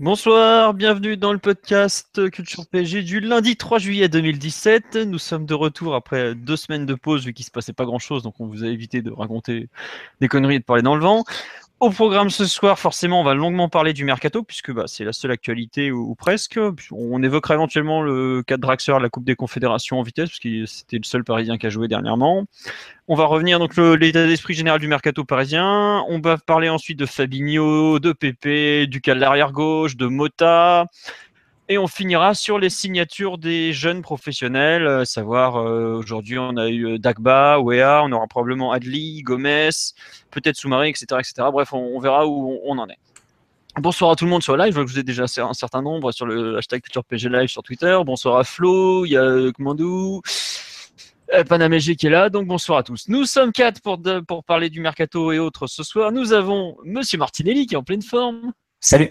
Bonsoir, bienvenue dans le podcast Culture PSG du lundi 3 juillet 2017. Nous sommes de retour après deux semaines de pause vu qu'il se passait pas grand chose, donc on vous a évité de raconter des conneries et de parler dans le vent. Au programme ce soir, forcément, on va longuement parler du mercato puisque bah, c'est la seule actualité ou, presque. On évoquera éventuellement le cas de Draxler, la Coupe des Confédérations en vitesse, parce que c'était le seul Parisien qui a joué dernièrement. On va revenir donc l'état d'esprit général du mercato parisien. On va parler ensuite de Fabinho, de Pepe, du cas de l'arrière gauche, de Mota. Et on finira sur les signatures des jeunes professionnels, à savoir euh, aujourd'hui on a eu euh, Dagba, Wea, on aura probablement Adli, Gomez, peut-être Soumaré, etc., etc. Bref, on, verra où on, en est. Bonsoir à tout le monde sur live, je vois que vous êtes déjà un certain nombre sur le hashtag PG Live sur Twitter. Bonsoir à Flo, il y a Commandou, euh, Panamégé qui est là, donc bonsoir à tous. Nous sommes quatre pour, pour parler du mercato et autres ce soir. Nous avons Monsieur Martinelli qui est en pleine forme. Salut.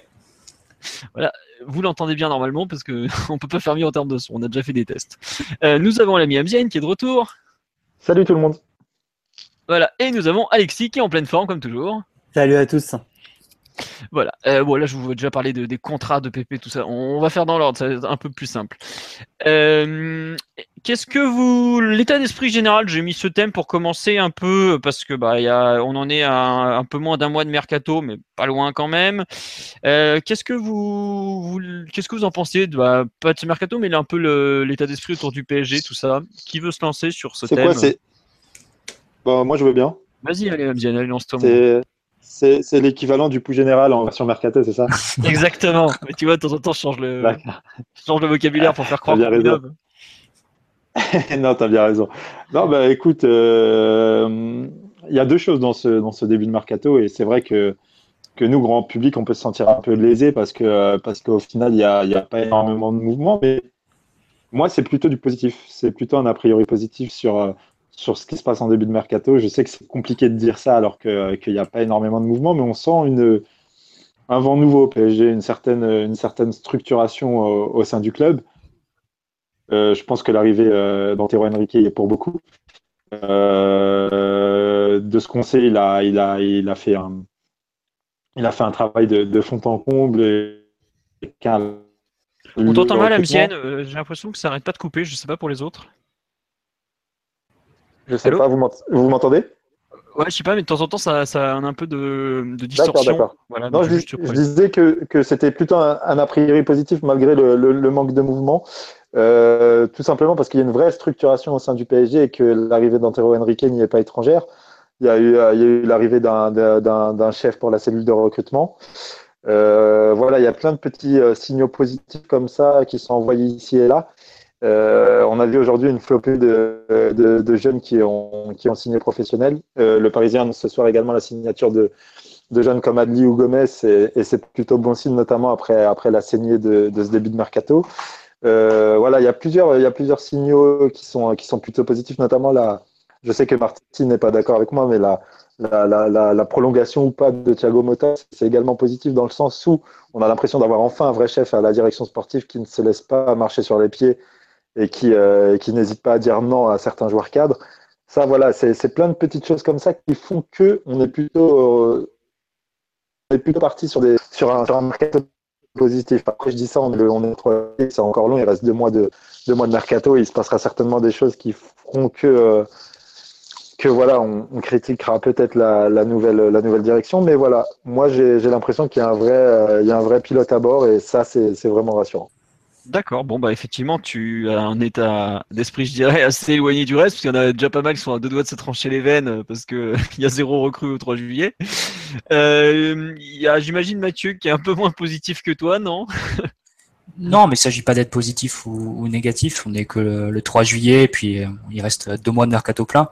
Voilà, vous l'entendez bien normalement parce que on peut pas faire mieux en termes de son. On a déjà fait des tests. Euh, nous avons l'ami Amzienne qui est de retour. Salut tout le monde. Voilà, et nous avons Alexis qui est en pleine forme comme toujours. Salut à tous. Voilà. Euh, bon, là, je vous ai déjà parlé de, des contrats de PP, tout ça. On va faire dans l'ordre, ça va être un peu plus simple. Euh, qu'est-ce que vous. L'état d'esprit général, j'ai mis ce thème pour commencer un peu, parce que bah, y a, on en est à un, peu moins d'un mois de mercato, mais pas loin quand même. Euh, qu'est-ce que vous, qu'est-ce que vous en pensez de, bah, Pas de ce mercato, mais un peu l'état d'esprit autour du PSG, tout ça. Qui veut se lancer sur ce thème? C'est quoi bah, Moi, je veux bien. Vas-y, allez, allez lance-toi. C'est l'équivalent du pouls général en version mercato, c'est ça Exactement. Mais tu vois, de temps en temps, je change le, change le vocabulaire pour faire croire qu'on est Non, tu as bien raison. Non, bah écoute, euh, il y a deux choses dans ce, dans ce début de mercato, et c'est vrai que, que nous, grand public, on peut se sentir un peu lésé parce que parce qu'au final, il n'y a, y a pas énormément de mouvement, mais moi, c'est plutôt du positif. C'est plutôt un a priori positif sur, euh, sur ce qui se passe en début de mercato. Je sais que c'est compliqué de dire ça alors qu'il n'y a pas énormément de mouvement, mais on sent une, un vent nouveau au PSG, une certaine, une certaine structuration au, sein du club. Euh, je pense que l'arrivée euh, d'Antero Henrique est pour beaucoup. Euh, de ce qu'on sait, il a, il, a, il, a fait un, il a fait un travail de, fond en comble. Et, on t'entend mal, Amzienne. J'ai l'impression que ça n'arrête pas de couper. Je ne sais pas pour les autres. Je sais pas, vous m'entendez? Ouais, je sais pas, mais de temps en temps, ça, ça a un peu de, de distorsion. D'accord, Voilà, non, je, disais que, que c'était plutôt un, a priori positif malgré le, le, manque de mouvement. Euh, tout simplement parce qu'il y a une vraie structuration au sein du PSG et que l'arrivée d'Antero Henrique n'y est pas étrangère. Il y a eu, eu l'arrivée d'un chef pour la cellule de recrutement. Euh, voilà, il y a plein de petits euh, signaux positifs comme ça qui sont envoyés ici et là. Euh, on a vu aujourd'hui une flopée de, jeunes qui ont, qui ont signé professionnel. Euh, le Parisien ce soir également la signature de, de jeunes comme Adli ou Gomez et, c'est plutôt bon signe, notamment après, après la saignée de, ce début de mercato. Euh, voilà, il y a plusieurs, il y a plusieurs signaux qui sont, qui sont plutôt positifs, notamment la. Je sais que Martin n'est pas d'accord avec moi, mais la, la, la, la, prolongation ou pas de Thiago Motta, c'est également positif dans le sens où on a l'impression d'avoir enfin un vrai chef à la direction sportive qui ne se laisse pas marcher sur les pieds et qui, euh, n'hésite pas à dire non à certains joueurs cadres. Ça, voilà, c'est plein de petites choses comme ça qui font que on est plutôt, euh, parti sur, un, sur mercato positif. Après, je dis ça, on est, on est c'est encore long, il reste deux mois, de, deux mois de mercato, il se passera certainement des choses qui feront que, euh, voilà, on, critiquera peut-être la, nouvelle, la nouvelle direction, mais voilà, moi j'ai l'impression qu'il il y a un vrai pilote à bord et ça, c'est vraiment rassurant. D'accord, bon bah effectivement tu as un état d'esprit je dirais assez éloigné du reste, parce qu'il y en a déjà pas mal qui sont à deux doigts de se trancher les veines euh, parce que il y a zéro recrue au 3 juillet. Euh, j'imagine Mathieu qui est un peu moins positif que toi, non? Non, mais il ne s'agit pas d'être positif ou, négatif, on n'est que le, 3 juillet et puis euh, il reste deux mois de mercato plein.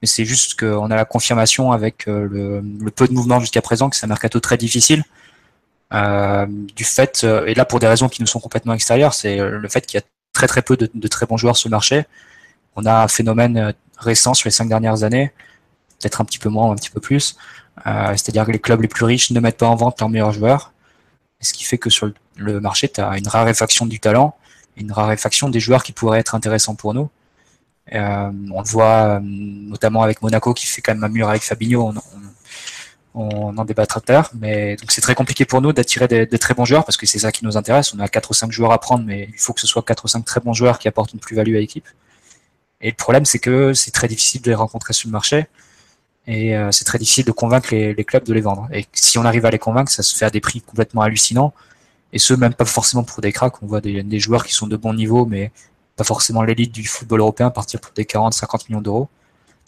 mais c'est juste qu'on a la confirmation avec le, le, peu de mouvement jusqu'à présent que c'est un mercato très difficile. Euh, du fait, et là pour des raisons qui nous sont complètement extérieures, c'est le fait qu'il y a très très peu de, très bons joueurs sur le marché. On a un phénomène récent sur les cinq dernières années, peut-être un petit peu moins, un petit peu plus. Euh, c'est-à-dire que les clubs les plus riches ne mettent pas en vente leurs meilleurs joueurs, ce qui fait que sur le marché, tu as une raréfaction du talent, une raréfaction des joueurs qui pourraient être intéressants pour nous. Euh, on le voit euh, notamment avec Monaco qui fait quand même un mur avec Fabinho. En débattra à l'heure, mais donc c'est très compliqué pour nous d'attirer des, très bons joueurs parce que c'est ça qui nous intéresse. On a quatre ou cinq joueurs à prendre, mais il faut que ce soit quatre ou cinq très bons joueurs qui apportent une plus-value à l'équipe. Et le problème, c'est que c'est très difficile de les rencontrer sur le marché et euh, c'est très difficile de convaincre les, clubs de les vendre. Et si on arrive à les convaincre, ça se fait à des prix complètement hallucinants et ce même pas forcément pour des cracks. On voit des, des joueurs qui sont de bon niveau, mais pas forcément l'élite du football européen partir pour des 40-50 millions d'euros.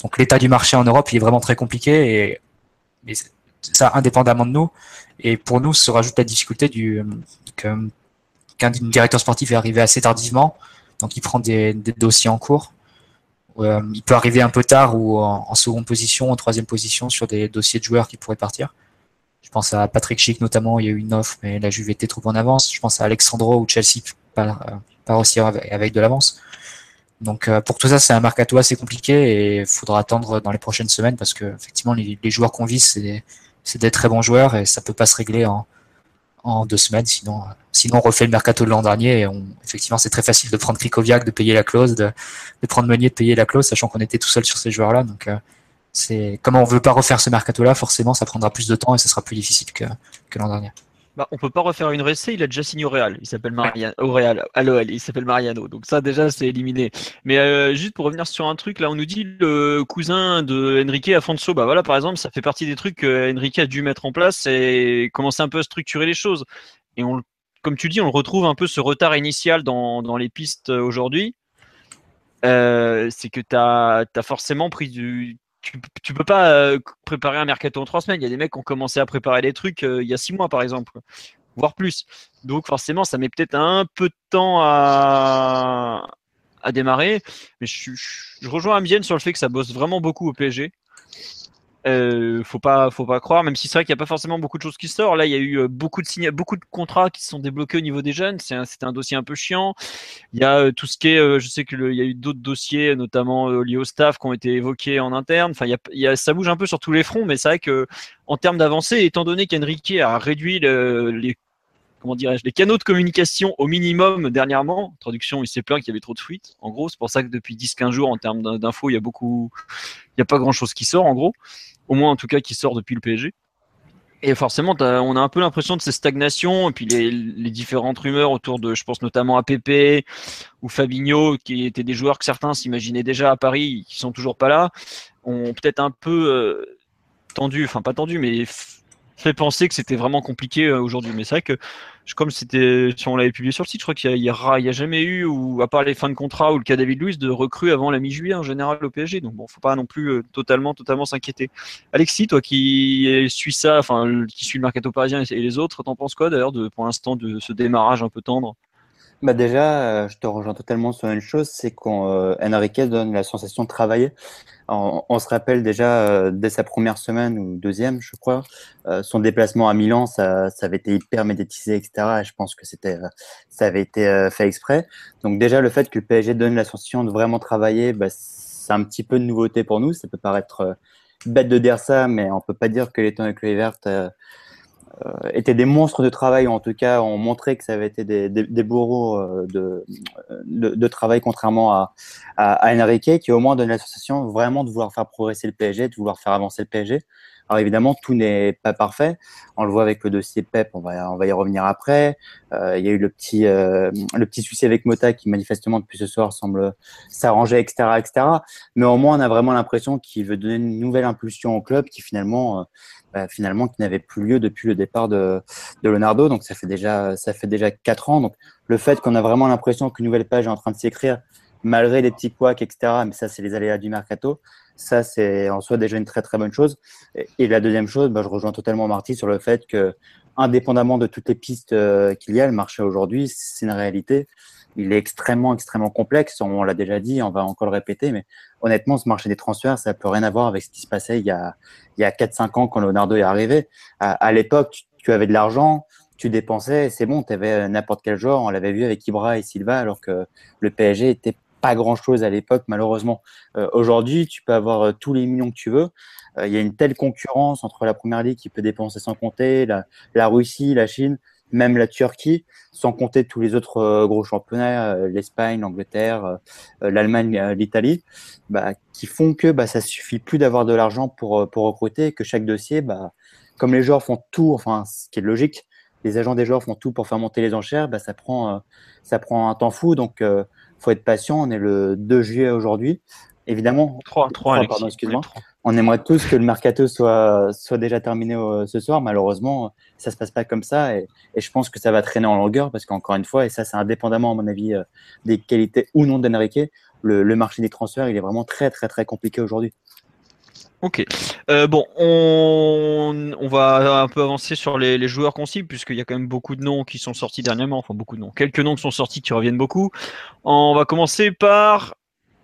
Donc l'état du marché en Europe, il est vraiment très compliqué et, et ça indépendamment de nous. Et pour nous, se rajoute la difficulté du qu'un directeur sportif est arrivé assez tardivement, donc il prend des, dossiers en cours. Euh, il peut arriver un peu tard ou en, seconde position, en troisième position sur des dossiers de joueurs qui pourraient partir. Je pense à Patrick Schick notamment, il y a eu une offre, mais la Juve était trop en avance. Je pense à Alexandro ou Chelsea pas, pas aussi avec de l'avance. Donc euh, pour tout ça, c'est un mercato assez compliqué et il faudra attendre dans les prochaines semaines parce que effectivement les, joueurs qu'on vise, c'est des, très bons joueurs et ça peut pas se régler en, deux semaines. Sinon, sinon on refait le mercato de l'an dernier et on, effectivement c'est très facile de prendre Krikoviak, de payer la clause, de, prendre Meunier, de payer la clause, sachant qu'on était tout seul sur ces joueurs-là. Donc euh, c'est comme on veut pas refaire ce mercato-là, forcément ça prendra plus de temps et ça sera plus difficile que l'an dernier. Bah, on peut pas refaire une récé, il a déjà signé au Real. Il s'appelle Mariano, au Real, à l'OL, il s'appelle Mariano. Donc ça déjà c'est éliminé. Mais euh, juste pour revenir sur un truc, là on nous dit le cousin de Enrique Afonso, bah voilà par exemple, ça fait partie des trucs que Enrique a dû mettre en place et commencer un peu à structurer les choses. Et on, comme tu dis, on retrouve un peu ce retard initial dans, dans les pistes aujourd'hui. Euh, c'est que tu as, as, forcément pris du, tu, tu peux pas euh, préparer un mercato en trois semaines. Il y a des mecs qui ont commencé à préparer des trucs euh, il y a six mois, par exemple, voire plus. Donc forcément, ça met peut-être un peu de temps à, démarrer. Mais je, je rejoins Amienne sur le fait que ça bosse vraiment beaucoup au PSG. Euh, faut pas, faut pas croire, même si c'est vrai qu'il n'y a pas forcément beaucoup de choses qui sortent. Là, il y a eu euh, beaucoup de signes, beaucoup de contrats qui se sont débloqués au niveau des jeunes. C'est un, dossier un peu chiant. Il y a euh, tout ce qui est, euh, je sais qu'il y a eu d'autres dossiers, notamment liés au staff, qui ont été évoqués en interne. Enfin, il y, a, ça bouge un peu sur tous les fronts, mais c'est vrai que en termes d'avancée, étant donné qu'Enrique a réduit le, les comment dirais-je, les canaux de communication au minimum dernièrement. Traduction, il s'est plaint qu'il y avait trop de fuites. En gros, c'est pour ça que depuis 10-15 jours, en termes d'infos, il y a beaucoup, n'y a pas grand-chose qui sort, en gros au moins en tout cas qui sort depuis le PSG. Et forcément, on a un peu l'impression de ces stagnations et puis les, les, différentes rumeurs autour de, je pense notamment à Pepe ou Fabinho, qui étaient des joueurs que certains s'imaginaient déjà à Paris, qui sont toujours pas là, ont peut-être un peu euh, tendu, enfin pas tendu, mais fait penser que c'était vraiment compliqué euh, aujourd'hui. Mais c'est vrai que comme c'était, si on l'avait publié sur le site, je crois qu'il n'y a, jamais eu, ou à part les fins de contrat ou le cas David Luiz, de recrues avant la mi-juillet en général au PSG. Donc bon, faut pas non plus euh, totalement, totalement s'inquiéter. Alexis, toi qui suis ça, enfin qui suis le mercato parisien et les autres, t'en penses quoi d'ailleurs de pour l'instant de ce démarrage un peu tendre? Bah déjà, euh, je te rejoins totalement sur une chose, c'est qu'Enrique euh, donne la sensation de travailler. On, se rappelle déjà euh, dès sa première semaine ou deuxième, je crois, son déplacement à Milan, ça, ça, avait été hyper médiatisé, etc. Et je pense que c'était, ça avait été fait exprès. Donc déjà, le fait que le PSG donne la sensation de vraiment travailler, bah, c'est un petit peu de nouveauté pour nous. Ça peut paraître bête de dire ça, mais on peut pas dire que les temps avec les vertes euh, étaient des monstres de travail, ou en tout cas ont montré que ça avait été des, des, des bourreaux euh, de, de, de, travail, contrairement à, à, à Enrique, qui au moins donne l'association vraiment de vouloir faire progresser le PSG, de vouloir faire avancer le PSG. Alors évidemment, tout n'est pas parfait. On le voit avec le dossier PEP, on va, on va y revenir après. Euh, il y a eu le petit, euh, le petit souci avec Mota qui manifestement depuis ce soir semble s'arranger, etc., etc. Mais au moins, on a vraiment l'impression qu'il veut donner une nouvelle impulsion au club qui finalement, euh, bah, finalement, qui n'avait plus lieu depuis le départ de, de Leonardo. Donc ça fait déjà, ça fait déjà quatre ans. Donc le fait qu'on a vraiment l'impression qu'une nouvelle page est en train de s'écrire, malgré les petits couacs, etc. Mais ça, c'est les aléas du mercato. Ça, c'est en soi déjà une très très bonne chose. Et, la deuxième chose, bah, je rejoins totalement Marty sur le fait que, indépendamment de toutes les pistes euh, qu'il y a, le marché aujourd'hui, c'est une réalité. il est extrêmement, extrêmement complexe. On l'a déjà dit, on va encore le répéter, mais honnêtement, ce marché des transferts, ça peut rien à voir avec ce qui se passait il y a, il y a 4-5 ans quand Leonardo est arrivé. À, l'époque, tu avais de l'argent, tu dépensais, c'est bon, tu avais n'importe quel joueur. On l'avait vu avec Ibra et Silva, alors que le PSG était pas grand chose à l'époque, malheureusement. Euh, aujourd'hui, tu peux avoir euh, tous les millions que tu veux. Euh, il y a une telle concurrence entre la première ligue qui peut dépenser sans compter, la, Russie, la Chine même la Turquie, sans compter tous les autres euh, gros championnats, euh, l'Espagne, l'Angleterre, euh, l'Allemagne, l'Italie, bah, qui font que bah, ça suffit plus d'avoir de l'argent pour, pour recruter, que chaque dossier, bah, comme les joueurs font tout, enfin, ce qui est logique, les agents des joueurs font tout pour faire monter les enchères, bah, ça, prend, ça prend un temps fou. Donc, il faut être patient. On est le 2 juillet aujourd'hui. Évidemment, 3, 3, pardon, excuse-moi on aimerait tous que le mercato soit, soit déjà terminé euh, ce soir. Malheureusement, ça se passe pas comme ça et, je pense que ça va traîner en longueur parce qu'encore une fois, et ça c'est indépendamment à mon avis euh, des qualités ou non d'Enrique, le, le marché des transferts il est vraiment très très très compliqué aujourd'hui. Ok. Euh, bon, on, va un peu avancer sur les, joueurs qu'on cible, puisqu'il y a quand même beaucoup de noms qui sont sortis dernièrement. Enfin, beaucoup de noms. Quelques noms qui sont sortis qui reviennent beaucoup. On va commencer par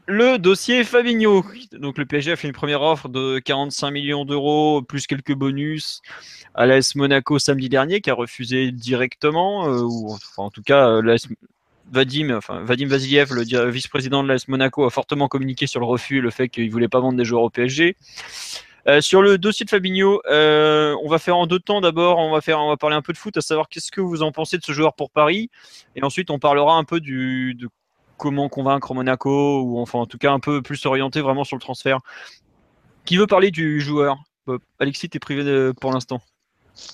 le dossier Fabinho. Donc le PSG a fait une première offre de 45 millions d'euros plus quelques bonus à l'AS Monaco samedi dernier qui a refusé directement euh, ou enfin, en tout cas euh, Vadim, enfin, Vadim le vice-président de l'AS Monaco, a fortement communiqué sur le refus et le fait qu'il voulait pas vendre des joueurs au PSG. Euh, sur le dossier de Fabinho, on va faire en deux temps. D'abord, on va faire, on va parler un peu de foot, à savoir qu'est-ce que vous en pensez de ce joueur pour Paris, et ensuite on parlera un peu de comment convaincre Monaco, ou enfin en tout cas un peu plus orienté vraiment sur le transfert. Qui veut parler du joueur? Alexis, t'es privé pour l'instant.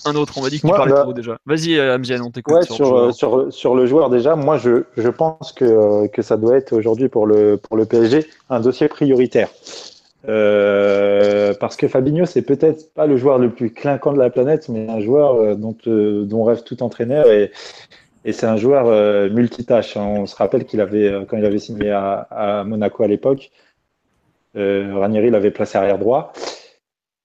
Un autre, on va dire que tu parlais bah, trop déjà. Vas-y, euh, Amzian, on t'écoute. sur, euh, sur, sur, le joueur, déjà, moi je, je pense que, euh, que ça doit être aujourd'hui pour le, pour le PSG un dossier prioritaire. parce que Fabinho, c'est peut-être pas le joueur le plus clinquant de la planète, mais un joueur dont, dont rêve tout entraîneur. Et, et c'est un joueur euh, multitâche. Hein. On se rappelle qu'il avait, quand il avait signé à, Monaco à l'époque, Ranieri l'avait placé arrière droit.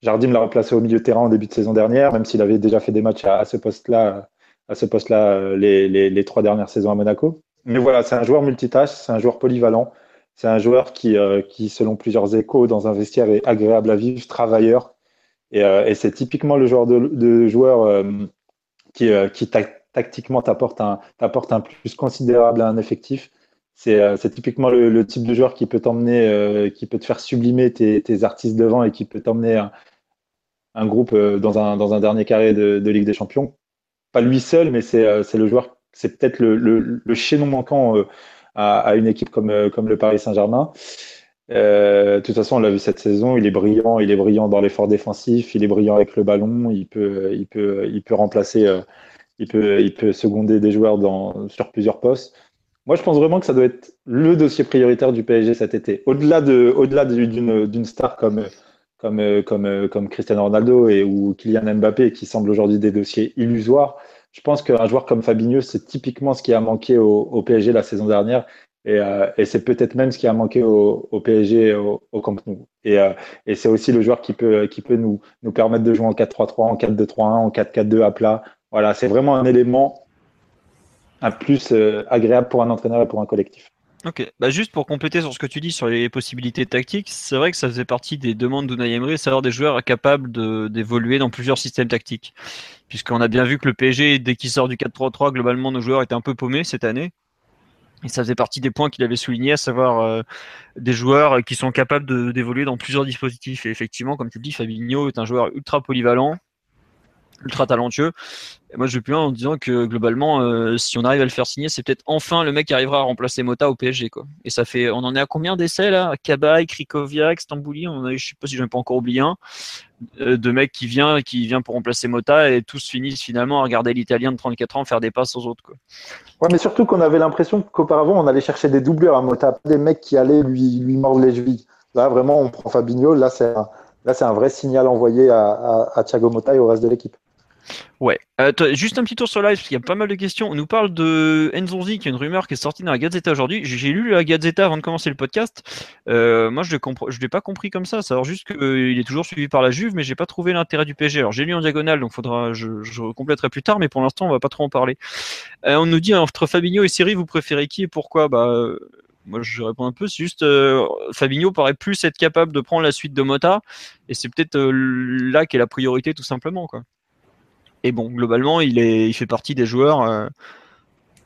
Jardim l'a replacé au milieu de terrain en début de saison dernière, même s'il avait déjà fait des matchs à, ce poste-là, à ce poste-là euh, les, trois dernières saisons à Monaco. Mais voilà, c'est un joueur multitâche, c'est un joueur polyvalent, c'est un joueur qui, qui, selon plusieurs échos, dans un vestiaire est agréable à vivre, travailleur. Et, et c'est typiquement le genre de, de joueur qui, qui, tactiquement t'apporte un, un plus considérable à un effectif. C'est euh, typiquement le, type de joueur qui peut t'emmener, euh, qui peut te faire sublimer tes, artistes devant et qui peut t'emmener un, groupe euh, dans, un, dernier carré de, Ligue des Champions. Pas lui seul, mais c'est le joueur, c'est peut-être le, le, chaînon manquant à, une équipe comme, le Paris Saint-Germain. de toute façon, on l'a vu cette saison, il est brillant, il est brillant dans l'effort défensif, il est brillant avec le ballon, il peut, remplacer il peut, seconder des joueurs sur plusieurs postes. Moi, je pense vraiment que ça doit être le dossier prioritaire du PSG cet été. Au-delà de, au-delà d'une, star comme, comme, comme, comme Cristiano Ronaldo et ou Kylian Mbappé, qui semblent aujourd'hui des dossiers illusoires, je pense qu'un joueur comme Fabinho, c'est typiquement ce qui a manqué au, PSG la saison dernière. Et, euh, et c'est peut-être même ce qui a manqué au, PSG au, Camp Nou. Et, euh, c'est aussi le joueur qui peut, qui peut nous, nous permettre de jouer en 4-3-3, en 4-2-3-1, en 4-4-2 à plat, voilà, c'est vraiment un élément un plus euh, agréable pour un entraîneur et pour un collectif. Ok, bah juste pour compléter sur ce que tu dis sur les possibilités tactiques, c'est vrai que ça faisait partie des demandes d'Unai Emery, savoir des joueurs capables d'évoluer dans plusieurs systèmes tactiques. Puisqu'on a bien vu que le PSG, dès qu'il sort du 4-3-3, globalement nos joueurs étaient un peu paumés cette année. Et ça faisait partie des points qu'il avait soulignés, à savoir euh, des joueurs qui sont capables d'évoluer dans plusieurs dispositifs. Et effectivement, comme tu le dis, Fabinho est un joueur ultra polyvalent, ultra talentueux. Moi, je vais plus loin en disant que globalement, euh, si on arrive à le faire signer, c'est peut-être enfin le mec qui arrivera à remplacer Mota au PSG. Quoi. Et ça fait, on en est à combien d'essais là? Kabay, Krikoviak, Stambouli, on a, je sais pas si j'en ai pas encore oublié un, euh, de mecs qui vient, qui vient pour remplacer Mota et tous finissent finalement à regarder l'Italien de 34 ans faire des passes aux autres. Quoi. Ouais, mais surtout qu'on avait l'impression qu'auparavant, on allait chercher des doubleurs à Mota, des mecs qui allaient lui, lui mordre les chevilles. Là, vraiment, on prend Fabinho. Là, c'est un, un vrai signal envoyé à, à, à Thiago Mota et au reste de l'équipe. Ouais. Euh, juste un petit tour sur live, parce qu'il y a pas mal de questions. On nous parle de Enzonzi, qui est une rumeur qui est sortie dans la Gazeta aujourd'hui. J'ai lu la Gazeta avant de commencer le podcast. Euh, moi, je ne l'ai pas compris comme ça. C'est juste qu'il est toujours suivi par la Juve, mais j'ai pas trouvé l'intérêt du PSG. Alors, j'ai lu en diagonale, donc faudra, je, compléterai plus tard, mais pour l'instant, on va pas trop en parler. Euh, on nous dit entre Fabinho et Siri, vous préférez qui et pourquoi? Bah, moi je réponds un peu, c'est juste Fabinho paraît plus être capable de prendre la suite de Mota et c'est peut-être là qu'est la priorité tout simplement. Et bon, globalement, il, est, il fait partie des joueurs euh,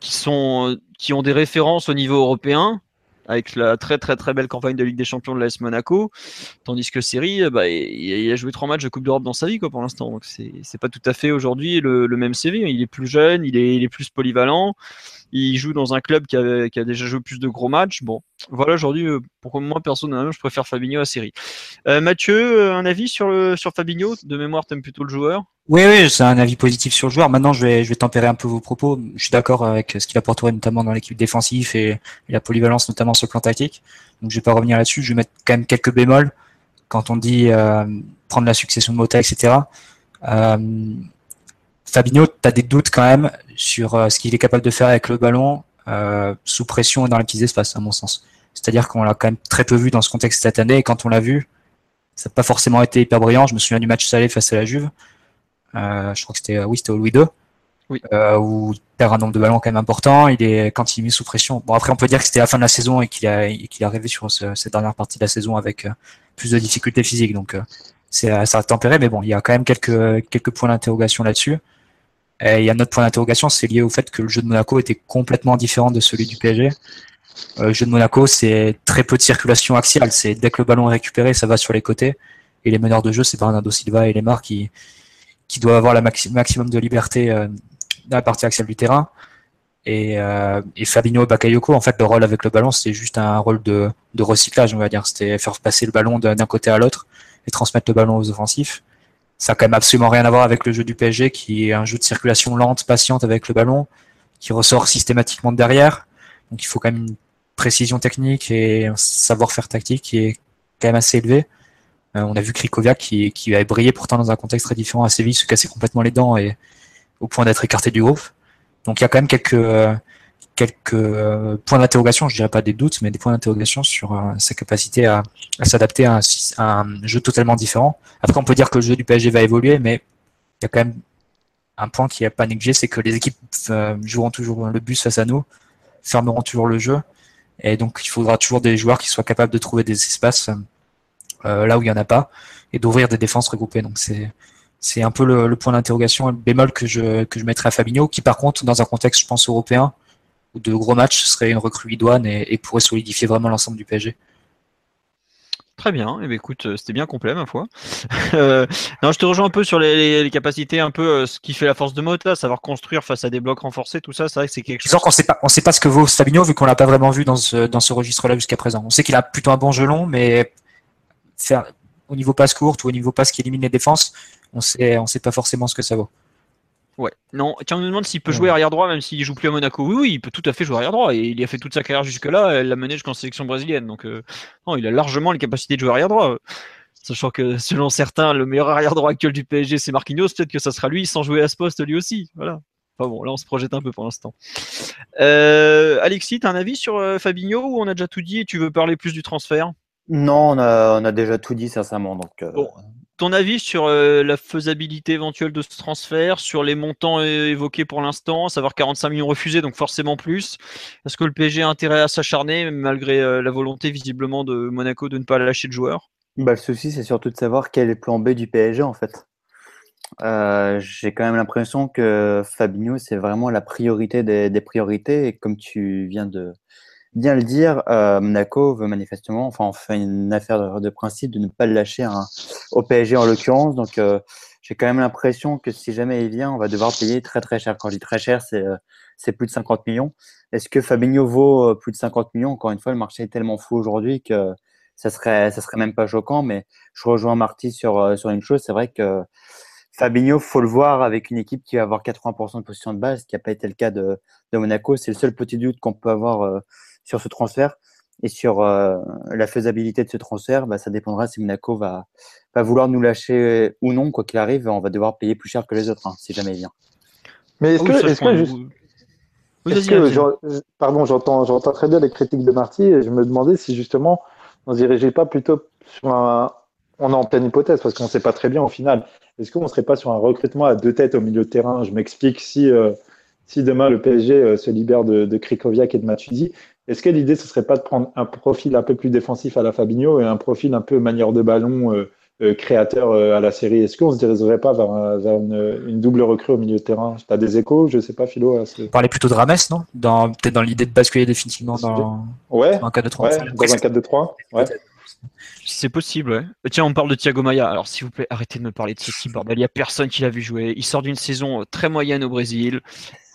qui, sont, qui ont des références au niveau européen, avec la très très très belle campagne de Ligue des Champions de l'AS Monaco, tandis que Série, bah, il, a joué trois matchs de Coupe d'Europe dans sa vie quoi, pour l'instant. Donc c'est pas tout à fait aujourd'hui le, même CV. Il est plus jeune, il est, il est plus polyvalent il joue dans un club qui a, déjà joué plus de gros matchs. Bon, voilà, aujourd'hui, euh, pour moi, personnellement, je préfère Fabinho à Série. Euh, Mathieu, euh, un avis sur, le, Fabinho? De mémoire, tu aimes plutôt le joueur? Oui, oui, c'est un avis positif sur le joueur. Maintenant, je vais, tempérer un peu vos propos. Je suis d'accord avec ce qu'il apporterait notamment dans l'équipe défensive et, la polyvalence, notamment sur le plan tactique. Donc, je vais pas revenir là-dessus. Je vais mettre quand même quelques bémols quand on dit prendre la succession de Mota, etc. Fabinho, tu as des doutes quand même sur euh, ce qu'il est capable de faire avec le ballon euh, sous pression et dans les petits espaces, à mon sens. C'est-à-dire qu'on l'a quand même très peu vu dans ce contexte cette année, et quand on l'a vu, ça n'a pas forcément été hyper brillant. Je me souviens du match salé face à la Juve. Euh, je crois que c'était oui, c'était au Louis II. Oui. où il perd un nombre de ballons quand même important. Il est quand il est mis sous pression. Bon après on peut dire que c'était la fin de la saison et qu'il a qu'il est arrivé sur cette dernière partie de la saison avec plus de difficultés physiques. Donc c'est ça a tempéré, mais bon il y a quand même quelques quelques points d'interrogation là-dessus. Et il y a un autre point d'interrogation, c'est lié au fait que le jeu de Monaco était complètement différent de celui du PSG. Euh, le jeu de Monaco, c'est très peu de circulation axiale. C'est dès que le ballon est récupéré, ça va sur les côtés. Et les meneurs de jeu, c'est Bernardo Silva et Lemar qui, qui doivent avoir le maximum de liberté euh, dans la partie axiale du terrain. Et, euh, et Fabinho Bakayoko, en fait, le rôle avec le ballon, c'est juste un rôle de, de recyclage, on va dire. C'était faire passer le ballon d'un côté à l'autre et transmettre le ballon aux offensifs ça a quand même absolument rien à voir avec le jeu du PSG qui est un jeu de circulation lente, patiente avec le ballon, qui ressort systématiquement de derrière. Donc il faut quand même une précision technique et un savoir-faire tactique qui est quand même assez élevé. Euh, on a vu Krikoviak qui, qui avait brillé pourtant dans un contexte très différent à Séville, se casser complètement les dents et au point d'être écarté du groupe. Donc il y a quand même quelques, euh, quelques euh, points d'interrogation, je dirais pas des doutes, mais des points d'interrogation sur euh, sa capacité à, s'adapter à, un jeu totalement différent. Après, on peut dire que le jeu du PSG va évoluer, mais il y a quand même un point qui n'est pas négligé, c'est que les équipes euh, joueront toujours le bus face à nous, fermeront toujours le jeu, et donc il faudra toujours des joueurs qui soient capables de trouver des espaces là où il n'y en a pas, et d'ouvrir des défenses regroupées. Donc c'est c'est un peu le, point d'interrogation, le bémol que je, que je mettrais à Fabinho, qui par contre, dans un contexte, je pense, européen, de gros matchs, ce serait une recrue idoine et, pourrait solidifier vraiment l'ensemble du PSG. Très bien, et eh ben, écoute, euh, c'était bien complet ma foi. Euh, non, je te rejoins un peu sur les, capacités, un peu euh, ce qui fait la force de Mota, savoir construire face à des blocs renforcés, tout ça, c'est vrai que c'est quelque chose. qu'on sait pas, on sait pas ce que vaut Fabinho vu qu'on l'a pas vraiment vu dans ce, dans ce registre-là jusqu'à présent. On sait qu'il a plutôt un bon gelon, mais faire au niveau passe courte ou au niveau passe qui élimine les défenses, on sait, on sait pas forcément ce que ça vaut. Ouais. Non, tiens, on nous demande s'il peut jouer arrière droit même s'il joue plus à Monaco. Oui, oui, il peut tout à fait jouer arrière droit. Et il a fait toute sa carrière jusque-là. Elle l'a mené jusqu'en sélection brésilienne. Donc, euh, non, il a largement les capacités de jouer arrière droit. Sachant que selon certains, le meilleur arrière droit actuel du PSG, c'est Marquinhos. Peut-être que ça sera lui sans jouer à ce poste lui aussi. Voilà. Enfin bon, là, on se projette un peu pour l'instant. Euh, Alexis, tu as un avis sur euh, Fabinho ou on a déjà tout dit et tu veux parler plus du transfert? Non, on a, on a déjà tout dit, sincèrement. Donc, bon, ton avis sur euh, la faisabilité éventuelle de ce transfert, sur les montants évoqués pour l'instant, savoir 45 millions refusés, donc forcément plus. Est-ce que le PSG a intérêt à s'acharner, malgré euh, la volonté visiblement de Monaco de ne pas lâcher de joueurs? Bah, Le souci, c'est surtout de savoir quel est le plan B du PSG en fait. Euh, j'ai quand même l'impression que Fabinho, c'est vraiment la priorité des, priorités. Et comme tu viens de, bien le dire, euh, Monaco veut manifestement, enfin, on fait une affaire de, principe de ne pas le lâcher hein, au PSG en l'occurrence. Donc, euh, j'ai quand même l'impression que si jamais il vient, on va devoir payer très très cher. Quand je dis très cher, c'est euh, plus de 50 millions. Est-ce que Fabinho vaut plus de 50 millions? Encore une fois, le marché est tellement fou aujourd'hui que ça serait ça serait même pas choquant. Mais je rejoins Marty sur sur une chose, c'est vrai que Fabinho, faut le voir avec une équipe qui va avoir 80% de position de base, ce qui n'a pas été le cas de, de Monaco. C'est le seul petit doute qu'on peut avoir sur ce transfert. Et sur la faisabilité de ce transfert, bah, ça dépendra si Monaco va, va vouloir nous lâcher ou non, quoi qu'il arrive, on va devoir payer plus cher que les autres, hein, si jamais il vient. Mais est-ce que, est-ce que, juste... pardon, j'entends, j'entends très bien les critiques de Marty et je me demandais si justement on ne se dirigeait pas plutôt sur un, on est en pleine hypothèse parce qu'on ne sait pas très bien au final. Est-ce qu'on ne serait pas sur un recrutement à deux têtes au milieu de terrain? Je m'explique si, euh, si demain le PSG euh, se libère de, de Krikoviak et de Matuidi, est-ce que l'idée ce serait pas de prendre un profil un peu plus défensif à la Fabinho et un profil un peu manière de ballon euh, créateur à la série? Est-ce qu'on ne se dirigerait pas vers, une, double recrue au milieu de terrain? Tu as des échos? Je ne sais pas, Philo. À ce... Parler plutôt de Rames, non? Peut-être dans l'idée de basculer définitivement dans, ouais, un 4-2-3. Ouais, dans un 4-2-3. Ouais. C'est possible, ouais. Euh, tiens, on parle de Thiago Maia. Alors, s'il vous plaît, arrêtez de me parler de ce type, bordel. Il n'y a personne qui l'a vu jouer. Il sort d'une saison euh, très moyenne au Brésil.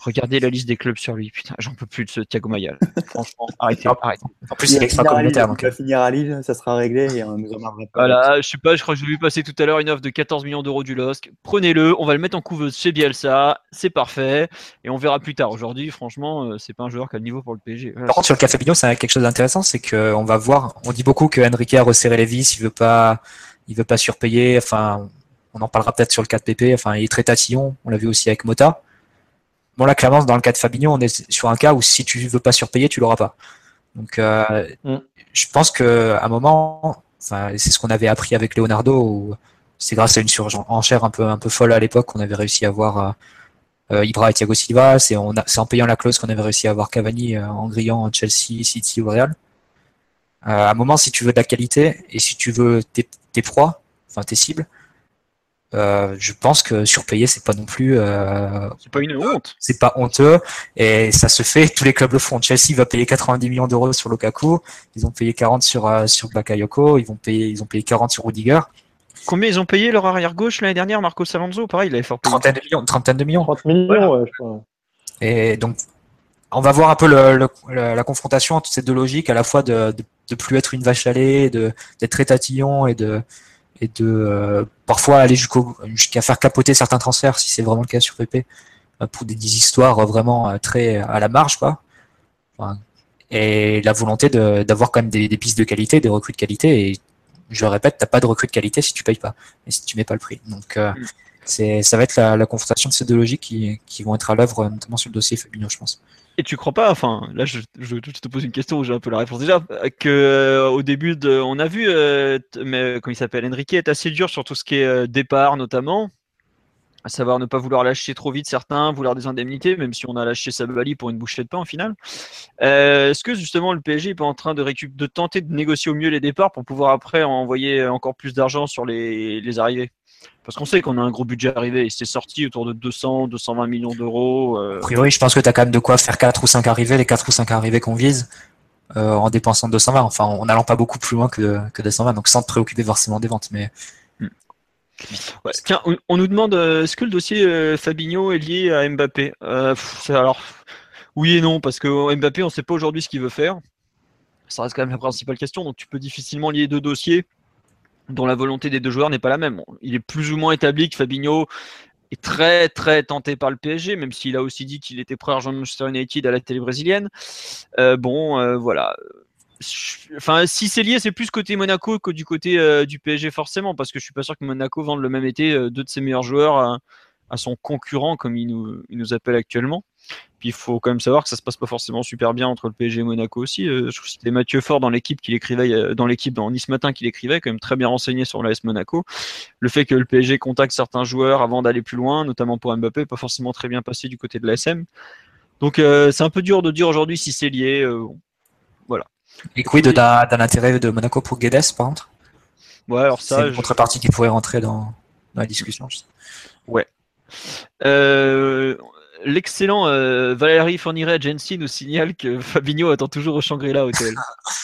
Regardez la liste des clubs sur lui. Putain, j'en peux plus de ce Thiago Maia. Franchement, arrêtez, arrêtez. En plus, il est extra communautaire. Donc. Il va euh. finir à Lille, ça sera réglé et on nous en pas. Voilà, je sais pas, je crois que j'ai vu passer tout à l'heure une offre de 14 millions d'euros du LOSC. Prenez-le, on va le mettre en couveuse chez Bielsa. C'est parfait. Et on verra plus tard. Aujourd'hui, franchement, euh, c'est pas un joueur qui a le niveau pour le PSG. Par contre, sur le Café Bignon, c'est quelque chose d'intéressant. C'est qu'on va voir, on dit beaucoup que Enrique a resserré les vis, il veut pas, il veut pas surpayer. Enfin, on en parlera peut-être sur le 4PP. Enfin, il est très tatillon. On l'a vu aussi avec Mota. Bon, là, clairement, dans le cas de Fabinho, on est sur un cas où si tu veux pas surpayer, tu l'auras pas. Donc, euh, mm. je pense qu'à un moment, c'est ce qu'on avait appris avec Leonardo, c'est grâce à une surenchère un peu, un peu folle à l'époque qu'on avait réussi à avoir euh, euh, Ibra et Thiago Silva. C'est en payant la clause qu'on avait réussi à avoir Cavani en grillant Chelsea, City ou Real. à un moment, si tu veux de la qualité et si tu veux tes, tes proies, enfin tes cibles, euh, je pense que surpayer c'est pas non plus euh, c'est pas une honte. c'est pas honteux. Et ça se fait tous les clubs le font. Chelsea va payer 90 millions d'euros sur Lukaku. Ils ont payé 40 sur euh, sur Bakayoko. Ils vont payer ils ont payé 40 sur Rudiger. Combien ils ont payé leur arrière gauche l'année dernière Marco Alonso pareil il avait fort trentaine de millions trentaine de millions. 30 millions ouais, je crois. et donc on va voir un peu le, la confrontation entre ces deux logiques à la fois de, de, de plus être une vache à lait de d'être très tatillon et de et de euh, parfois aller jusqu'à faire capoter certains transferts si c'est vraiment le cas sur PP euh, pour des, histoires vraiment euh, très à la marge quoi. et la volonté d'avoir quand même des, pistes de qualité, des recrues de qualité et je le répète, t'as pas de recrues de qualité si tu payes pas et si tu mets pas le prix. Donc mm. C'est ça va être la, confrontation de ces deux logiques qui, vont être à l'œuvre notamment sur le dossier Fabinho je pense. Et tu crois pas, enfin, là je, je, te pose une question où j'ai un peu la réponse déjà, que euh, au début on a vu, euh, mais comment il s'appelle, Enrique est assez dur sur tout ce qui est euh, départ notamment, à savoir ne pas vouloir lâcher trop vite certains, vouloir des indemnités, même si on a lâché Sabali pour une bouchée de pain au final. Est-ce que justement le PSG est pas en train de, de tenter de négocier au mieux les départs pour pouvoir après envoyer encore plus d'argent sur les arrivées? Parce qu'on sait qu'on a un gros budget arrivé. C'est sorti autour de 200, 220 millions d'euros. Euh. A priori, je pense que tu as quand même de quoi faire 4 ou 5 arrivées, les 4 ou 5 arrivées qu'on vise, euh, en dépensant 220. Enfin, en n'allant pas beaucoup plus loin que, que 220. Donc, sans te préoccuper forcément des ventes. Mais. Hmm. tiens, on, nous demande euh, est-ce que le dossier Fabinho est lié à Mbappé? Alors, oui et non, parce que Mbappé, on ne sait pas aujourd'hui ce qu'il veut faire. Ça reste quand même la principale question. Donc, tu peux difficilement lier deux dossiers dont la volonté des deux joueurs n'est pas la même. Il est plus ou moins établi que Fabinho est très très tenté par le PSG, même s'il a aussi dit qu'il était prêt à rejoindre Manchester United à la télé brésilienne. Euh, bon, euh, voilà. Enfin, si c'est lié, c'est plus côté Monaco que du côté euh, du PSG forcément, parce que je suis pas sûr que Monaco vende le même été deux de ses meilleurs joueurs à, son concurrent, comme il nous, il nous appelle actuellement. Puis il faut quand même savoir que ça se passe pas forcément super bien entre le PSG et Monaco aussi. Euh, je trouve que c'était Mathieu Fort dans l'équipe qui l'écrivait, euh, dans l'équipe dans Nice Matin qui l'écrivait, quand même très bien renseigné sur l'AS Monaco. Le fait que le PSG contacte certains joueurs avant d'aller plus loin, notamment pour Mbappé, pas forcément très bien passé du côté de l'ASM. Donc euh, c'est un peu dur de dire aujourd'hui si c'est lié. voilà. Et quid d'un intérêt de Monaco pour Guedes par contre? Ouais, alors ça. C'est une contrepartie qui pourrait rentrer dans, dans la discussion. Ouais. Euh, l'excellent euh, Valérie Fourniret Agency nous signale que Fabinho attend toujours au Shangri-La Hotel.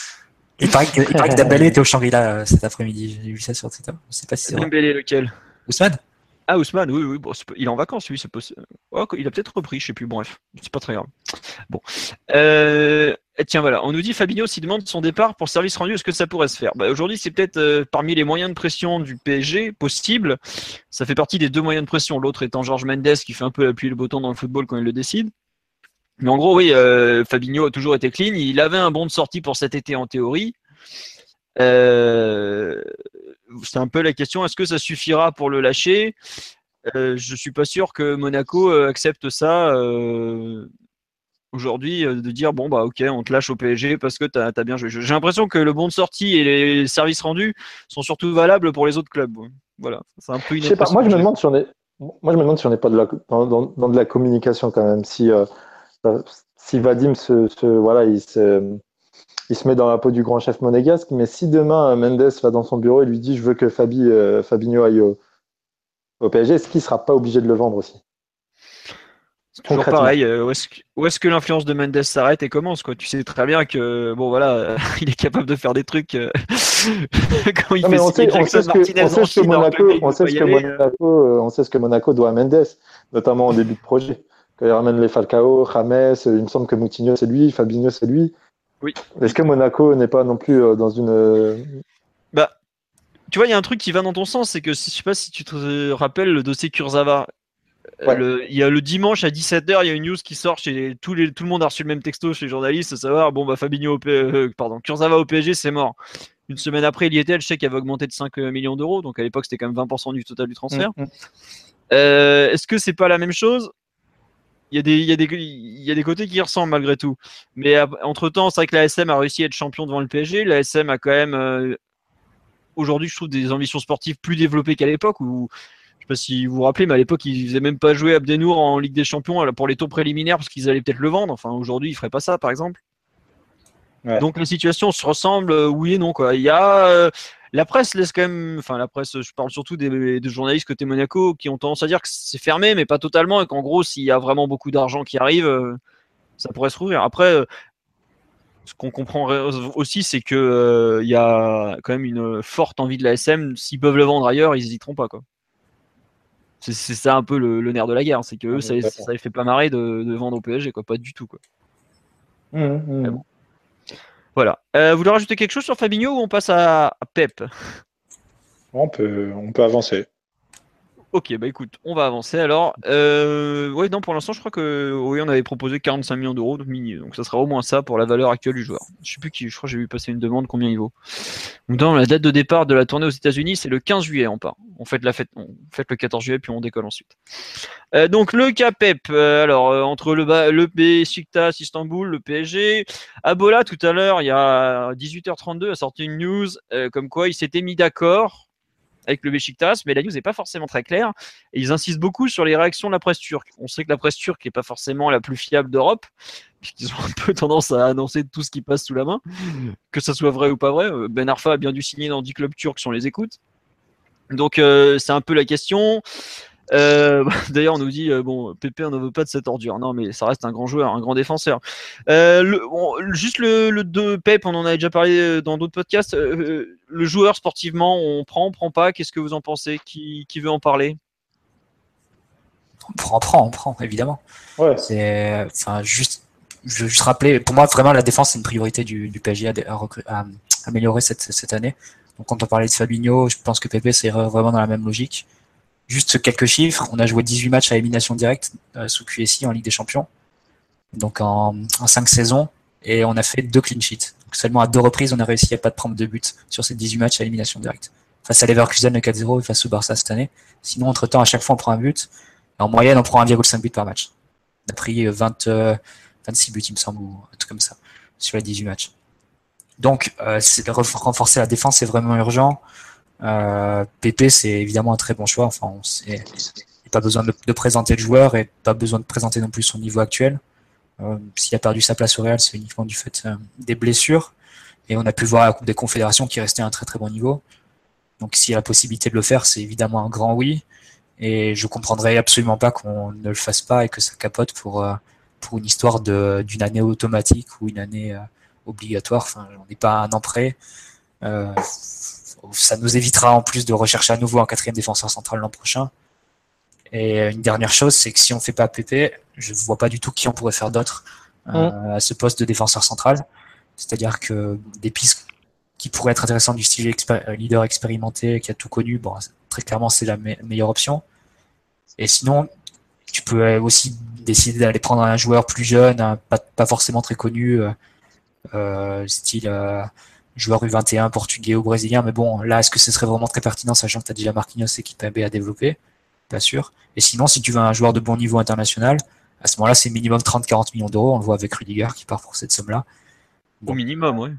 il paraît que, il Dembélé était au Shangri-La euh, cet après-midi. J'ai vu ça sur Twitter. Je sais pas si c'est Dembélé lequel? Ousmane? Ah, Ousmane, oui, oui, bon, il est en vacances, oui, c'est possible. Oh, il a peut-être repris, je sais plus, bref, c'est pas très grave. Bon. Euh, tiens, voilà, on nous dit Fabinho s'il demande son départ pour service rendu, est-ce que ça pourrait se faire? Bah, Aujourd'hui, c'est peut-être euh, parmi les moyens de pression du PSG possible. Ça fait partie des deux moyens de pression, l'autre étant Georges Mendes qui fait un peu appuyer le bouton dans le football quand il le décide. Mais en gros, oui, euh, Fabinho a toujours été clean. Il avait un bon de sortie pour cet été en théorie. Euh, c'est un peu la question est-ce que ça suffira pour le lâcher? Euh, Je suis pas sûr que Monaco accepte ça aujourd'hui de dire bon bah ok on te lâche au PSG parce que tu as, bien joué. J'ai l'impression que le bon de sortie et les services rendus sont surtout valables pour les autres clubs. Voilà, c'est un peu une. moi je me demande si on est, moi je me demande si on n'est pas de la, dans, dans, de la communication quand même. Si si Vadim se, voilà, il se, il se met dans la peau du grand chef monégasque, mais si demain Mendes va dans son bureau et lui dit je veux que Fabi, euh, Fabinho aille au, PSG, est-ce qu'il ne sera pas obligé de le vendre aussi? C'est toujours pareil. Euh, où est-ce que, que l'influence de Mendes s'arrête et commence quoi? Tu sais très bien que bon voilà, il est capable de faire des trucs euh, quand il fait on sait, on sait ce que, Monaco, on sait ce que Monaco, on sait ce que Monaco doit à Mendes, notamment au début de projet quand il ramène les Falcao, James, il me semble que Moutinho c'est lui, Fabinho c'est lui. Oui. Est-ce que Monaco n'est pas non plus euh, dans une. Euh, bah, tu vois, il y a un truc qui va dans ton sens, c'est que je sais pas si tu te rappelles le dossier Kurzawa. Euh, il y a le dimanche à 17h, il y a une news qui sort chez tout, les, tout le monde a reçu le même texto chez les journalistes, à savoir bon bah Fabinho au pardon, Kurzawa au PSG, c'est mort. Une semaine après, il y était, le chèque avait augmenté de 5 millions d'euros, donc à l'époque c'était quand même 20% du total du transfert. Mm, mm. Est-ce que c'est pas la même chose? Il y, a des, il, y a des, il y a des côtés qui ressemblent malgré tout. Mais entre temps, c'est vrai que la SM a réussi à être champion devant le PSG. La SM a quand même, euh, aujourd'hui, je trouve des ambitions sportives plus développées qu'à l'époque où, je sais pas si vous vous rappelez, mais à l'époque, ils faisaient même pas jouer Abdenour en Ligue des Champions pour les tours préliminaires parce qu'ils allaient peut-être le vendre. Enfin, aujourd'hui, ils feraient pas ça, par exemple. Donc la situation se ressemble, euh, oui et non. Quoi. Il y a, euh, la presse laisse quand même, enfin la presse, je parle surtout des, journalistes côté Monaco qui ont tendance à dire que c'est fermé, mais pas totalement, et qu'en gros, s'il y a vraiment beaucoup d'argent qui arrive, euh, ça pourrait se rouvrir. Après, euh, ce qu'on comprend aussi, c'est que euh, il y a quand même une forte envie de la SM. S'ils peuvent le vendre ailleurs, ils n'hésiteront pas, quoi. C'est ça un peu le, nerf de la guerre, c'est que eux, ça, ça, les fait pas marrer de, vendre au PSG, quoi, pas du tout, quoi. Mmh, mmh. Voilà. Euh, vous voulez rajouter quelque chose sur Fabinho ou on passe à, Pep? On peut, on peut avancer. Ok, bah écoute, on va avancer alors. Euh, ouais, non, pour l'instant, je crois que oui, on avait proposé 45 millions d'euros, donc ça sera au moins ça pour la valeur actuelle du joueur. Je sais plus qui, je crois que j'ai vu passer une demande combien il vaut. Dans la date de départ de la tournée aux États-Unis, c'est le 15 juillet, on part. On fait la fête, on fait le 14 juillet, puis on décolle ensuite. Euh, donc le CAPEP, euh, alors euh, entre le, le Besiktas, Istanbul, le PSG, Abola tout à l'heure, il y a 18h32, a sorti une news comme quoi il s'était mis d'accord avec le Besiktas, mais la news n'est pas forcément très claire. Ils insistent beaucoup sur les réactions de la presse turque. On sait que la presse turque n'est pas forcément la plus fiable d'Europe, puisqu'ils ont un peu tendance à annoncer tout ce qui passe sous la main, que ça soit vrai ou pas vrai. Euh, ben Arfa a bien dû signer dans 10 clubs turcs on les écoute. Donc euh, c'est un peu la question. Euh, d'ailleurs, on nous dit euh, bon, Pépé, on ne veut pas de cette ordure. Non, mais ça reste un grand joueur, un grand défenseur. Euh, juste le, le de Pep, on en avait déjà parlé dans d'autres podcasts. le joueur sportivement, on prend, on prend pas? Qu'est-ce que vous en pensez? Qui, veut en parler? On prend, on prend, on prend, évidemment. Ouais. C'est, enfin, juste, je veux juste rappeler, pour moi, vraiment, la défense, c'est une priorité du, du PSG à, améliorer cette, cette année. Donc, quand on parlait de Fabinho, je pense que Pépé, c'est vraiment dans la même logique. Juste quelques chiffres, on a joué 18 matchs à élimination directe euh, sous QSI en Ligue des Champions, donc en, en 5 saisons, et on a fait deux clean sheets. Donc seulement à deux reprises, on a réussi à pas prendre de but sur ces 18 matchs à élimination directe. Face à Leverkusen le 4-0 et face au Barça cette année. Sinon, entre-temps, à chaque fois, on prend un but. en moyenne, on prend 1,5 but par match. On a pris 20, euh, 26 euh, buts, il me semble, ou un truc comme ça, sur les 18 matchs. Donc, renforcer la défense, c'est vraiment urgent. Euh, PP, c'est évidemment un très bon choix. Enfin, on sait, pas besoin de, présenter le joueur et pas besoin de présenter non plus son niveau actuel. Euh, S'il a perdu sa place au Real, c'est uniquement du fait euh, des blessures. Et on a pu voir à la Coupe des Confédérations qui restait à un très très bon niveau. Donc s'il y a la possibilité de le faire, c'est évidemment un grand oui. Et je comprendrais absolument pas qu'on ne le fasse pas et que ça capote pour, pour une histoire d'une année automatique ou une année obligatoire. Enfin, on n'est pas un an près. Euh, ça nous évitera en plus de rechercher à nouveau un quatrième défenseur central l'an prochain. Et une dernière chose, c'est que si on fait pas PP, je ne vois pas du tout qui on pourrait faire d'autre euh, à ce poste de défenseur central. C'est-à-dire que des pistes qui pourraient être intéressantes du style leader expérimenté qui a tout connu, bon, très clairement c'est la meilleure option. Et sinon, tu peux aussi décider d'aller prendre un joueur plus jeune, pas, pas, forcément très connu, style joueur U21 portugais ou brésilien. Mais bon, là, est-ce que ce serait vraiment très pertinent, sachant que tu as déjà Marquinhos et Kipembe à développer? Pas sûr. Et sinon, si tu veux un joueur de bon niveau international, à ce moment-là, c'est minimum 30-40 millions d'euros. On le voit avec Rudiger qui part pour cette somme-là. Au minimum, oui.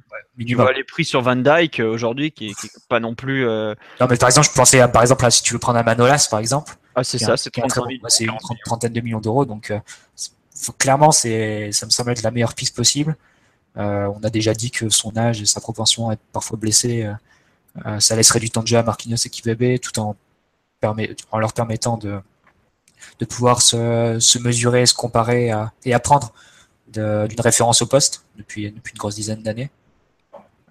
Tu vois les prix sur Van Dyke euh, aujourd'hui, qui, n'est pas non plus. Euh, non, mais par exemple, je pensais, par exemple, si tu veux prendre un Manolas, par exemple. Ah, c'est ça, c'est C'est une trentaine de millions d'euros. Donc, euh, clairement, c'est, ça me semble être la meilleure piste possible. On a déjà dit que son âge et sa propension à être parfois blessé, ça laisserait du temps de jeu à Marquinhos et Kibebe, tout en, en leur permettant de, de pouvoir se, se mesurer, se comparer et apprendre d'une référence au poste depuis, depuis une grosse dizaine d'années.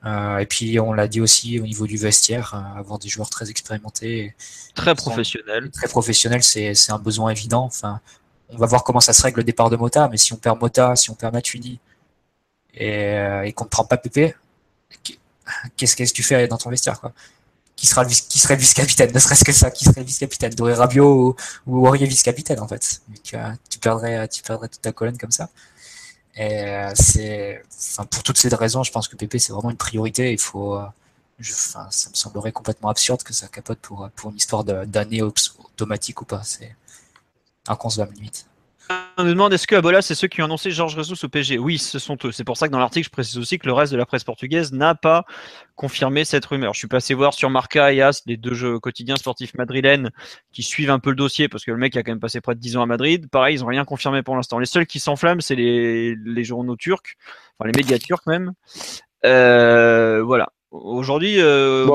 Euh, et puis on l'a dit aussi au niveau du vestiaire, euh, avoir des joueurs très expérimentés, très professionnels. Très professionnels, c'est un besoin évident. Enfin, on va voir comment ça se règle le départ de Mota, mais si on perd Mota, si on perd Matuidi et, euh, qu'on ne prend pas Pépé, qu'est-ce que tu fais dans ton vestiaire quoi? Qui sera qui serait vice-capitaine, ne serait-ce que ça, qui serait vice-capitaine, Doré Rabiot ou, ou Aurier vice-capitaine en fait. tu, tu perdrais, tu perdrais toute ta colonne comme ça. Et euh, c'est, enfin, pour toutes ces raisons, je pense que PP c'est vraiment une priorité. Il faut, euh, enfin, ça me semblerait complètement absurde que ça capote pour, pour une histoire d'année automatique ou pas. C'est inconcevable limite. On nous demande est-ce que Abola, c'est ceux qui ont annoncé Georges Jesus au PSG Oui, ce sont eux. C'est pour ça que dans l'article, je précise aussi que le reste de la presse portugaise n'a pas confirmé cette rumeur. Je suis passé voir sur Marca et As, les deux jeux quotidiens sportifs madrilènes, qui suivent un peu le dossier parce que le mec a quand même passé près de 10 ans à Madrid. Pareil, ils n'ont rien confirmé pour l'instant. Les seuls qui s'enflamment, c'est les, journaux turcs, enfin les médias turcs même. Euh, voilà. Aujourd'hui, euh,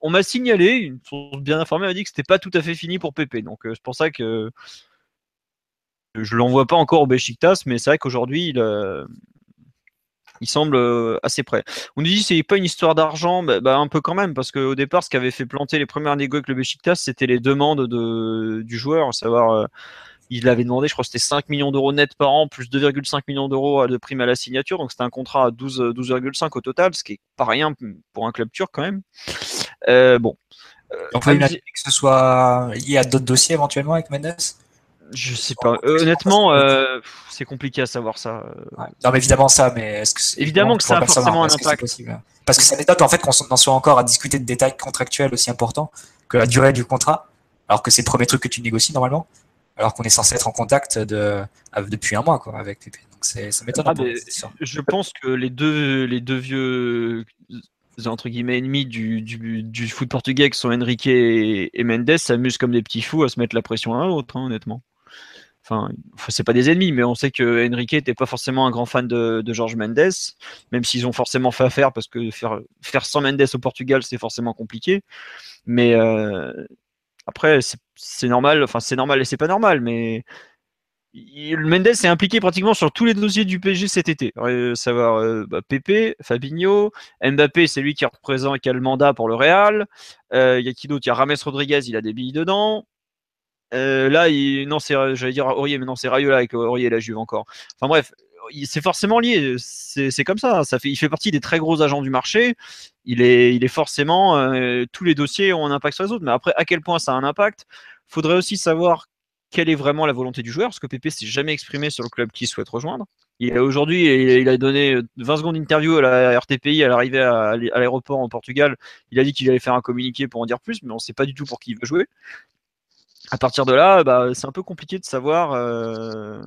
on m'a signalé, une source bien informée m'a dit que c'était pas tout à fait fini pour Pépé. Donc euh, c'est pour ça que je l'envoie pas encore au Besiktas, mais c'est vrai qu'aujourd'hui, il, euh, il semble euh, assez prêt. On nous dit c'est pas une histoire d'argent, bah, bah, un peu quand même, parce qu'au départ, ce qui avait fait planter les premières négociations avec le Besiktas, c'était les demandes de, du joueur, à savoir, euh, il avait demandé, je crois que c'était 5 millions d'euros net par an, plus 2,5 millions d'euros de prime à la signature, donc c'était un contrat à 12,5 au total, ce qui est pas rien pour un club turc quand même. bon. On peut imaginer que ce soit lié à d'autres dossiers éventuellement avec Mendes? Je sais pas. honnêtement, euh, c'est compliqué à savoir ça. Non, mais évidemment ça, mais est-ce que évidemment que ça a forcément un impact. Parce que ça m'étonne en fait qu'on en soit encore à discuter de détails contractuels aussi importants que la durée du contrat, alors que c'est le premier truc que tu négocies normalement, alors qu'on est censé être en contact de, depuis un mois quoi avec Pépé. Donc ça m'étonne. Ah, je pense que les deux les deux vieux entre guillemets ennemis du, du, foot portugais qui sont Enrique et, Mendes s'amusent comme des petits fous à se mettre la pression à l'autre, hein, honnêtement. Enfin, c'est pas des ennemis, mais on sait que Enrique n'était pas forcément un grand fan de, de Mendes, même s'ils ont forcément fait affaire parce que faire, faire sans Mendes au Portugal, c'est forcément compliqué. Mais euh, après, c'est normal, enfin, c'est normal et c'est pas normal, mais Mendes est impliqué pratiquement sur tous les dossiers du PSG cet été. Euh, savoir euh, bah, Pepe, Fabinho, Mbappé, c'est lui qui représente, qui a le mandat pour le Real. Il y a qui d'autre? Il y a Rames Rodriguez, il a des billes dedans. Euh, là, il, non, c'est, j'allais dire Aurier, mais non, c'est Rayola avec Aurier et la Juve encore. Enfin bref, c'est forcément lié. C'est, comme ça. Ça fait, il fait partie des très gros agents du marché. Il est, il est forcément. Euh, tous les dossiers ont un impact sur les autres. Mais après, à quel point ça a un impact? Faudrait aussi savoir quelle est vraiment la volonté du joueur, parce que Pépé s'est jamais exprimé sur le club qu'il souhaite rejoindre. Il aujourd'hui, il a donné 20 secondes d'interview à la RTPI à l'arrivée à l'aéroport en Portugal. Il a dit qu'il allait faire un communiqué pour en dire plus, mais on ne sait pas du tout pour qui il veut jouer à partir de là, bah, c'est un peu compliqué de savoir euh,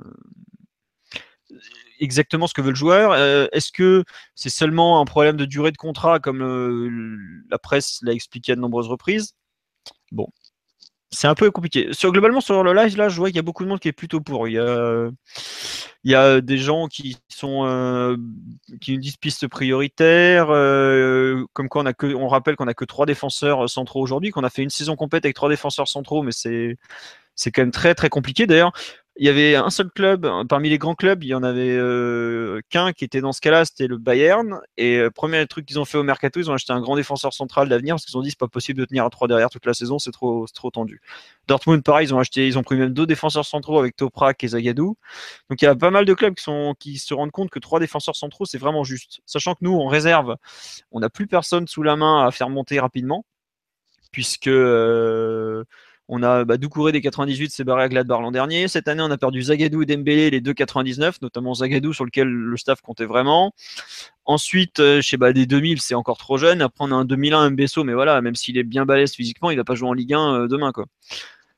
exactement ce que veut le joueur. Euh, est-ce que c'est seulement un problème de durée de contrat, comme euh, la presse l'a expliqué à de nombreuses reprises? Bon, c'est un peu compliqué. Globalement, sur le live, là, je vois qu'il y a beaucoup de monde qui est plutôt pour. Il y a, il y a des gens qui sont euh, qui nous disent piste prioritaire. Euh, comme quoi, on, a que, on rappelle qu'on a que trois défenseurs centraux aujourd'hui, qu'on a fait une saison complète avec trois défenseurs centraux, mais c'est c'est quand même très très compliqué. D'ailleurs, il y avait un seul club, parmi les grands clubs, il y en avait euh, qu'un qui était dans ce cas-là, c'était le Bayern. Et euh, premier truc qu'ils ont fait au mercato, ils ont acheté un grand défenseur central d'avenir parce qu'ils ont dit c'est pas possible de tenir à 3 derrière toute la saison, c'est trop, trop tendu. Dortmund, pareil, ils ont acheté, ils ont pris même deux défenseurs centraux avec Toprak et Zagadou. Donc il y a pas mal de clubs qui, se rendent compte que trois défenseurs centraux, c'est vraiment juste. Sachant que nous, on réserve, on n'a plus personne sous la main à faire monter rapidement, puisque euh, On a bah, Doucouré des 98 s'est barré à Gladbach l'an dernier. Cette année, on a perdu Zagadou et Dembélé, les deux 99, notamment Zagadou sur lequel le staff comptait vraiment. Ensuite, euh, chez bah, des 2000, c'est encore trop jeune. Après, on a un 2001 Mbesso, mais voilà, même s'il est bien balèze physiquement, il va pas jouer en Ligue 1 euh, demain. Quoi.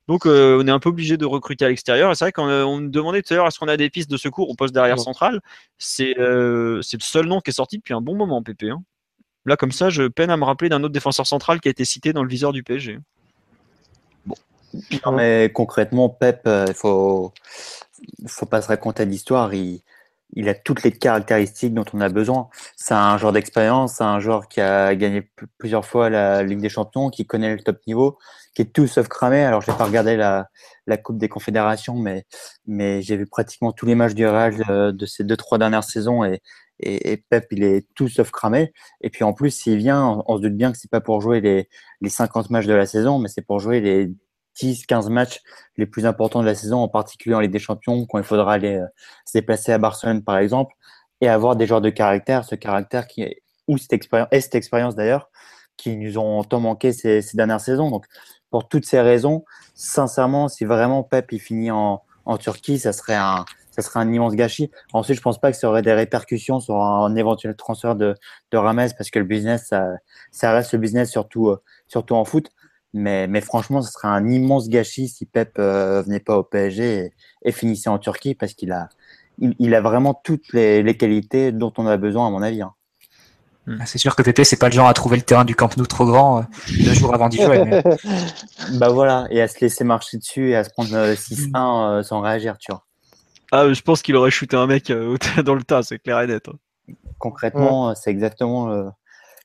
Donc, euh, on est un peu obligé de recruter à l'extérieur. Et c'est vrai qu'on on me demandait tout à l'heure est-ce qu'on a des pistes de secours au poste derrière central? C'est le seul nom qui est sorti depuis un bon moment, PP. Hein. Là, comme ça, je peine à me rappeler d'un autre défenseur central qui a été cité dans le viseur du PSG. Non, mais concrètement, Pep, il euh, faut, faut pas se raconter l'histoire. Il, il a toutes les caractéristiques dont on a besoin. C'est un joueur d'expérience, c'est un joueur qui a gagné plusieurs fois la Ligue des Champions, qui connaît le top niveau, qui est tout sauf cramé. Alors, je n'ai pas regardé la, la Coupe des Confédérations, mais, mais j'ai vu pratiquement tous les matchs du Real de, de ces deux, trois dernières saisons et, et, Pep, il est tout sauf cramé. Et puis en plus, s'il vient, on, se doute bien que c'est pas pour jouer les, les 50 matchs de la saison, mais c'est pour jouer les 10, 15 matchs les plus importants de la saison, en particulier en Ligue des Champions, quand il faudra aller euh, se déplacer à Barcelone, par exemple, et avoir des joueurs de caractère, ce caractère qui est, ou cette expérience, et cette expérience d'ailleurs, qui nous ont tant manqué ces, dernières saisons. Donc, pour toutes ces raisons, sincèrement, si vraiment Pep il finit en, Turquie, ça serait un, immense gâchis. Ensuite, je pense pas que ça aurait des répercussions sur un, éventuel transfert de, de Rames parce que le business, ça, reste le business surtout, euh, surtout en foot. Mais, mais franchement, ce serait un immense gâchis si Pep euh, venait pas au PSG et, finissait en Turquie parce qu'il a, il, a vraiment toutes les, les, qualités dont on a besoin, à mon avis. Hein. Ah, c'est sûr que Pépé, c'est pas le genre à trouver le terrain du Camp Nou trop grand euh, deux jours avant d'y jouer. bah voilà, et à se laisser marcher dessus et à se prendre 6-1 euh, sans réagir, tu vois. Ah, je pense qu'il aurait shooté un mec dans le tas, c'est clair et net. Hein. Concrètement, c'est exactement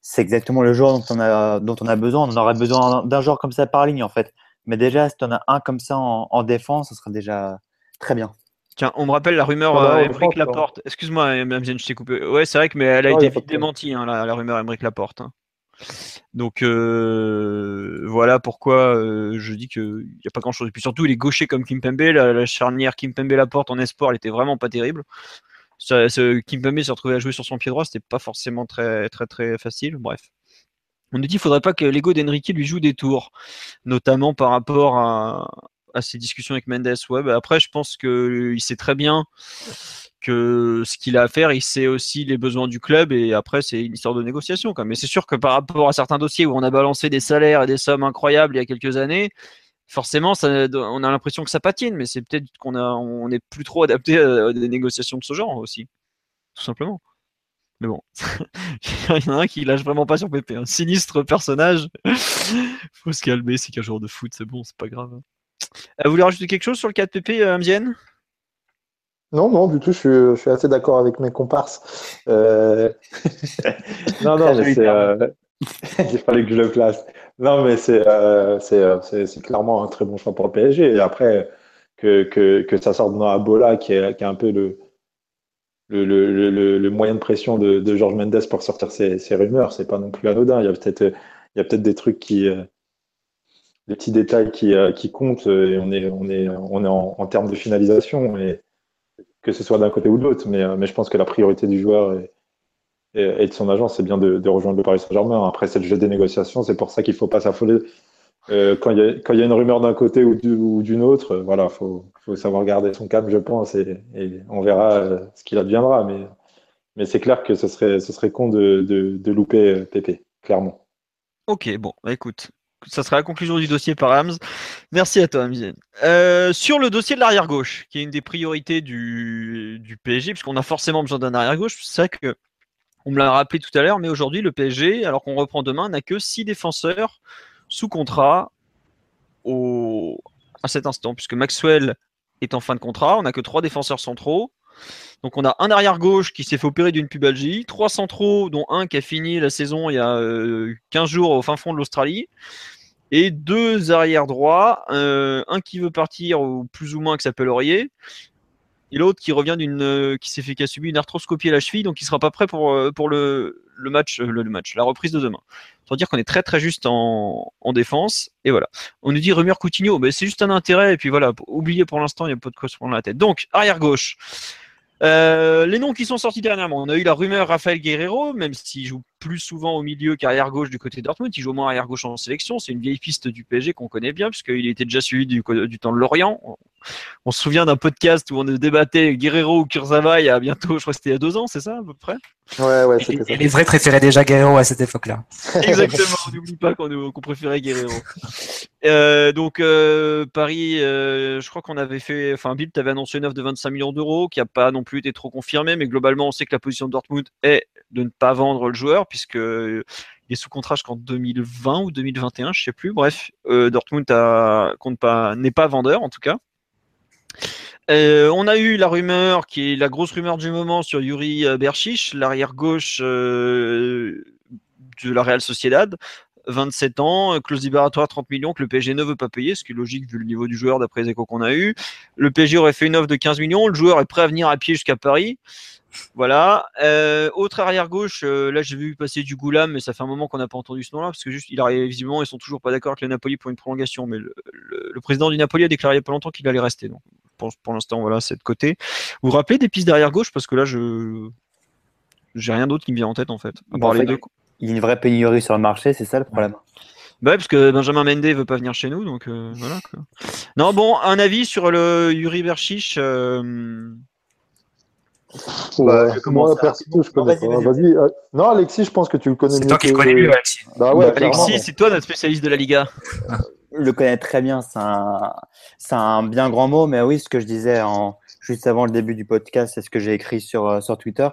c'est exactement le joueur dont on a, dont on a besoin. On aurait besoin d'un joueur comme ça par ligne, en fait. Mais déjà, si tu en as un comme ça en, défense, ce serait déjà très bien. Tiens, on me rappelle la rumeur euh, Embrick Laporte. Excuse-moi, je t'ai coupé. Ouais, c'est vrai que mais elle a été vite démentie, hein, la, rumeur Embrick Laporte. Hein. Donc euh, voilà pourquoi euh, je dis qu'il n'y a pas grand-chose. Et puis surtout, il est gaucher comme Kimpembe. La, la charnière Kimpembe-Laporte en espoir, elle était vraiment pas terrible ce, Kimpembe se retrouver à jouer sur son pied droit, c'était pas forcément très très très facile. Bref. On nous dit qu'il faudrait pas que l'ego d'Enrique lui joue des tours, notamment par rapport à, à ses discussions avec Mendes. Ouais, bah, après, je pense qu'il sait très bien que ce qu'il a à faire, il sait aussi les besoins du club et après, c'est une histoire de négociation. Mais c'est sûr que par rapport à certains dossiers où on a balancé des salaires et des sommes incroyables il y a quelques années, forcément, ça, on a l'impression que ça patine, mais c'est peut-être qu'on a, on n'est plus trop adapté à des négociations de ce genre aussi, tout simplement. Mais bon, il y en a un qui lâche vraiment pas sur PP. Un sinistre personnage. Faut se calmer, c'est qu'un jour de foot, c'est bon, c'est pas grave. Vous voulez rajouter quelque chose sur le cas de PP, euh, non, non, du tout, je suis, assez d'accord avec mes comparses. Euh, non, non, mais c'est. Euh... Il fallait que je le place. Non, mais euh, euh, c'est clairement un très bon choix pour le PSG. Et après, que, que, que ça sorte dans Abola, qui est, qui est un peu le, le, le, le, moyen de pression de, de Georges Mendes pour sortir ses, ses rumeurs, c'est pas non plus anodin. Il y a peut-être peut des trucs qui. Euh, des petits détails qui, qui comptent et on est, on est, on est en, en termes de finalisation, et que ce soit d'un côté ou de l'autre. Mais, mais je pense que la priorité du joueur est, et, de son agent, c'est bien de, rejoindre le Paris Saint-Germain. Après, c'est le jeu des négociations, c'est pour ça qu'il ne faut pas s'affoler. Euh, quand il y, a une rumeur d'un côté ou d'une autre, euh, voilà, faut, savoir garder son calme, je pense, et, on verra euh, ce qu'il adviendra. Mais, c'est clair que ce serait, con de, louper Pépé, clairement. Ok, bon, bah, écoute, ça sera la conclusion du dossier par Hams. Merci à toi, Amzien. sur le dossier de l'arrière gauche, qui est une des priorités du, du PSG, puisqu'on a forcément besoin d'un arrière gauche, c'est vrai que on me l'a rappelé tout à l'heure, mais aujourd'hui, le PSG, alors qu'on reprend demain, n'a que six défenseurs sous contrat à cet instant, puisque Maxwell est en fin de contrat. On n'a que trois défenseurs centraux. Donc on a un arrière gauche qui s'est fait opérer d'une pubalgie, trois centraux, dont un qui a fini la saison il y a 15 euh, jours au fin fond de l'Australie, et deux arrières droits, euh, un qui veut partir, ou plus ou moins qui s'appelle Aurier, et l'autre qui revient d'une euh, qui s'est fait qui a subi une arthroscopie à la cheville donc il sera pas prêt pour euh, pour le, le match euh, le, match la reprise de demain. Sans dire qu'on est très très juste en, en, défense et voilà. On nous dit rumeur Coutinho mais c'est juste un intérêt et puis voilà oubliez pour l'instant il n'y a pas de quoi se prendre la tête. Donc arrière gauche. Les noms qui sont sortis dernièrement, on a eu la rumeur Rafael Guerrero, même s'il joue plus souvent au milieu qu'arrière gauche du côté de Dortmund, il joue au moins arrière gauche en sélection. C'est une vieille piste du PSG qu'on connaît bien, puisqu'il était déjà suivi du, du temps de Lorient. On, se souvient d'un podcast où on débattait Guerrero ou Kurzawa il y a bientôt, je crois que c'était il y a deux ans, c'est ça à peu près? Ouais, ouais, c'était ça. Et les vrais préféraient déjà Guerrero à cette époque-là. Exactement, on n'oublie pas qu'on préférait Guerrero. Euh, donc euh, Paris, euh, je crois qu'on avait fait, enfin Bill, tu avais annoncé une offre de 25 millions d'euros qui n'a pas non plus été trop confirmée, mais globalement on sait que la position de Dortmund est de ne pas vendre le joueur puisque il est sous contrat jusqu'en 2020 ou 2021, je sais plus. Bref, Dortmund compte pas, n'est pas vendeur en tout cas. on a eu la rumeur, qui est la grosse rumeur du moment sur Yuri Berchiche, l'arrière gauche de la Real Sociedad. 27 ans, clause libératoire 30 millions que le PSG ne veut pas payer, ce qui est logique vu le niveau du joueur d'après les échos qu'on a eu. Le PSG aurait fait une offre de 15 millions, le joueur est prêt à venir à pied jusqu'à Paris. Voilà. Euh, autre arrière gauche, euh, là j'ai vu passer du Goulam, mais ça fait un moment qu'on n'a pas entendu ce nom-là, parce que juste, il arrive visiblement, ils sont toujours pas d'accord avec le Napoli pour une prolongation, mais le, président du Napoli a déclaré il n'y a pas longtemps qu'il allait rester. Donc pour, pour l'instant, voilà, c'est de côté. Vous vous rappelez des pistes d'arrière gauche, parce que là je j'ai rien d'autre qui me vient en tête en fait. À part les deux il y a une vraie pénurie sur le marché, c'est ça le problème? Bah ouais, parce que Benjamin Mendes veut pas venir chez nous, donc euh, voilà. Non, bon, un avis sur le Yuri Berchiche. Euh... Bah, perso, je connais pas. Vas-y, euh, Non, Alexis, je pense que tu le connais mieux. C'est toi qui le connais mieux, Alexis. Bah ouais, Alexis, c'est toi notre spécialiste de la Liga. Je le connais très bien, c'est un... un bien grand mot, mais oui, ce que je disais en juste avant le début du podcast, c'est ce que j'ai écrit sur, euh, sur Twitter.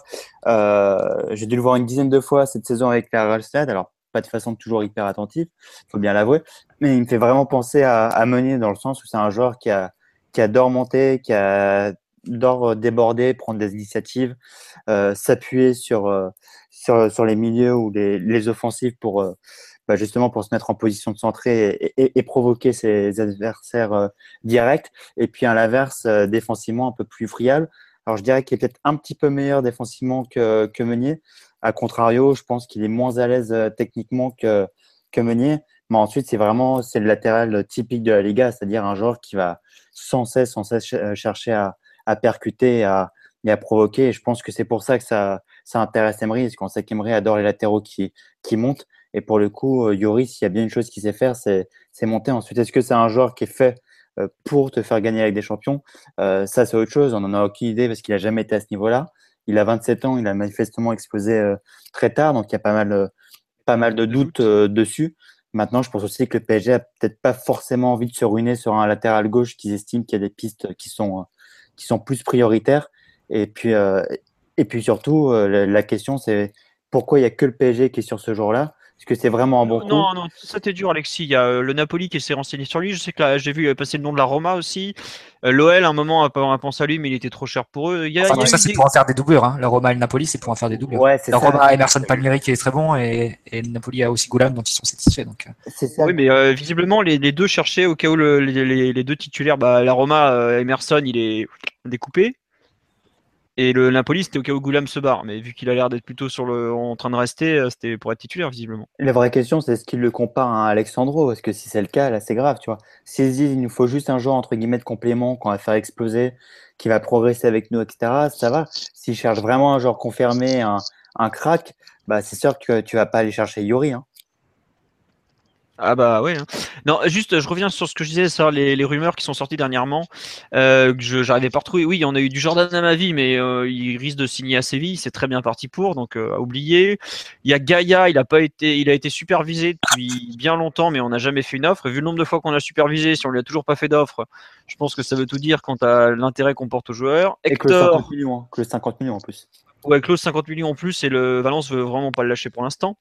Euh, j'ai dû le voir une dizaine de fois cette saison avec la Real Stade. Alors, pas de façon toujours hyper attentive, il faut bien l'avouer. Mais il me fait vraiment penser à, à Meunier dans le sens où c'est un joueur qui, a, qui adore monter, qui adore déborder, prendre des initiatives, euh, s'appuyer sur, euh, sur, sur les milieux ou les, les offensives pour, euh, bah, justement pour se mettre en position de centrer et, provoquer ses adversaires directs. Et puis à l'inverse, défensivement un peu plus friable. Alors je dirais qu'il est peut-être un petit peu meilleur défensivement que, que Meunier. A contrario, je pense qu'il est moins à l'aise techniquement que, que Meunier. Mais ensuite, c'est vraiment c'est le latéral typique de la Liga, c'est-à-dire un joueur qui va sans cesse, sans cesse chercher à, à percuter et à, et à provoquer. Et je pense que c'est pour ça que ça, ça intéresse Emery, parce qu'on sait qu'Emery adore les latéraux qui, qui montent. Et pour le coup, euh, Yoris, s'il y a bien une chose qu'il sait faire, c'est monter. Ensuite, est-ce que c'est un joueur qui est fait euh, pour te faire gagner avec des champions? Euh, Ça, c'est autre chose. On n'en a aucune idée parce qu'il n'a jamais été à ce niveau-là. Il a 27 ans, il a manifestement explosé très tard, donc il y a pas mal, pas mal de doutes dessus. Maintenant, je pense aussi que le PSG a peut-être pas forcément envie de se ruiner sur un latéral gauche qu'ils estiment qu'il y a des pistes qui sont, qui sont plus prioritaires. Et puis, et puis surtout, la, question, c'est pourquoi il n'y a que le PSG qui est sur ce jour-là? Est-ce que c'est vraiment un bon coup? Non, non, ça t'est dur, Alexis. Il y a euh, le Napoli qui s'est renseigné sur lui. Je sais que j'ai vu passer le nom de la Roma aussi. Euh, L'OL, à un moment, a pensé à lui, mais il était trop cher pour eux. Il y a, ça, c'est pour en faire des doublures. Hein. La Roma et le Napoli, c'est pour en faire des doublures. Ouais, la Roma a Emerson Palmieri qui est très bon et, et, le Napoli a aussi Goulam dont ils sont satisfaits. Donc. Euh. Ça. Oui, mais visiblement, les, deux cherchaient au cas où les, les, deux titulaires. Bah, la Roma, Emerson, il est découpé. Et le Napoli, c'était au cas où Goulam se barre. Mais vu qu'il a l'air d'être plutôt sur le, en train de rester, euh, c'était pour être titulaire, visiblement. La vraie question, c'est est-ce qu'il le compare à Alexandro? Parce que si c'est le cas, là, c'est grave, tu vois. S'il dit, il nous faut juste un joueur, entre guillemets, de complément qu'on va faire exploser, qui va progresser avec nous, etc., ça va. S'il cherche vraiment un joueur confirmé, un, un crack, bah, c'est sûr que tu vas pas aller chercher Yori. Hein. Ah bah ouais. Hein. Non, juste, je reviens sur ce que je disais, sur les, les rumeurs qui sont sorties dernièrement, euh, que je j'arrivais pas à retrouver. Oui, on a eu du Jordan à ma vie, mais euh, il risque de signer à Séville, c'est très bien parti pour, donc euh, à oublier. Il y a Gaïa, il a pas été, il a été supervisé depuis bien longtemps, mais on n'a jamais fait une offre. Et vu le nombre de fois qu'on a supervisé, si on lui a toujours pas fait d'offre, je pense que ça veut tout dire quant à l'intérêt qu'on porte aux joueurs. Hector, Et que 50 millions, hein, que 50 millions en plus. Ouais, close 50 millions en plus et le Valence veut vraiment pas le lâcher pour l'instant.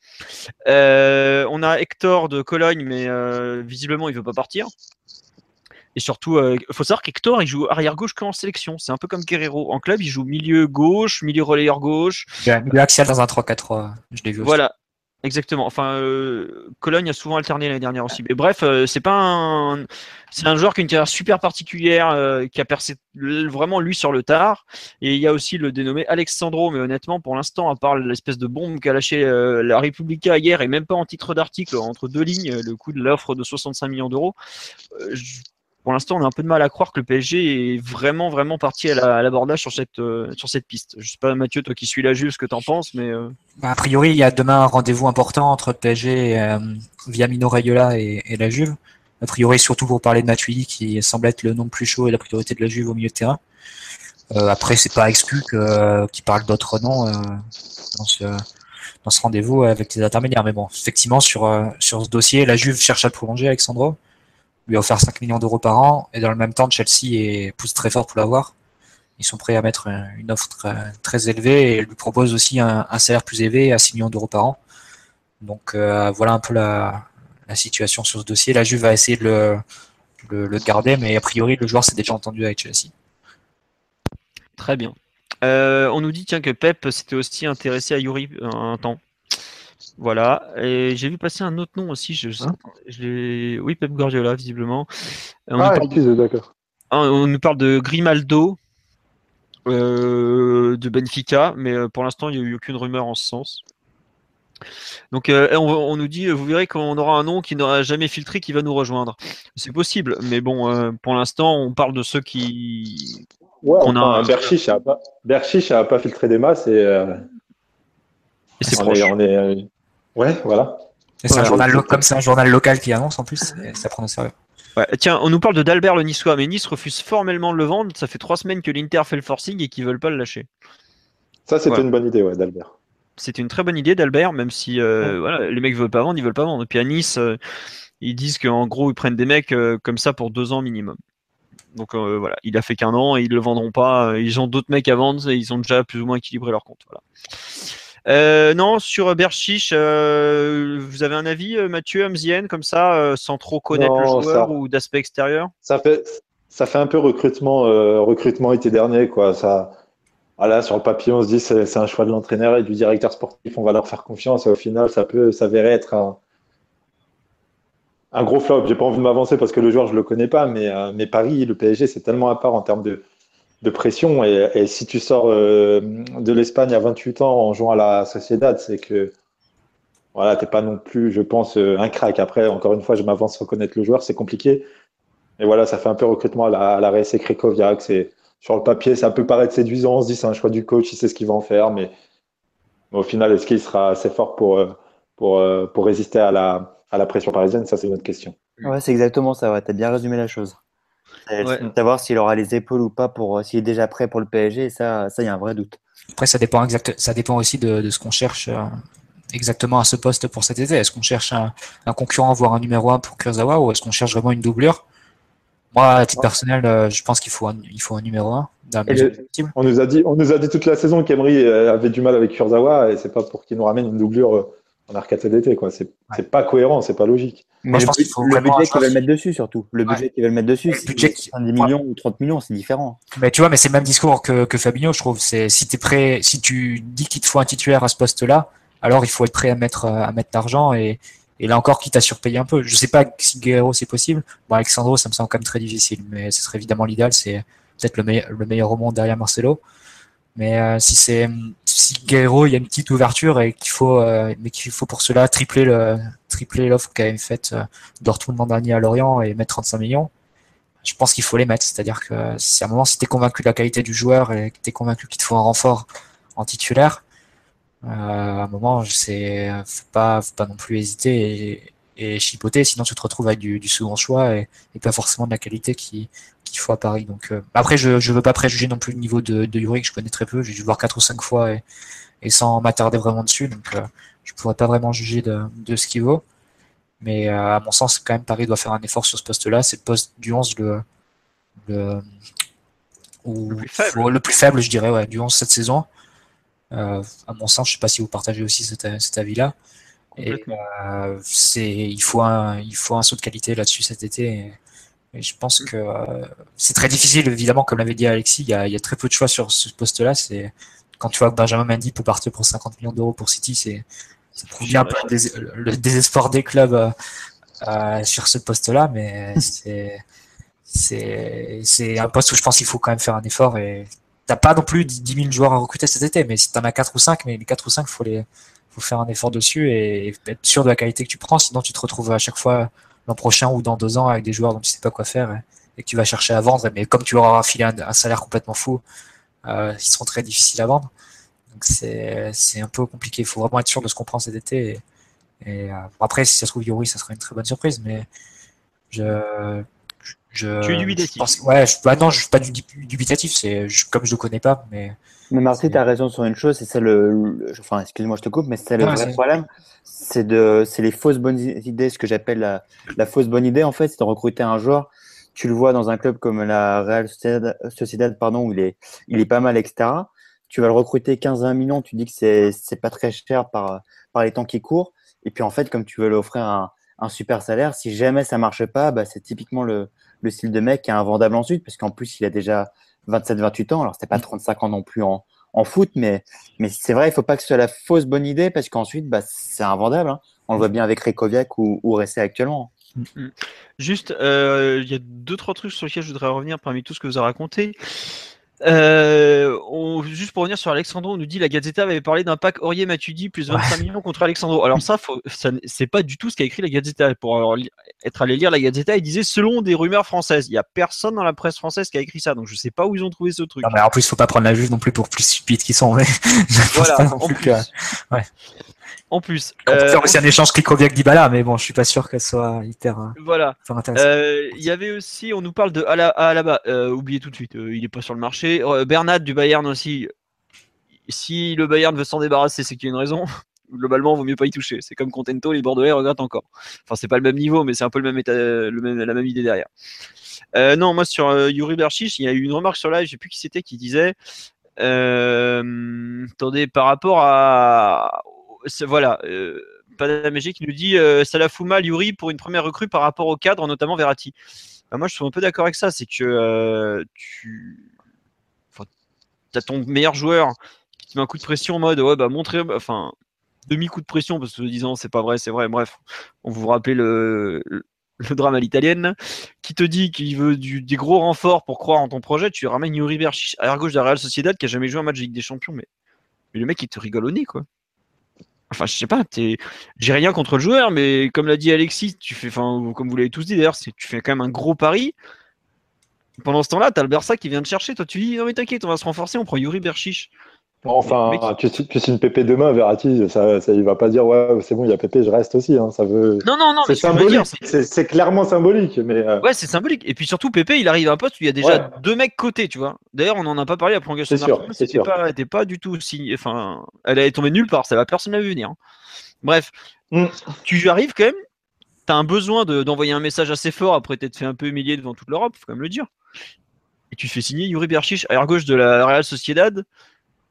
Euh, on a Hector de Cologne, mais euh, visiblement il veut pas partir. Et surtout, il euh, faut savoir qu'Hector il joue arrière gauche qu'en sélection. C'est un peu comme Guerrero. En club, il joue milieu gauche, milieu relayeur gauche. Axial dans un 3-4-3. Je l'ai vu. Voilà. Exactement. Enfin, euh, Cologne a souvent alterné l'année dernière aussi. Mais bref, euh, c'est pas un, c'est un joueur qui a une carrière super particulière, euh, qui a percé vraiment lui sur le tard. Et il y a aussi le dénommé Alexandro. Mais honnêtement, pour l'instant, à part l'espèce de bombe qu'a lâché la Repubblica hier, et même pas en titre d'article entre deux lignes, le coût de l'offre de 65 millions d'euros, pour l'instant, on a un peu de mal à croire que le PSG est vraiment, vraiment parti à l'abordage sur cette, euh, sur cette piste. Je sais pas, Mathieu, toi qui suis la Juve, ce que tu en penses, mais. Euh, bah, a priori, il y a demain un rendez-vous important entre le PSG euh, via Mino Raiola et, et, la Juve. A priori, surtout pour parler de Matuidi, qui semble être le nom le plus chaud et la priorité de la Juve au milieu de terrain. Après, c'est pas exclu qu'il parle d'autres noms dans ce, dans ce rendez-vous avec les intermédiaires. Mais bon, effectivement, sur, sur ce dossier, la Juve cherche à le prolonger, Alexandro offert 5 millions d'euros par an, et dans le même temps, Chelsea est, pousse très fort pour l'avoir. Ils sont prêts à mettre une offre très, élevée et lui propose aussi un, salaire plus élevé à 6 millions d'euros par an. Donc euh, voilà un peu la, situation sur ce dossier. La Juve va essayer de le, garder, mais a priori, le joueur s'est déjà entendu avec Chelsea. Très bien. Euh, on nous dit tiens que Pep s'était aussi intéressé à Yuri un temps. Voilà. Et j'ai vu passer un autre nom aussi. Je, hein oui, Pep Guardiola, visiblement. On ah, d'accord. Ah, on nous parle de Grimaldo, euh, de Benfica, mais euh, pour l'instant, il n'y a eu aucune rumeur en ce sens. Donc, euh, on, nous dit, vous verrez qu'on aura un nom qui n'aura jamais filtré qui va nous rejoindre. C'est possible, mais bon, pour l'instant, on parle de ceux qui. Ouais, on a... N'a pas, pas, filtré des masses et. et c'est proche. on est, Ouais, voilà. c'est un journal comme c'est un journal local qui annonce en plus, ça prend au sérieux. tiens, on nous parle de d'Albert le Niçois, mais Nice refuse formellement de le vendre. Ça fait trois semaines que l'Inter fait le forcing et qu'ils veulent pas le lâcher. Ça, c'était une bonne idée, ouais, d'Albert. C'était une très bonne idée d'Albert, même si euh, voilà, les mecs veulent pas vendre, ils veulent pas vendre. Et puis à Nice, euh, ils disent qu'en gros, ils prennent des mecs euh, comme ça pour deux ans minimum. Donc voilà, il a fait qu'un an et ils le vendront pas. Ils ont d'autres mecs à vendre et ils ont déjà plus ou moins équilibré leur compte. Voilà. Euh, non, sur Berchiche, euh, vous avez un avis, euh, Mathieu Amzien, comme ça, sans trop connaître le joueur ou d'aspect extérieur? Ça fait, ça fait un peu recrutement, recrutement été dernier. Quoi. Ça, voilà, sur le papier, on se dit c'est, c'est un choix de l'entraîneur et du directeur sportif, on va leur faire confiance. Et au final, ça peut s'avérer être un, un gros flop. J'ai pas envie de m'avancer parce que le joueur, je le connais pas, mais, mais Paris, le PSG, c'est tellement à part en termes de, de pression. Et, si tu sors euh, de l'Espagne à 28 ans en jouant à la Sociedad, c'est que voilà, t'es pas non plus, je pense, euh, un crack. Après, encore une fois, je m'avance reconnaître le joueur, c'est compliqué. Et voilà, ça fait un peu recrutement à la, à la RSC. C'est sur le papier, ça peut paraître séduisant. On se dit c'est un choix du coach, il sait ce qu'il va en faire, mais, au final, est-ce qu'il sera assez fort pour euh, pour, résister à la à la pression parisienne? Ça, c'est une autre question. Ouais, c'est exactement ça. Ouais, as bien résumé la chose. Savoir s'il aura les épaules ou pas pour euh, s'il est déjà prêt pour le PSG, ça, ça y a un vrai doute. Après, ça dépend exact, ça dépend aussi de, ce qu'on cherche euh, exactement à ce poste pour cet été. Est-ce qu'on cherche un, concurrent, voire un numéro 1 pour Kurzawa, ou est-ce qu'on cherche vraiment une doublure? Moi, à titre personnel, euh, je pense qu'il faut un, il faut un numéro 1. on nous a dit, on nous a dit toute la saison qu'Emery avait du mal avec Kurzawa, et c'est pas pour qu'il nous ramène une doublure en arcade d'été, quoi. C'est pas cohérent, c'est pas logique. Moi, je pense qu'il faut le budget qu'ils veulent mettre dessus, surtout. Le budget qu'ils veulent mettre dessus, c'est 10 millions ou 30 millions, c'est différent. Mais tu vois, mais c'est le même discours que, que Fabinho, je trouve. C'est si t'es prêt, si tu dis qu'il te faut un titulaire à ce poste-là, alors il faut être prêt à mettre à mettre d'argent et, et là encore, quitte à surpayer un peu. Je sais pas si Guerrero c'est possible. Bon, Alexandro, ça me semble quand même très difficile, mais ce serait évidemment l'idéal. C'est peut-être le meilleur, le meilleur au monde derrière Marcelo. Mais euh, si c'est si Guerrero, il y a une petite ouverture et qu'il faut, euh, mais qu'il faut pour cela tripler le tripler l'offre qu'a faite euh, Dortmund l'an dernier à Lorient et mettre 35 millions, je pense qu'il faut les mettre. C'est-à-dire que si à un moment, si t'es convaincu de la qualité du joueur et que t'es convaincu qu'il te faut un renfort en titulaire, euh, à un moment, c'est faut pas, faut pas non plus hésiter et, et chipoter, sinon tu te retrouves avec du, du second choix et, et, pas forcément de la qualité qui, qu'il faut à Paris. Donc euh, après, je ne veux pas préjuger non plus le niveau de, de Yuri que je connais très peu. J'ai dû voir quatre ou cinq fois et, et sans m'attarder vraiment dessus, donc euh, je pourrais pas vraiment juger de, de ce qu'il vaut. Mais euh, à mon sens, quand même, Paris doit faire un effort sur ce poste-là. C'est le poste du 11 le, le, ou, le, plus faible. je dirais, ouais, du 11 cette saison. Euh, à mon sens, je sais pas si vous partagez aussi cet, cet avis-là. Et euh, c'est, il faut un, il faut un saut de qualité là-dessus cet été. Et, et je pense que euh, c'est très difficile, évidemment, comme l'avait dit Alexis, il y, a, il y a très peu de choix sur ce poste-là. C'est quand tu vois que Benjamin Mendy peut partir pour 50 millions d'euros pour City, c'est ça prouve bien un peu le, désespoir des clubs euh, euh sur ce poste-là, mais c'est c'est c'est un poste où je pense qu'il faut quand même faire un effort et t'as pas non plus 10 000 joueurs à recruter cet été, mais si t'en as 4 ou 5, mais les 4 ou 5, faut les faut faire un effort dessus et être sûr de la qualité que tu prends, sinon tu te retrouves à chaque fois l'an prochain ou dans deux ans avec des joueurs dont tu sais pas quoi faire et, et que tu vas chercher à vendre, mais comme tu leur auras filé un, salaire complètement fou, euh, ils seront très difficiles à vendre. Donc c'est un peu compliqué. Il faut vraiment être sûr de ce qu'on prend cet été. Et, euh, après, si ça se trouve Yuri, ça sera une très bonne surprise, mais je je, tu es dubitatif. ouais, je, bah non, je suis pas dubitatif, c'est comme je le connais pas, mais. Mais Marty, tu as raison sur une chose, c'est ça le, enfin, excuse-moi, je te coupe, mais c'est le vrai problème, c'est de, c'est les fausses bonnes idées, ce que j'appelle la, la, fausse bonne idée en fait, c'est de recruter un joueur. Tu le vois dans un club comme la Real Sociedad, pardon, où il est, il est pas mal, etc. Tu vas le recruter 15-20 millions, tu dis que c'est, c'est pas très cher par, par les temps qui courent. Et puis en fait, comme tu veux lui offrir un, un super salaire, si jamais ça marche pas, bah, c'est typiquement le, le style de mec qui est invendable ensuite, parce qu'en plus, il a déjà 27-28 ans. Alors, c'était pas 35 mm. ans non plus en, en foot, mais, mais c'est vrai, il faut pas que ce soit la fausse bonne idée, parce qu'ensuite, bah, c'est invendable. Hein. On le voit bien avec Rekoviak ou, ou Ressé actuellement. Mm. Juste, euh, il y a deux, trois trucs sur lesquels je voudrais revenir parmi tout ce que vous avez raconté. Euh, juste pour revenir sur Alexandro, on nous dit la Gazzetta avait parlé d'un pack Aurier Matuidi plus 25 millions contre Alexandro. Alors ça, ça c'est pas du tout ce qu'a écrit la Gazzetta. Pour être allé lire la Gazzetta, il disait selon des rumeurs françaises. Il y a personne dans la presse française qui a écrit ça, donc je sais pas où ils ont trouvé ce truc. Non, mais en plus, faut pas prendre la juge non plus pour plus stupides qu'ils sont. Mais... voilà. En plus, ouais en plus. Faire aussi un échange Krikoviak Dybala, mais bon, je suis pas sûr qu'elle soit hyper. Euh, voilà. Euh, il y avait aussi, on nous parle de Alaba, euh, oubliez tout de suite, il est pas sur le marché. Bernat du Bayern aussi. Si le Bayern veut s'en débarrasser, c'est qu'il y a une raison. Globalement, il vaut mieux pas y toucher. C'est comme Contento, les Bordelais regrettent encore. Enfin, c'est pas le même niveau, mais c'est un peu le même état, la même idée derrière. non, moi sur Yuri Berchich, il y a eu une remarque sur live, je sais plus qui c'était, qui disait. attendez, par rapport à, voilà, euh, Magic qui nous dit euh, ça la fout mal Yuri pour une première recrue par rapport au cadre, notamment Verratti. Bah, moi, je suis un peu d'accord avec ça. C'est que euh, tu as ton meilleur joueur qui te met un coup de pression en mode ouais, bah, montrer, enfin, demi-coup de pression, parce que disant c'est pas vrai, c'est vrai, bref, on vous rappelle le, le drame à l'italienne, qui te dit qu'il veut des gros renforts pour croire en ton projet, tu ramènes Yuri Berchi à gauche de la Real Sociedad qui a jamais joué un match de Ligue des Champions, mais, mais le mec il te rigole au nez quoi. Enfin, je sais pas, j'ai rien contre le joueur, mais comme l'a dit Alexis, tu fais, enfin, comme vous l'avez tous dit d'ailleurs, tu fais quand même un gros pari. Pendant ce temps-là, t'as le Barça qui vient te chercher. Toi, tu dis, non mais t'inquiète, on va se renforcer, on prend Yuri Berchiche. Enfin, tu, tu signes Pépé demain, Verratti, ça, ça, il va pas dire ouais, c'est bon, il y a Pépé, je reste aussi. Hein, ça veut. Non, non, non. C'est symbolique. C'est clairement symbolique, mais. Euh, ouais, c'est symbolique. Et puis surtout, Pépé, il arrive à un poste où il y a déjà deux mecs côté, tu vois. D'ailleurs, on en a pas parlé à prolongation. C'est sûr. C'était pas, pas du tout signé. Enfin, elle est tombée nulle part. Ça va, personne l'a vu venir. Hein. Bref, mm. tu arrives quand même. T'as un besoin d'envoyer un message assez fort après t'être fait un peu humilier devant toute l'Europe, faut quand même le dire. Et tu fais signer Yuri Berchiche, à gauche de la Real Sociedad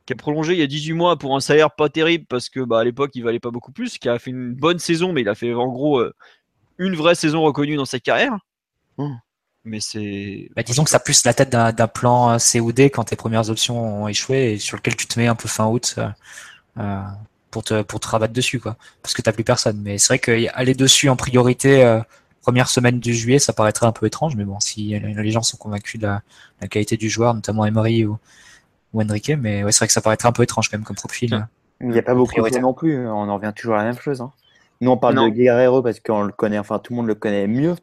qui a prolongé il y a 18 mois pour un salaire pas terrible parce que bah, à l'époque il valait pas beaucoup plus, qui a fait une bonne saison, mais il a fait en gros euh, une vraie saison reconnue dans sa carrière. Mmh. Mais c'est. Bah, disons que ça plus la tête d'un plan COD quand tes premières options ont échoué et sur lequel tu te mets un peu fin août euh, euh, pour, te, pour te rabattre dessus, quoi. Parce que t'as plus personne. Mais c'est vrai qu'aller dessus en priorité première semaine du juillet, ça paraîtrait un peu étrange, mais bon, si les gens sont convaincus de la, la qualité du joueur, notamment Emery ou, ou Enrique, mais ouais, c'est vrai que ça paraîtrait un peu étrange quand même comme profil. Il n'y a pas beaucoup de non plus, on en revient toujours à la même chose. Hein. Nous, on parle de Guerrero parce qu'on le connaît, enfin tout le monde le connaît mieux,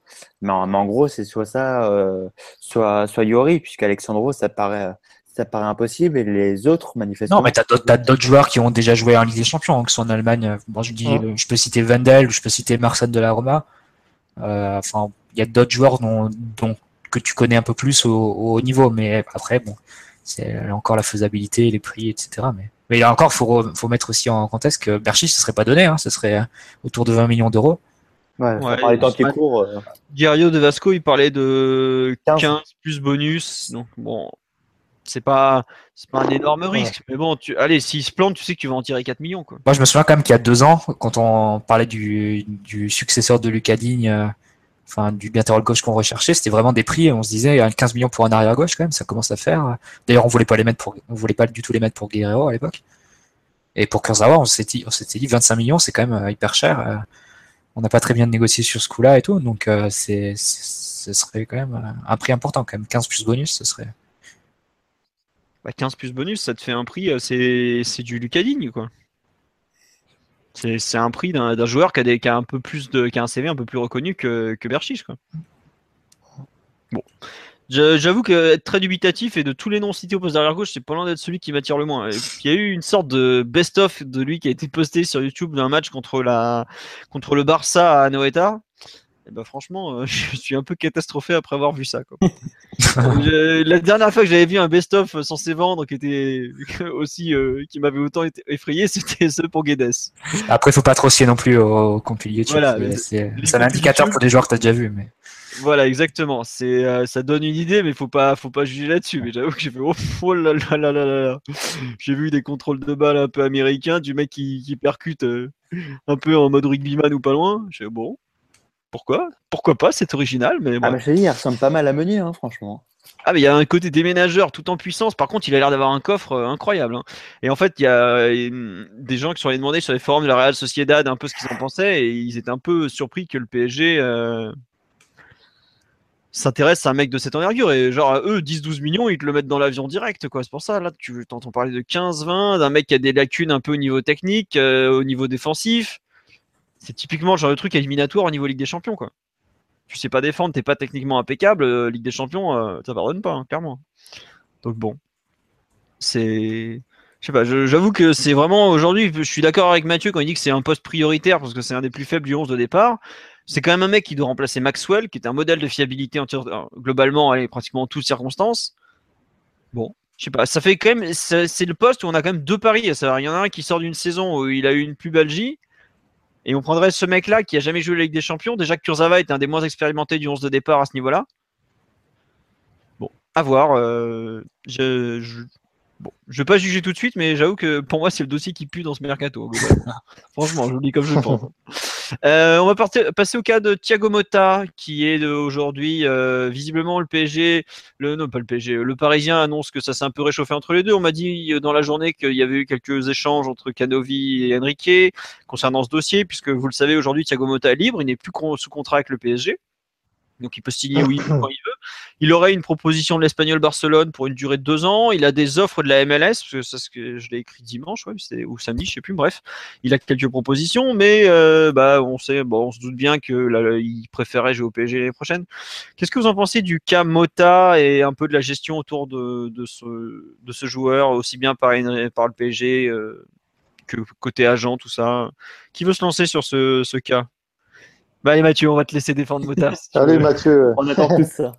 mais en, gros, c'est soit ça, euh, soit, soit Yori, puisqu'Alexandro, ça paraît, ça paraît impossible, et les autres, manifestement. Non, mais tu as d'autres joueurs qui ont déjà joué en Ligue des Champions, hein, qui sont en Allemagne. Bon, je, dis, je peux citer Wendel, je peux citer Marcel de la Roma. Euh, enfin, il y a d'autres joueurs dont, dont, que tu connais un peu plus au, au haut niveau, mais après, bon, c'est encore la faisabilité, les prix, etc. Mais, mais là encore, faut, faut mettre aussi en contexte que Berchi, ce serait pas donné, hein, ce serait autour de 20 millions d'euros. Ouais, ouais temps qui court. Euh... de Vasco, il parlait de 15, plus bonus. Donc bon, c'est pas, pas un énorme risque. Mais bon, tu, allez, s'il se plante, tu sais que tu vas en tirer 4 millions. Quoi. Moi, je me souviens quand même qu'il y a deux ans, quand on parlait du, du successeur de Lucas Digne, euh, enfin du latéral gauche qu'on recherchait, c'était vraiment des prix. On se disait 15 millions pour un arrière gauche quand même, ça commence à faire. D'ailleurs, on voulait pas les mettre pour, on voulait pas du tout les mettre pour Guerrero à l'époque. Et pour Kurzawa, on s'était dit, on s'était dit 25 millions, c'est quand même euh, hyper cher. Euh. On n'a pas très bien négocié sur ce coup-là et tout, donc euh, c'est, ce serait quand même un prix important quand même. 15 plus bonus, ce serait. 15 bah, plus bonus, ça te fait un prix, c'est, c'est du Lucadine quoi. C'est un prix d'un joueur qui a, des, un peu plus de, qui a un CV un peu plus reconnu que, que. Bon. J'avoue que être très dubitatif et de tous les noms cités au poste d'arrière gauche, c'est pas loin d'être celui qui m'attire le moins. Il y a eu une sorte de best-of de lui qui a été posté sur YouTube d'un match contre le Barça à Noeta. Et bah franchement, euh, je suis un peu catastrophé après avoir vu ça. Quoi. la dernière fois que j'avais vu un best-of censé vendre qui était aussi euh, qui m'avait autant été effrayé, c'était ce pour Guedes. Après, il faut pas trop scier non plus au, compil YouTube. Voilà, c'est un indicateur pour des joueurs que tu as déjà vu. Mais... Voilà, exactement. C'est, euh, ça donne une idée, mais faut pas, faut pas juger là-dessus. Mais j'avoue que j'ai fait oh, oh, là là là là là. J'ai vu des contrôles de balles un peu américains, du mec qui, qui percute euh, un peu en mode rugbyman ou pas loin. J'ai bon, pourquoi? Pourquoi pas C'est original, mais. Ah bah je il ressemble pas mal à Meunier, hein, franchement. Ah mais il y a un côté déménageur tout en puissance. Par contre, il a l'air d'avoir un coffre euh, incroyable. Hein. Et en fait, il y a des gens qui sont allés demander sur les forums de la Real Sociedad un peu ce qu'ils en pensaient et ils étaient un peu surpris que le PSG s'intéresse à un mec de cette envergure. Et genre, eux, 10-12 millions, ils te le mettent dans l'avion direct, quoi. C'est pour ça, là, tu t'entends parler de 15-20, d'un mec qui a des lacunes un peu au niveau technique, euh, au niveau défensif. C'est typiquement le genre truc éliminatoire au niveau Ligue des Champions, quoi. Tu sais pas défendre, t'es pas techniquement impeccable, euh, Ligue des Champions, euh, ça pardonne pas, hein, clairement. Donc bon. C'est. Je sais pas, j'avoue que c'est vraiment aujourd'hui, je suis d'accord avec Mathieu quand il dit que c'est un poste prioritaire parce que c'est un des plus faibles du 11 de départ. C'est quand même un mec qui doit remplacer Maxwell, qui est un modèle de fiabilité en, globalement, allez, pratiquement en toutes circonstances. Bon, je sais pas, ça fait quand même, c'est le poste où on a quand même deux paris. Il y en a un qui sort d'une saison où il a eu une pubalgie, et on prendrait ce mec-là qui a jamais joué la Ligue des Champions. Déjà que Kurzawa est un des moins expérimentés du 11 de départ à ce niveau-là. Bon, à voir. Euh, je, Bon, je vais pas juger tout de suite, mais j'avoue que pour moi, c'est le dossier qui pue dans ce mercato. Franchement, je le dis comme je le pense. Euh, on va passer au cas de Thiago Motta, qui est aujourd'hui euh, visiblement le PSG, le non pas le PSG, le Parisien annonce que ça s'est un peu réchauffé entre les deux. On m'a dit euh, dans la journée qu'il y avait eu quelques échanges entre Canovi et Enrique concernant ce dossier, puisque vous le savez aujourd'hui, Thiago Motta est libre, il n'est plus sous contrat avec le PSG donc il peut signer oui quand il veut. Il aurait une proposition de l'Espagnol Barcelone pour une durée de deux ans. Il a des offres de la MLS, parce que c'est ce que je l'ai écrit dimanche, ou samedi, je sais plus. Bref, il a quelques propositions, mais euh, bah on sait, on se doute bien que là, préférait jouer au PSG l'année prochaine. Qu'est-ce que vous en pensez du cas Mota et un peu de la gestion autour de, ce, joueur, aussi bien par, par le PSG euh, que côté agent, tout ça? Qui veut se lancer sur ce cas? Bah, allez Mathieu, on va te laisser défendre Mota. allez Mathieu. On attend tout ça.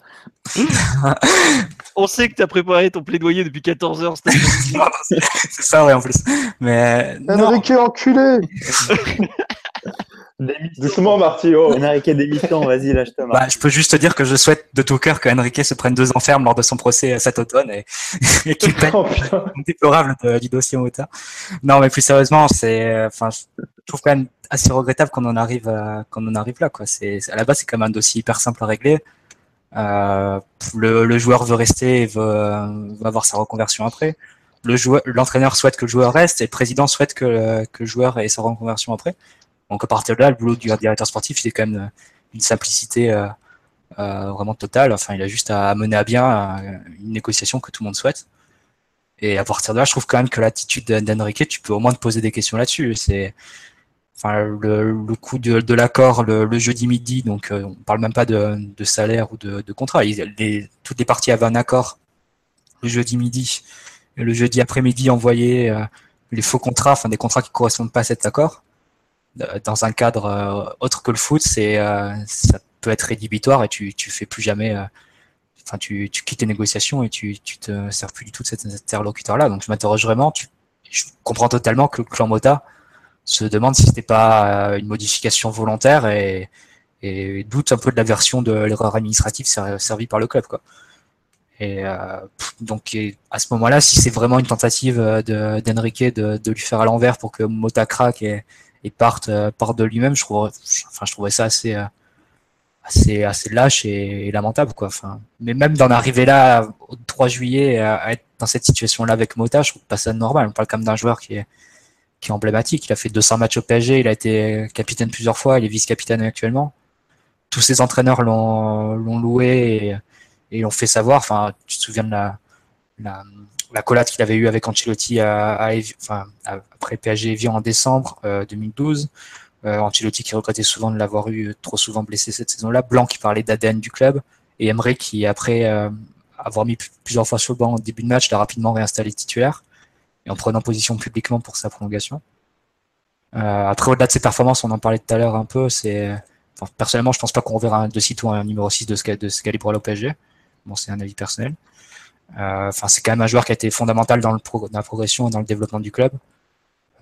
on sait que tu as préparé ton plaidoyer depuis 14 heures. c'est ça, ouais, en plus. Mais. Enrique, enculé Doucement, Marty. Oh. Enrique démission, vas-y, lâche-toi. Bah, je peux juste te dire que je souhaite de tout cœur que Enrique se prenne deux ans ferme lors de son procès cet automne et, et qu'il paye oh, déplorable du dossier Mota. Non, mais plus sérieusement, c'est, enfin, je trouve quand même assez regrettable qu'on en arrive, à, qu'on en arrive là, quoi. C'est, à la base, c'est quand même un dossier hyper simple à régler. Euh, le, le, joueur veut rester et veut, veut, avoir sa reconversion après. Le joueur, l'entraîneur souhaite que le joueur reste et le président souhaite que, que le joueur ait sa reconversion après. Donc à partir de là, le boulot du directeur sportif, c'est quand même une simplicité euh, euh, vraiment totale. Enfin, il a juste à mener à bien euh, une négociation que tout le monde souhaite. Et à partir de là, je trouve quand même que l'attitude d'Enrique, tu peux au moins te poser des questions là-dessus. C'est enfin le, le coût de, de l'accord le, jeudi midi, donc on parle même pas de, de salaire ou de, de contrat. Les, toutes les parties avaient un accord le jeudi midi. Et le jeudi après-midi, envoyer les faux contrats, enfin des contrats qui correspondent pas à cet accord dans un cadre euh, autre que le foot, c'est euh, ça peut être rédhibitoire et tu tu fais plus jamais euh, enfin tu, tu quittes les négociations et tu tu te sers plus du tout de cet interlocuteur là donc je m'interroge vraiment tu, je comprends totalement que le clan Mota se demande si c'était pas une modification volontaire et, doute un peu de la version de l'erreur administrative servie par le club quoi et donc à ce moment-là si c'est vraiment une tentative de d'Enrique de, de lui faire à l'envers pour que Mota craque et parte, euh, part de lui-même, je trouve, enfin, je trouvais ça assez, euh, assez, assez lâche et, lamentable, quoi. Enfin, mais même d'en arriver là, au 3 juillet, à, être dans cette situation-là avec Mota, je trouve pas ça normal. On parle quand même d'un joueur qui est, qui est emblématique. Il a fait 200 matchs au PSG, il a été capitaine plusieurs fois, il est vice-capitaine actuellement. Tous ses entraîneurs l'ont, loué et, l'ont fait savoir. Enfin, tu te souviens de la, la, la collade qu'il avait eu avec Ancelotti après PSG Evian en décembre 2012. Euh, euh, Ancelotti qui regrettait souvent de l'avoir eu trop souvent blessé cette saison-là. Blanc qui parlait d'ADN du club. Et Emery qui, après avoir mis plusieurs fois sur le banc au début de match, l'a rapidement réinstallé titulaire et en prenant position publiquement pour sa prolongation. après, au-delà de ses performances, on en parlait tout à l'heure un peu, c'est personnellement, je pense pas qu'on verra de sitôt un numéro 6 de ce, de ce calibre-là au PSG. Bon, c'est un avis personnel. Euh, enfin, c'est quand même un joueur qui a été fondamental dans, le dans la progression, dans le développement du club,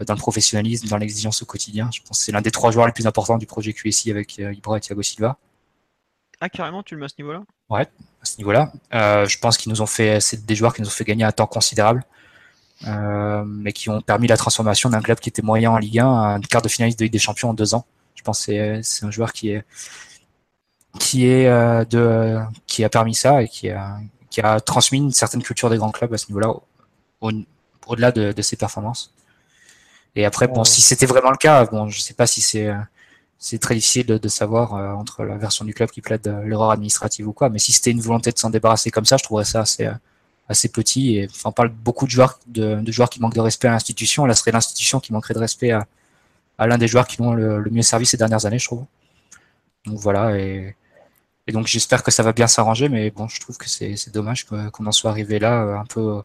euh, dans le professionnalisme, dans l'exigence au quotidien. Je pense que c'est l'un des trois joueurs les plus importants du projet QSI avec euh, Ibra et Thiago Silva. Ah, carrément, tu le mets à ce niveau-là? Ouais, à ce niveau-là. je pense qu'ils nous ont fait, c'est des joueurs qui nous ont fait gagner un temps considérable, mais qui ont permis la transformation d'un club qui était moyen en Ligue 1 à un quart de finaliste de Ligue des Champions en deux ans. Je pense que c'est un joueur qui est, qui est de, qui a permis ça et qui a, qui a transmis une certaine culture des grands clubs à ce niveau-là, au-delà de, ses performances. Et après, bon, si c'était vraiment le cas, bon, je sais pas si c'est c'est très difficile de, savoir euh, entre la version du club qui plaide l'erreur administrative ou quoi. Mais si c'était une volonté de s'en débarrasser comme ça, je trouverais ça assez assez petit. Et enfin, on parle beaucoup de joueurs de, joueurs qui manquent de respect à l'institution. Là, ce serait l'institution qui manquerait de respect à, à l'un des joueurs qui l'ont le, le, mieux servi ces dernières années, je trouve. Donc voilà. Et et donc j'espère que ça va bien s'arranger, mais bon, je trouve que c'est dommage qu'on en soit arrivé là, euh, un peu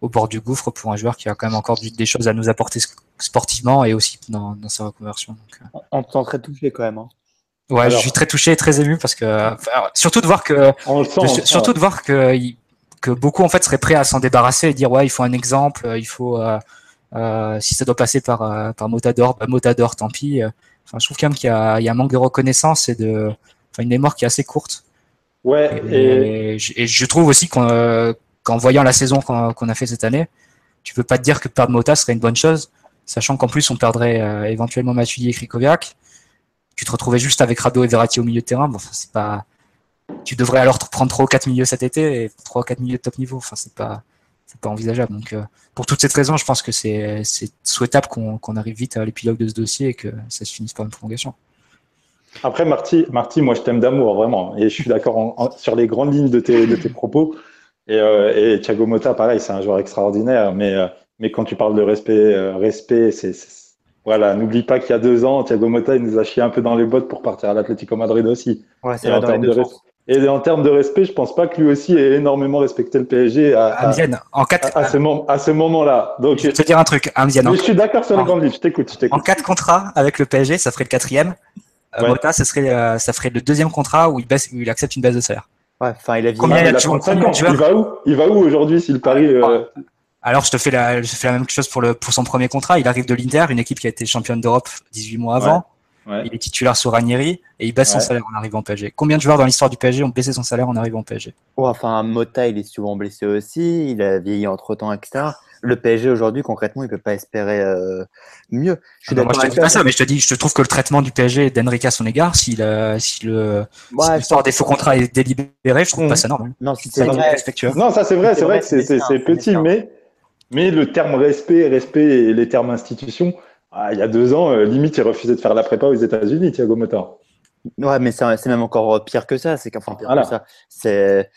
au bord du gouffre pour un joueur qui a quand même encore des choses à nous apporter sportivement et aussi dans, sa reconversion. Euh. On te sent très touché quand même. Hein. Ouais, je suis très touché et très ému parce que surtout de voir que surtout de voir que que beaucoup en fait seraient prêts à s'en débarrasser et dire ouais il faut un exemple, il faut euh, si ça doit passer par par Motador, bah, Motador tant pis. Enfin, je trouve quand même qu'il y, y, a un manque de reconnaissance et de une mémoire qui est assez courte. Ouais. Et, je trouve aussi qu'en voyant la saison qu'on a fait cette année, tu peux pas te dire que perdre Mota serait une bonne chose, sachant qu'en plus on perdrait euh, éventuellement Matuidi et Krikoviak. Tu te retrouvais juste avec Rado et Verratti au milieu de terrain. Bon, c'est pas. Tu devrais alors prendre 3 ou 4 milieux cet été et 3 ou 4 milieux de top niveau. Enfin, c'est pas, c'est pas envisageable. Donc, euh, pour toutes ces raisons, je pense que c'est souhaitable qu'on arrive vite à l'épilogue de ce dossier et que ça se finisse par une prolongation. Après, Marty, Marty, moi, je t'aime d'amour, vraiment. Et je suis d'accord sur les grandes lignes de tes, de tes propos. Et, euh, et, Thiago Motta, pareil, c'est un joueur extraordinaire. Mais, euh, mais quand tu parles de respect, euh, respect, c'est, voilà, n'oublie pas qu'il y a deux ans, Thiago Motta, il nous a chié un peu dans les bottes pour partir à l'Atlético Madrid aussi. Ouais, c'est et, en termes de et en termes de respect, je pense pas que lui aussi ait énormément respecté le PSG à, à, en quatre... à, ce, à ce moment-là. Donc, je vais te dire un truc, Amziane. je suis d'accord sur les grandes lignes, je t'écoute. En quatre contrats avec le PSG, ça ferait le quatrième. Euh, Mota, ça serait, euh, ça ferait le deuxième contrat où il, baisse, où il accepte une baisse de salaire. Ouais, enfin, il a combien, il, a il va où? Il va où aujourd'hui si le pari euh... Alors, je te fais la, je fais la même chose pour le, pour son premier contrat. Il arrive de l'Inter, une équipe qui a été championne d'Europe 18 mois avant. Ouais. Il est titulaire sur Ranieri et il baisse son salaire en arrivant au PSG. Combien de joueurs dans l'histoire du PSG ont baissé son salaire en arrivant au PSG Enfin, Mota, il est souvent blessé aussi. Il a vieilli entre temps, etc le PSG aujourd'hui, concrètement, il peut pas espérer euh, mieux. Je suis ah te dis pas ça, mais je te dis, je te trouve que le traitement du PSG d'Enrique à son égard, si, le, si le ouais, si des faux contrats est délibéré, je trouve pas ça normal. Non, c'est respectueux. Non, ça c'est vrai, c'est vrai que c'est petit, mais mais le terme respect, respect et les termes institution, ah, il y a deux ans, euh, limite, il refusait de faire la prépa aux États-Unis, Thiago Motta. Ouais, mais c'est même encore pire que ça. C'est qu'enfin pire que ça. C'est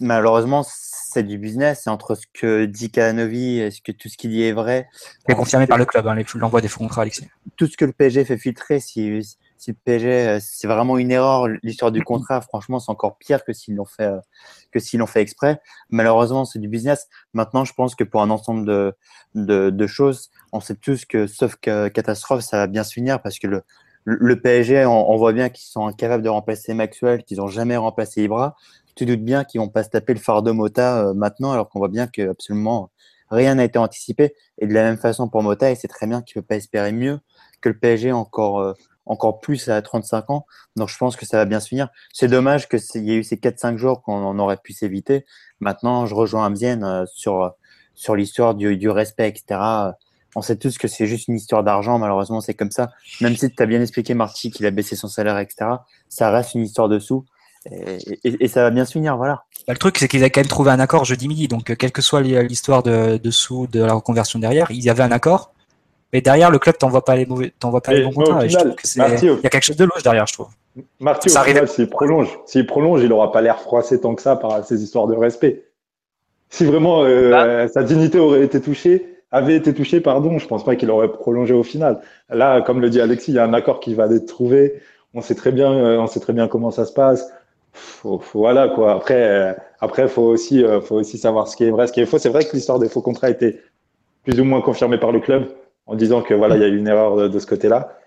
malheureusement c'est du business. C'est entre ce que dit Canovi est-ce que tout ce qu'il dit est vrai. C'est confirmé par le club, hein, l'envoi des fonds contrats, Alexis. Tout ce que le PSG fait filtrer, si, si le PSG, euh, c'est vraiment une erreur, l'histoire du contrat, franchement, c'est encore pire que s'ils l'ont fait, euh, que s'ils l'ont fait exprès. Malheureusement, c'est du business. Maintenant, je pense que pour un ensemble de, de, choses, on sait tous que, sauf catastrophe, ça va bien se finir parce que le, le PSG, on, on voit bien qu'ils sont incapables de remplacer Maxwell, qu'ils n'ont jamais remplacé Ibra tu doutes bien qu'ils vont pas se taper le fardeau Mota euh, maintenant, alors qu'on voit bien que absolument rien n'a été anticipé. Et de la même façon pour Mota, il sait très bien qu'il ne peut pas espérer mieux que le PSG encore, euh, encore plus à 35 ans. Donc je pense que ça va bien se finir. C'est dommage qu'il y ait eu ces 4-5 jours qu'on aurait pu s'éviter. Maintenant, je rejoins Amzienne euh, sur, sur l'histoire du, du, respect, etc. On sait tous que c'est juste une histoire d'argent, malheureusement, c'est comme ça. Même si tu as bien expliqué, Marty, qu'il a baissé son salaire, etc., ça reste une histoire de sous. Et, ça va bien se finir, voilà. Bah, le truc, c'est qu'ils avaient quand même trouvé un accord jeudi midi. Donc, euh, quelle que soit l'histoire de, sous de la reconversion derrière, il y avait un accord. Mais derrière, le club t'envoie pas les mauvais, t'envoie pas les bons contrats. il y a quelque chose de louche derrière, je trouve. Marty, s'il prolonge, s'il prolonge, il aura pas l'air froissé tant que ça par ces histoires de respect. Si vraiment euh, bah. sa dignité aurait été touchée, avait été touchée, pardon, je pense pas qu'il aurait prolongé au final. Là, comme le dit Alexis, il y a un accord qui va être trouvé. On sait très bien, euh, on sait très bien comment ça se passe faut, faut- voilà quoi. Après, euh, après, faut aussi, euh, faut aussi savoir ce qui est vrai, ce qui est faux. C'est vrai que l'histoire des faux contrats a été plus ou moins confirmée par le club en disant que voilà, il y a eu une erreur de, de ce côté-là.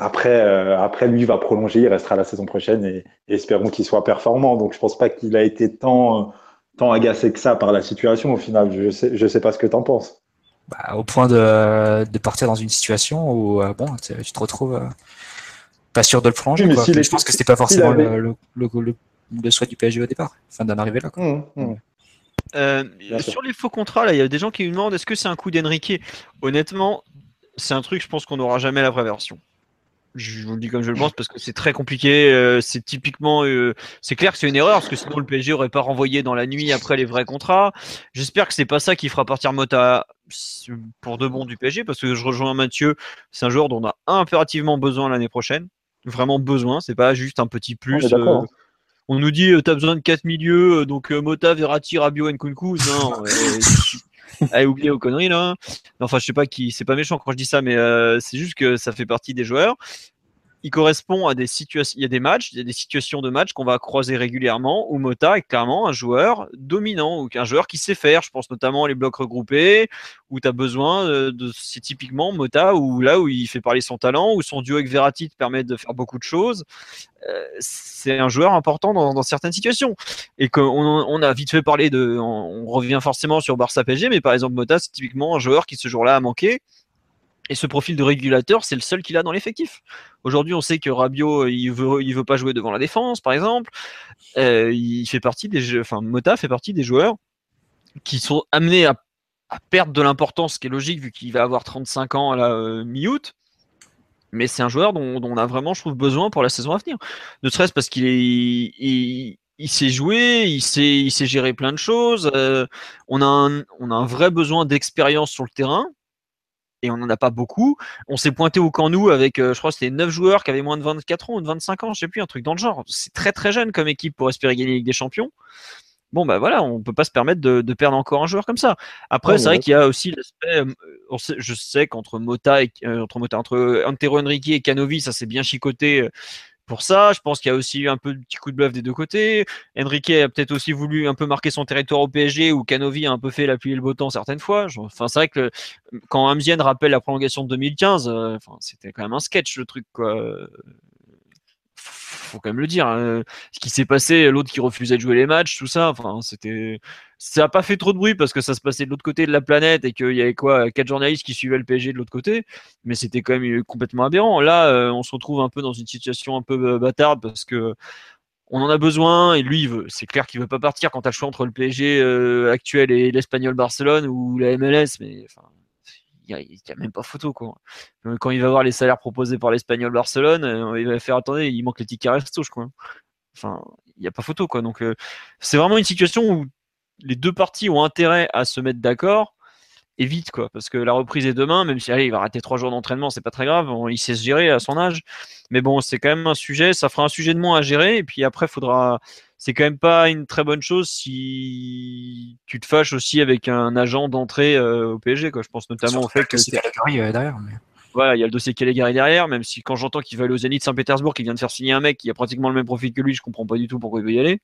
Après, euh, après, lui va prolonger, il restera la saison prochaine et, et espérons qu'il soit performant. Donc, je pense pas qu'il a été tant, tant agacé que ça par la situation au final. Je sais, je sais pas ce que t'en penses. Bah, au point de, de partir dans une situation où euh, bon, tu tu te retrouves euh, pas sûr de le prolonger. Oui, quoi. je pense que c'était pas forcément avait- le, le, le, le- le souhait du PSG au départ, enfin d'en arriver là. Quoi. Hum, hum. Euh, sur les faux contrats, là, il y a des gens qui nous demandent est-ce que c'est un coup d'Enrique? Honnêtement, c'est un truc, je pense qu'on n'aura jamais la vraie version. Je vous le dis comme je le pense parce que c'est très compliqué. euh, c'est typiquement, euh, c'est clair que c'est une erreur parce que sinon le PSG aurait pas renvoyé dans la nuit après les vrais contrats. J'espère que c'est pas ça qui fera partir Mota pour de bon du PSG parce que je rejoins Mathieu. C'est un joueur dont on a impérativement besoin l'année prochaine. Vraiment besoin. C'est pas juste un petit est plus. On nous dit, tu as besoin de 4 milieux, euh, donc euh, Mota, Verratti, Rabiot, Nkunku. Non, euh, allez oublier aux conneries là. Non, Enfin, je sais pas qui, c'est pas méchant quand je dis ça, mais euh, c'est juste que ça fait partie des joueurs. Il correspond à des situations, il y a des matchs, il y a des situations de match qu'on va croiser régulièrement où Mota est clairement un joueur dominant ou un joueur qui sait faire. Je pense notamment les blocs regroupés où tu as besoin euh, de, c'est typiquement Mota où là où il fait parler son talent, où son duo avec Verratti te permet de faire beaucoup de choses. Euh, c'est un joueur important dans, dans certaines situations et qu'on on a vite fait parler de, on, on revient forcément sur Barça PSG, mais par exemple Mota c'est typiquement un joueur qui ce jour-là a manqué. Et ce profil de régulateur, c'est le seul qu'il a dans l'effectif. Aujourd'hui, on sait que Rabiot, il veut, il veut pas jouer devant la défense, par exemple. Euh, il fait partie des, enfin Mota fait partie des joueurs qui sont amenés à, à perdre de l'importance, ce qui est logique vu qu'il va avoir 35 ans à la euh, mi-août. Mais c'est un joueur dont, dont on a vraiment, je trouve, besoin pour la saison à venir. Ne serait-ce parce qu'il est, il, il sait jouer, il sait, il sait gérer plein de choses. euh, on, a on a un vrai besoin d'expérience sur le terrain. Et on n'en a pas beaucoup. On s'est pointé au camp nous avec, euh, je crois, c'était 9 joueurs qui avaient moins de 24 ans ou de 25 ans, je sais plus, un truc dans le genre. C'est très très jeune comme équipe pour espérer gagner la Ligue des Champions. Bon, bah voilà, on peut pas se permettre de, de perdre encore un joueur comme ça. Après, Ouais, c'est vrai qu'il y a aussi l'aspect. euh, je sais qu'entre Mota et euh, entre Mota, entre Antero Henrique et Canovi, ça s'est bien chicoté pour ça. Je pense qu'il y a aussi eu un peu de petit coup de bluff des deux côtés. Henrique a peut-être aussi voulu un peu marquer son territoire au PSG, où Canovi a un peu fait la pluie et le beau temps certaines fois. Enfin, c'est vrai que quand Amzien rappelle la prolongation de 2015, euh, c'était quand même un sketch le truc. Faut quand même le dire. hein. Ce qui s'est passé, l'autre qui refusait de jouer les matchs, tout ça. Enfin, c'était, ça a pas fait trop de bruit parce que ça se passait de l'autre côté de la planète et qu'il y avait quoi, quatre journalistes qui suivaient le PSG de l'autre côté. Mais c'était quand même complètement aberrant. Là, euh, on se retrouve un peu dans une situation un peu euh, bâtarde parce que on en a besoin et lui. C'est clair qu'il veut pas partir quand tu as le choix entre le PSG euh, actuel et l'Espagnol Barcelone ou la MLS. Mais n'y a, il y a même pas photo quoi. Quand il va voir les salaires proposés par l'Espagnol Barcelone, euh, il va faire attendez, il manque les tickets resto, je crois. Enfin, il n'y a pas photo quoi. Donc euh, c'est vraiment une situation où les deux parties ont intérêt à se mettre d'accord et vite quoi, parce que la reprise est demain, même si allez, il va rater trois jours d'entraînement, c'est pas très grave, on- il sait se gérer à son âge. Mais bon, c'est quand même un sujet, ça fera un sujet de moins à gérer, et puis après, faudra. C'est quand même pas une très bonne chose si tu te fâches aussi avec un agent d'entrée euh, au PSG, quoi. Je pense notamment au fait que c'est euh, derrière. Mais... voilà, il y a le dossier Caligari derrière, même si quand j'entends qu'il va aller au Zénith Saint-Pétersbourg, qu'il vient de faire signer un mec qui a pratiquement le même profil que lui, je comprends pas du tout pourquoi il veut y aller.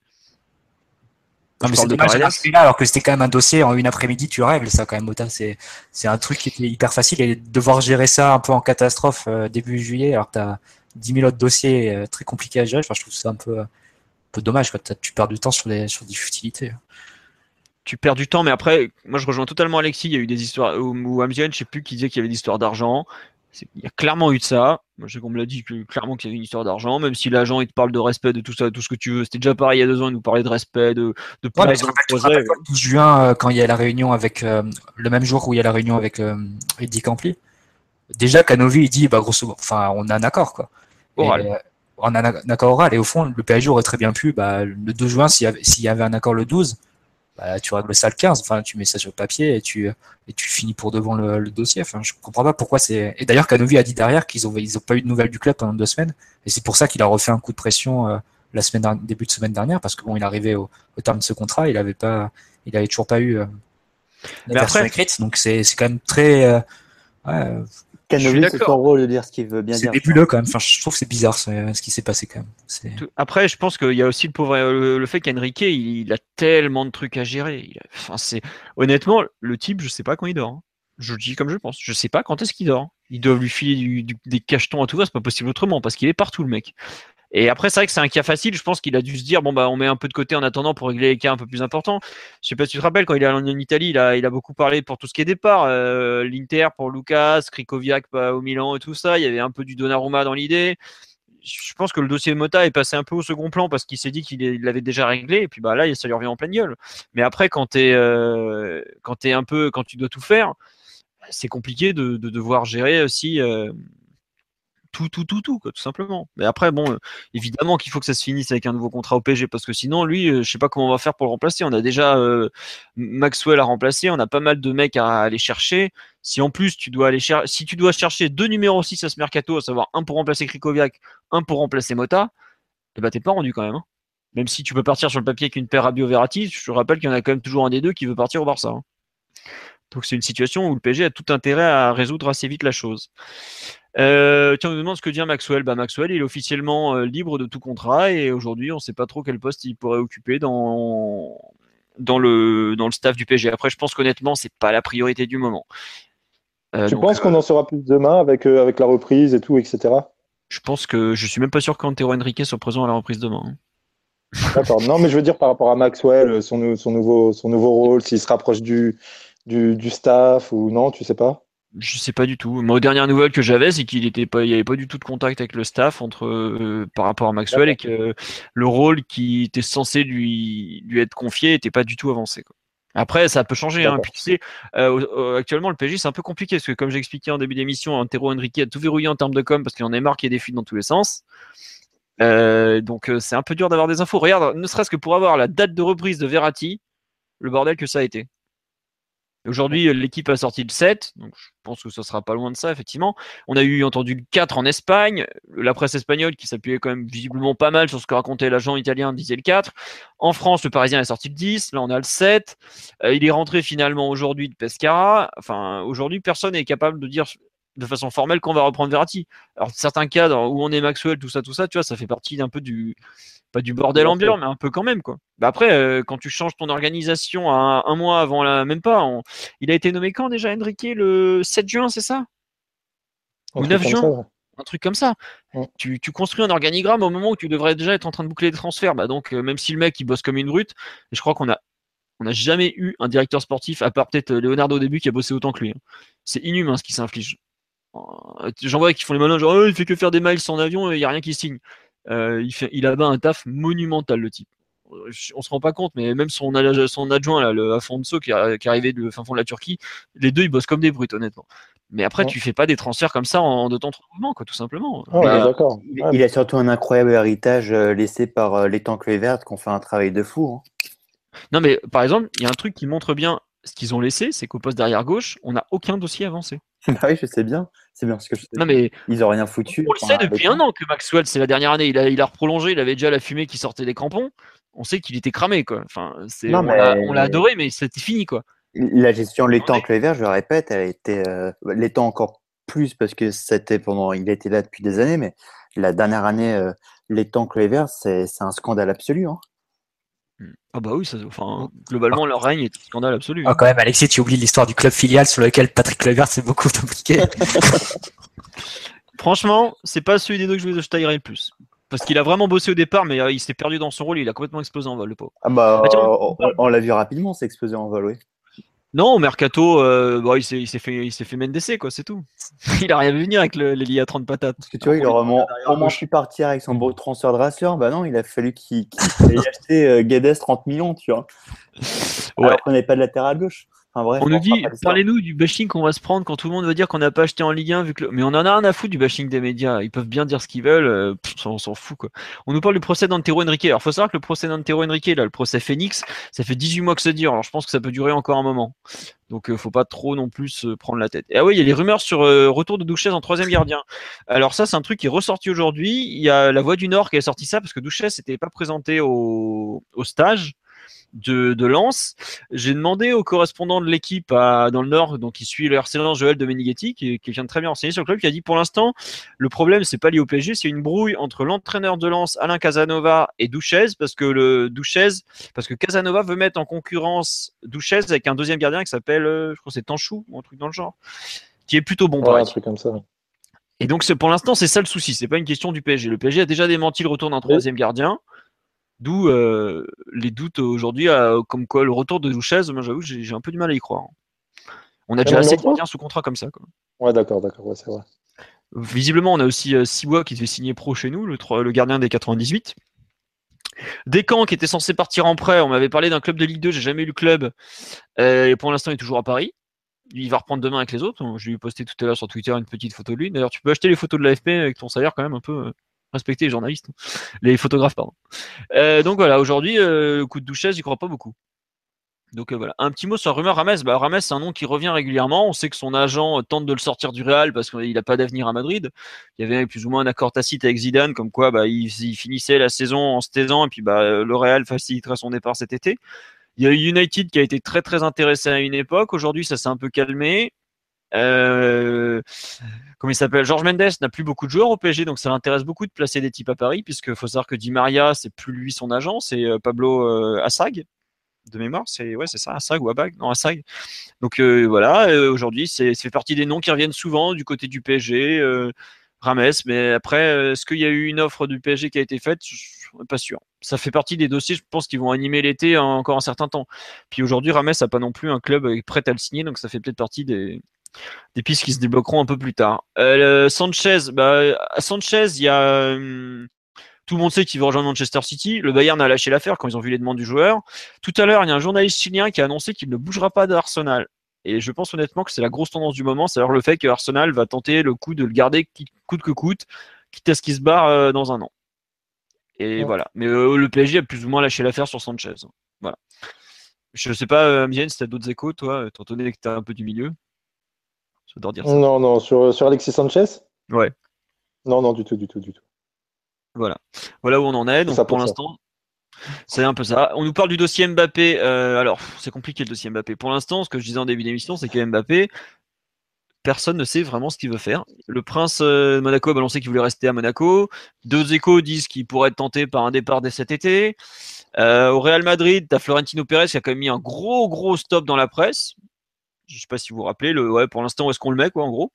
Non, mais c'est dommage là, alors que c'était quand même un dossier en une après-midi, tu règles ça quand même, Mota. C'est, c'est un truc qui était hyper facile et devoir gérer ça un peu en catastrophe euh, début juillet, alors que t'as 10 000 autres dossiers euh, très compliqués à gérer. Enfin, je trouve ça un peu, un peu dommage, quoi. Tu perds du temps sur des, sur des futilités. tu perds du temps, mais après, moi je rejoins totalement Alexis. Il y a eu des histoires où, où Amzian, je sais plus, qui disait qu'il y avait des histoires d'argent. Il y a clairement eu de ça. Moi, je sais qu'on me l'a dit que, clairement qu'il y avait une histoire d'argent, même si l'agent il te parle de respect, de tout ça, tout ce que tu veux. C'était déjà pareil il y a deux ans, il nous parlait de respect, de, de Ouais, pas le 12 juin, euh, quand il y a la réunion avec, euh, le même jour où il y a la réunion avec euh, Eddie Campli, déjà Canovi, il dit, bah, grosso modo, enfin, on a un accord, quoi. Oral. on a un accord oral, et au fond, le PSG aurait très bien pu, bah, le 2 juin, s'il y avait, s'il y avait un accord le 12, bah, tu règles ça le 15, enfin, tu mets ça sur le papier et tu, et tu finis pour devant le, le dossier. Enfin, je comprends pas pourquoi c'est. Et d'ailleurs, Canovi a dit derrière qu'ils ont, ils ont pas eu de nouvelles du club pendant deux semaines, et c'est pour ça qu'il a refait un coup de pression euh, la semaine début de semaine dernière, parce que bon, il arrivait au, au terme de ce contrat, il avait pas, il avait toujours pas eu euh, la Mais version après- écrite, donc c'est, c'est quand même très. euh, ouais, c'est son rôle de dire ce qu'il veut bien C'est dire. nébuleux quand même. Enfin, je trouve que c'est bizarre ce, ce qui s'est passé quand même. C'est- Après, je pense qu'il y a aussi le pauvre le, le fait qu'Enrique, il, il a tellement de trucs à gérer. Il a- enfin, c'est honnêtement le type, je sais pas quand il dort. hein. Je le dis comme je pense. Je sais pas quand est-ce qu'il dort. Ils doivent lui filer du- du- des cachetons à tout va, c'est pas possible autrement parce qu'il est partout le mec. Et après, c'est vrai que c'est un cas facile. Je pense qu'il a dû se dire bon bah on met un peu de côté en attendant pour régler les cas un peu plus importants. Je sais pas si tu te rappelles quand il est allé en Italie, il a, beaucoup parlé pour tout ce qui est départ. Euh, L'Inter pour Lucas, Krikoviak bah, au Milan et tout ça. Il y avait un peu du Donnarumma dans l'idée je pense que le dossier Mota est passé un peu au second plan parce qu'il s'est dit qu'il l'avait déjà réglé et puis bah là ça lui revient en pleine gueule. Mais après quand t'es euh, quand t'es un peu quand tu dois tout faire, c'est compliqué de, de devoir gérer aussi euh, tout tout tout tout quoi, tout simplement. Mais après bon euh, évidemment qu'il faut que ça se finisse avec un nouveau contrat au PSG parce que sinon lui euh, je sais pas comment on va faire pour le remplacer. On a déjà euh, Maxwell à remplacer, on a pas mal de mecs à aller chercher. Si en plus tu dois aller cher- si tu dois chercher deux numéros 6 à ce mercato, à savoir un pour remplacer Krikoviak, un pour remplacer Mota, eh ben t'es pas rendu quand même. hein. Même si tu peux partir sur le papier avec une paire Rabiot Verratti, je te rappelle qu'il y en a quand même toujours un des deux qui veut partir au Barça. hein. Donc c'est une situation où le PSG a tout intérêt à résoudre assez vite la chose. Euh, tiens, on nous demande ce que dit Maxwell. Bah, Maxwell, il est officiellement euh, libre de tout contrat et aujourd'hui, on ne sait pas trop quel poste il pourrait occuper dans, dans, le, dans le staff du PSG. Après, je pense qu'honnêtement, c'est pas la priorité du moment. Euh, Tu donc, penses qu'on en saura plus demain avec, avec la reprise et tout, etc. Je pense que je suis même pas sûr qu'Antero Henrique soit présent à la reprise demain. hein. D'accord. Non, mais je veux dire par rapport à Maxwell, son, son, nouveau, son nouveau rôle, s'il se rapproche du, du, du staff ou non, tu sais pas? Je sais pas du tout. Moi, aux dernières nouvelles que j'avais, c'est qu'il était pas, il y avait pas du tout de contact avec le staff entre euh, par rapport à Maxwell et que le rôle qui était censé lui lui être confié était pas du tout avancé. quoi. Après, ça peut changer. Hein. D'accord. Puis tu sais, euh, actuellement, le PSG c'est un peu compliqué parce que comme j'ai expliqué en début d'émission, Antero Henrique a tout verrouillé en termes de com parce qu'il en est marre qu'il y ait des fuites dans tous les sens. Euh, donc c'est un peu dur d'avoir des infos. Regarde, ne serait-ce que pour avoir la date de reprise de Verratti, le bordel que ça a été. Aujourd'hui, euh, l'équipe a sorti le 7, donc je pense que ce sera pas loin de ça, effectivement. On a eu entendu le 4 en Espagne, la presse espagnole qui s'appuyait quand même visiblement pas mal sur ce que racontait l'agent italien disait le 4. En France, le Parisien a sorti le 10, là on a le 7. Euh, il est rentré finalement aujourd'hui de Pescara. Enfin, aujourd'hui, personne n'est capable de dire de façon formelle qu'on va reprendre Verratti. Alors, certains cadres où on est Maxwell, tout ça, tout ça, tu vois, ça fait partie d'un peu du, pas du bordel ambiant, mais un peu quand même, quoi. Bah après, euh, quand tu changes ton organisation à un, mois avant la, même pas, on- il a été nommé quand déjà, Enrique, le 7 juin, c'est ça? Un Ou truc 9 comme juin? ça, ouais. un truc comme ça. Ouais. Tu, tu construis un organigramme au moment où tu devrais déjà être en train de boucler les transferts. Bah donc, euh, même si le mec il bosse comme une brute, je crois qu'on a on n'a jamais eu un directeur sportif, à part peut-être euh, Leonardo au début, qui a bossé autant que lui. hein. C'est inhumain ce qui s'inflige. Euh, J'en vois qui font les malins, genre Oh, il fait que faire des miles en avion et il n'y a rien qui signe. Euh, il, fait, il a ben un taf monumental, le type. Euh, On se rend pas compte, mais même son, ad- son adjoint, là, le Afonso, qui, est- qui est arrivé de fin fond de la Turquie, les deux ils bossent comme des brutes, honnêtement. Mais après, Ouais. tu fais pas des transferts comme ça en deux temps trois mouvements, quoi, tout simplement. D'accord. Il, Ouais. il a surtout un incroyable héritage euh, laissé par euh, les tanks verts qui ont fait un travail de fou. hein. Non, mais par exemple, il y a un truc qui montre bien ce qu'ils ont laissé, c'est qu'au poste d'arrière gauche, on n'a aucun dossier avancé. bah oui, je sais bien. C'est bien ce que je sais. Non, mais Ils ont rien foutu. on le sait depuis un an que Maxwell, c'est la dernière année, il a, il a reprolongé, il avait déjà la fumée qui sortait des crampons. On sait qu'il était cramé, quoi. Enfin, Non, on l'a mais- on l'a adoré, mais c'était fini, quoi. La gestion les tanks verts, je le répète, elle a été euh, les temps encore plus parce que c'était pendant, il était là depuis des années, mais la dernière année, euh, les verts, c'est c'est un scandale absolu. Hein. Ah bah oui, ça, enfin, globalement, leur règne est un scandale absolu. Ah, quand même, Alexis, tu oublies l'histoire du club filial sur lequel Patrick Kluivert s'est beaucoup impliqué. Franchement, c'est pas celui des deux que je, je taillerais le plus. Parce qu'il a vraiment bossé au départ, mais euh, il s'est perdu dans son rôle, il a complètement explosé en vol, le pauvre. Ah bah, Ah, tiens, on, on- on l'a vu rapidement s'exploser en vol, oui. Non, Mercato, euh, bon, il s'est fait, il s'est fait quoi, c'est tout. il a rien vu venir avec le- l'Elia 30 patates. Parce que tu vois, il aurait au moins pu partir avec son beau transfert de rassure. Bah non, il a fallu qu'il qu'il aille acheter euh, Guedes 30 millions, tu vois. Ouais. Alors qu'on n'avait pas de latéral gauche. Enfin, bref, On nous dit, parlez-nous du bashing qu'on va se prendre quand tout le monde va dire qu'on n'a pas acheté en Ligue 1, vu que le- mais on en a rien à foutre du bashing des médias. Ils peuvent bien dire ce qu'ils veulent, euh, pff, on s'en fout quoi. On nous parle du procès d'Antero Henrique. Alors faut savoir que le procès d'Antero Henrique, là, le procès Phoenix, ça fait 18 mois que ça dure. Alors je pense que ça peut durer encore un moment. Donc euh, faut pas trop non plus se prendre la tête. Et ah oui, il y a les rumeurs sur euh, retour de Douchez en troisième gardien. Alors ça, c'est un truc qui est ressorti aujourd'hui. Il y a la Voix du Nord qui a sorti ça parce que Douchez n'était pas présenté au, au stage. De, de Lens. J'ai demandé au correspondant de l'équipe dans le Nord, donc qui suit le RC Lens, Joël Domenighetti, qui, qui vient de très bien renseigner sur le club, qui a dit pour l'instant, le problème, c'est pas lié au PSG, c'est une brouille entre l'entraîneur de Lens, Alain Casanova, et Douchez, parce que le parce que Casanova veut mettre en concurrence Douchez avec un deuxième gardien qui s'appelle, euh, je crois c'est Tanchou, ou un truc dans le genre, qui est plutôt bon. Ouais, un truc comme ça. Et donc, pour l'instant, c'est ça le souci. C'est pas une question du PSG. Le PSG a déjà démenti le retour d'un troisième gardien. D'où euh, les doutes aujourd'hui, comme quoi le retour de Douchez, moi j'avoue, j'ai un peu du mal à y croire. On a déjà assez de gardiens sous contrat comme ça. Quoi. Ouais, d'accord, d'accord, ouais, c'est vrai. Visiblement, on a aussi euh, Siwa qui devait signer pro chez nous, le, le gardien des 98. Descamps qui était censé partir en prêt, on m'avait parlé d'un club de Ligue 2, j'ai jamais eu le club, euh, et pour l'instant il est toujours à Paris. Il va reprendre demain avec les autres. Je lui ai posté tout à l'heure sur Twitter une petite photo de lui. D'ailleurs, tu peux acheter les photos de l'AFP avec ton salaire quand même un peu respecter les journalistes, les photographes, pardon. Euh, donc voilà, aujourd'hui, euh, le coup de douchesse, j'y crois pas beaucoup. Donc euh, voilà, un petit mot sur rumeur Rames. Bah, Rames, c'est un nom qui revient régulièrement. On sait que son agent tente de le sortir du Real parce qu'il n'a pas d'avenir à Madrid. Il y avait plus ou moins un accord tacite avec Zidane, comme quoi bah, il, finissait la saison en se taisant et puis bah, le Real faciliterait son départ cet été. Il y a United qui a été très très intéressé à une époque. Aujourd'hui, ça s'est un peu calmé. Euh, comment il s'appelle? Georges Mendes n'a plus beaucoup de joueurs au PSG, donc ça l'intéresse beaucoup de placer des types à Paris, puisque faut savoir que Di Maria, c'est plus lui son agent, c'est euh, Pablo euh, Assag de mémoire, c'est ouais, c'est ça, Assag ou Abag, non Assag. Donc voilà, aujourd'hui, c'est fait partie des noms qui reviennent souvent du côté du PSG. Rames, mais après, est-ce qu'il y a eu une offre du PSG qui a été faite? Je suis pas sûr. Ça fait partie des dossiers, je pense, qu'ils vont animer l'été encore un certain temps. Puis aujourd'hui, Rames n'a pas non plus un club prêt à le signer, donc ça fait peut-être partie des, des pistes qui se débloqueront un peu plus tard. Euh, Sanchez, bah, à Sanchez, il y a hum, tout le monde sait qu'il veut rejoindre Manchester City. Le Bayern a lâché l'affaire quand ils ont vu les demandes du joueur. Tout à l'heure, il y a un journaliste chilien qui a annoncé qu'il ne bougera pas d'Arsenal. Et je pense honnêtement que c'est la grosse tendance du moment, c'est-à-dire le fait que Arsenal va tenter le coup de le garder coûte que coûte, quitte à ce qu'il se barre euh, dans un an. Et voilà. Mais euh, le PSG a plus ou moins lâché l'affaire sur Sanchez. Voilà. Je ne sais pas, Mien, si tu as d'autres échos, toi, étant donné que tu as un peu du milieu. Non, non, sur, sur Alexis Sanchez Ouais. Non, non, du tout, du tout, du tout. Voilà. Voilà où on en est. Donc pour, l'instant, c'est un peu ça. On nous parle du dossier Mbappé. Euh, alors, c'est compliqué le dossier Mbappé. Pour l'instant, ce que je disais en début d'émission, c'est que Mbappé, personne ne sait vraiment ce qu'il veut faire. Le prince euh, de Monaco a balancé qu'il voulait rester à Monaco. Deux échos disent qu'il pourrait être tenté par un départ dès cet été. Euh, au Real Madrid, tu as Florentino Pérez qui a quand même mis un gros, gros stop dans la presse je sais pas si vous vous rappelez, le, ouais, pour l'instant, où est-ce qu'on le met, quoi, en gros?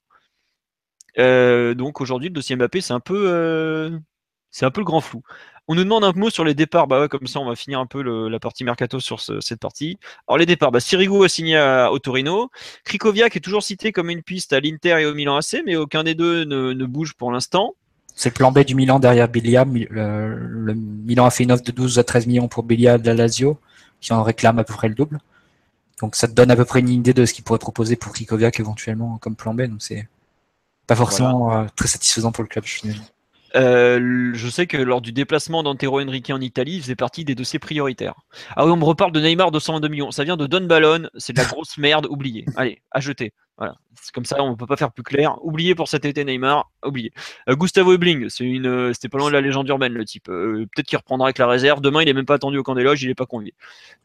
Euh, donc aujourd'hui, le dossier Mbappé, c'est un peu, euh, c'est un peu le grand flou. On nous demande un mot sur les départs, bah ouais, comme ça, on va finir un peu la partie mercato sur cette partie. Alors les départs, bah, Sirigu a signé au Torino, Krikoviak est toujours cité comme une piste à l'Inter et au Milan AC, mais aucun des deux ne, bouge pour l'instant. C'est le plan B du Milan derrière Bilia. Le, Milan a fait une offre de 12 à 13 millions pour Bilia de la Lazio, qui en réclame à peu près le double. Donc ça te donne à peu près une idée de ce qu'il pourrait proposer pour Krikoviak éventuellement comme plan B. Donc c'est pas forcément euh, très satisfaisant pour le club finalement. Euh, je sais que lors du déplacement d'Antero Henrique en Italie, il faisait partie des dossiers prioritaires. Ah oui, on me reparle de Neymar de 122 millions. Ça vient de Don Ballon, c'est de la grosse merde, oublié. Allez, à jeter. Voilà. C'est comme ça, on ne peut pas faire plus clair. Oubliez pour cet été Neymar, oubliez. Euh, Gustavo Ebling, c'est une, euh, c'était pas loin de la légende urbaine le type. Euh, peut-être qu'il reprendra avec la réserve. Demain, il est même pas attendu au camp des loges, il est pas convié.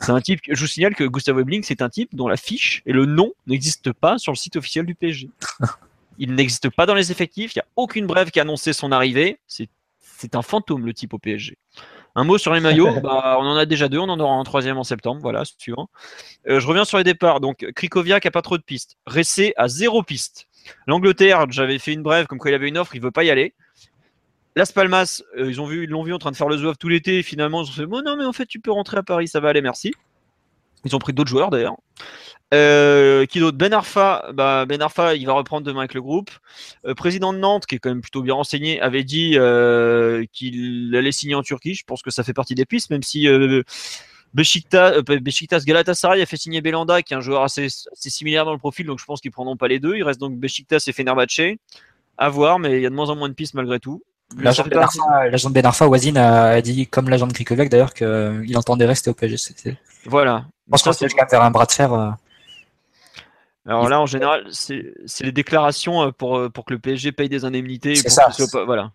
C'est un type. Je vous signale que Gustavo Ebling, c'est un type dont la fiche et le nom n'existent pas sur le site officiel du PSG. Il n'existe pas dans les effectifs. Il n'y a aucune brève qui a annoncé son arrivée. C'est, c'est un fantôme le type au PSG. Un mot sur les maillots, bah, on en a déjà deux, on en aura un troisième en septembre, voilà, suivant. Euh, je reviens sur les départs. Donc, Krikoviak a pas trop de pistes. Ressé a zéro piste. L'Angleterre, j'avais fait une brève, comme quoi il avait une offre, il veut pas y aller. Las Palmas, euh, ils ont vu, ils l'ont vu en train de faire le zouave tout l'été. Finalement, ils ont fait, bon, non, mais en fait, tu peux rentrer à Paris, ça va aller, merci. Ils ont pris d'autres joueurs d'ailleurs. Euh, qui d'autre? Ben Arfa, bah, Ben Arfa, il va reprendre demain avec le groupe. Euh, président de Nantes, qui est quand même plutôt bien renseigné, avait dit euh, qu'il allait signer en Turquie. Je pense que ça fait partie des pistes, même si Besiktas, Galatasaray a fait signer Belanda, qui est un joueur assez, similaire dans le profil, donc je pense qu'ils prendront pas les deux. Il reste donc Besiktas et Fenerbahce. À voir, mais il y a de moins en moins de pistes malgré tout. L'agent de Ben Arfa, Wazin, a dit, comme l'agent de Krikoviak d'ailleurs, qu'il entendait rester au PSG. Voilà. Je pense que c'est faire un bras de fer. Alors là, en général, c'est les déclarations euh, pour, euh, pour que le PSG paye des indemnités. C'est ça. voilà.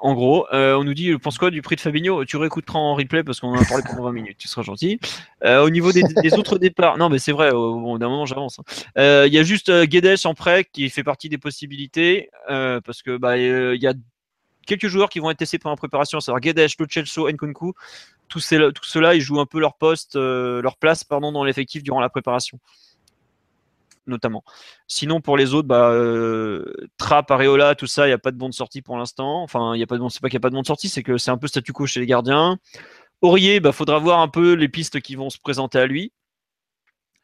En gros, euh, on nous dit, pense quoi du prix de Fabinho? Tu réécouteras en replay parce qu'on en a parlé pendant 20 minutes. Tu seras gentil. Euh, au niveau des, des autres départs, non, mais c'est vrai. Au, d'un moment, j'avance. hein. Euh, Il y a juste Guedes en prêt qui fait partie des possibilités parce que bah il y a quelques joueurs qui vont être testés pendant la préparation, c'est-à-dire Guedes, Lo Celso, Nkunku. Tous, ces, tous ceux-là, ils jouent un peu leur poste, leur place, pardon, dans l'effectif durant la préparation notamment. Sinon, pour les autres, bah, euh, Trapp, Areola, tout ça, il n'y a pas de bon de sortie pour l'instant. Enfin, il y a pas de bon, c'est pas qu'il n'y a pas de bon de sortie, c'est que c'est un peu statu quo chez les gardiens. Aurier, bah, faudra voir un peu les pistes qui vont se présenter à lui.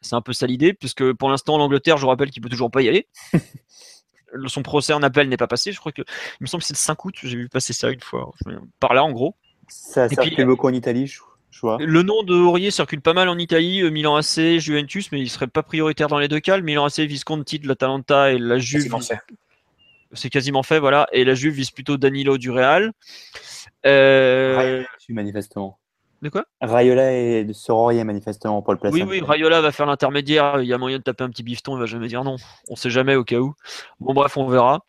C'est un peu ça l'idée, puisque pour l'instant, l'Angleterre, je vous rappelle qu'il peut toujours pas y aller. Son procès en appel n'est pas passé. Je crois que, il me semble que c'est le 5 août. J'ai vu passer ça une fois. Par là, en gros. Ça circule puis, beaucoup en Italie, je, Le nom de Aurier circule pas mal en Italie, euh, Milan AC, Juventus, mais il serait pas prioritaire dans les deux cas. Le Milan AC Visconti de l'Atalanta et la Juve, Quasiment fait. c'est quasiment fait, voilà. Et la Juve vise plutôt Danilo du Real. Euh, Raiola dessus, manifestement. de quoi? Raiola est sur Aurier, manifestement, pour le placer. Oui, oui, Raiola va faire l'intermédiaire. Il y a moyen de taper un petit bifton, il va jamais dire non. On sait jamais au cas où. Bon, bref, on verra.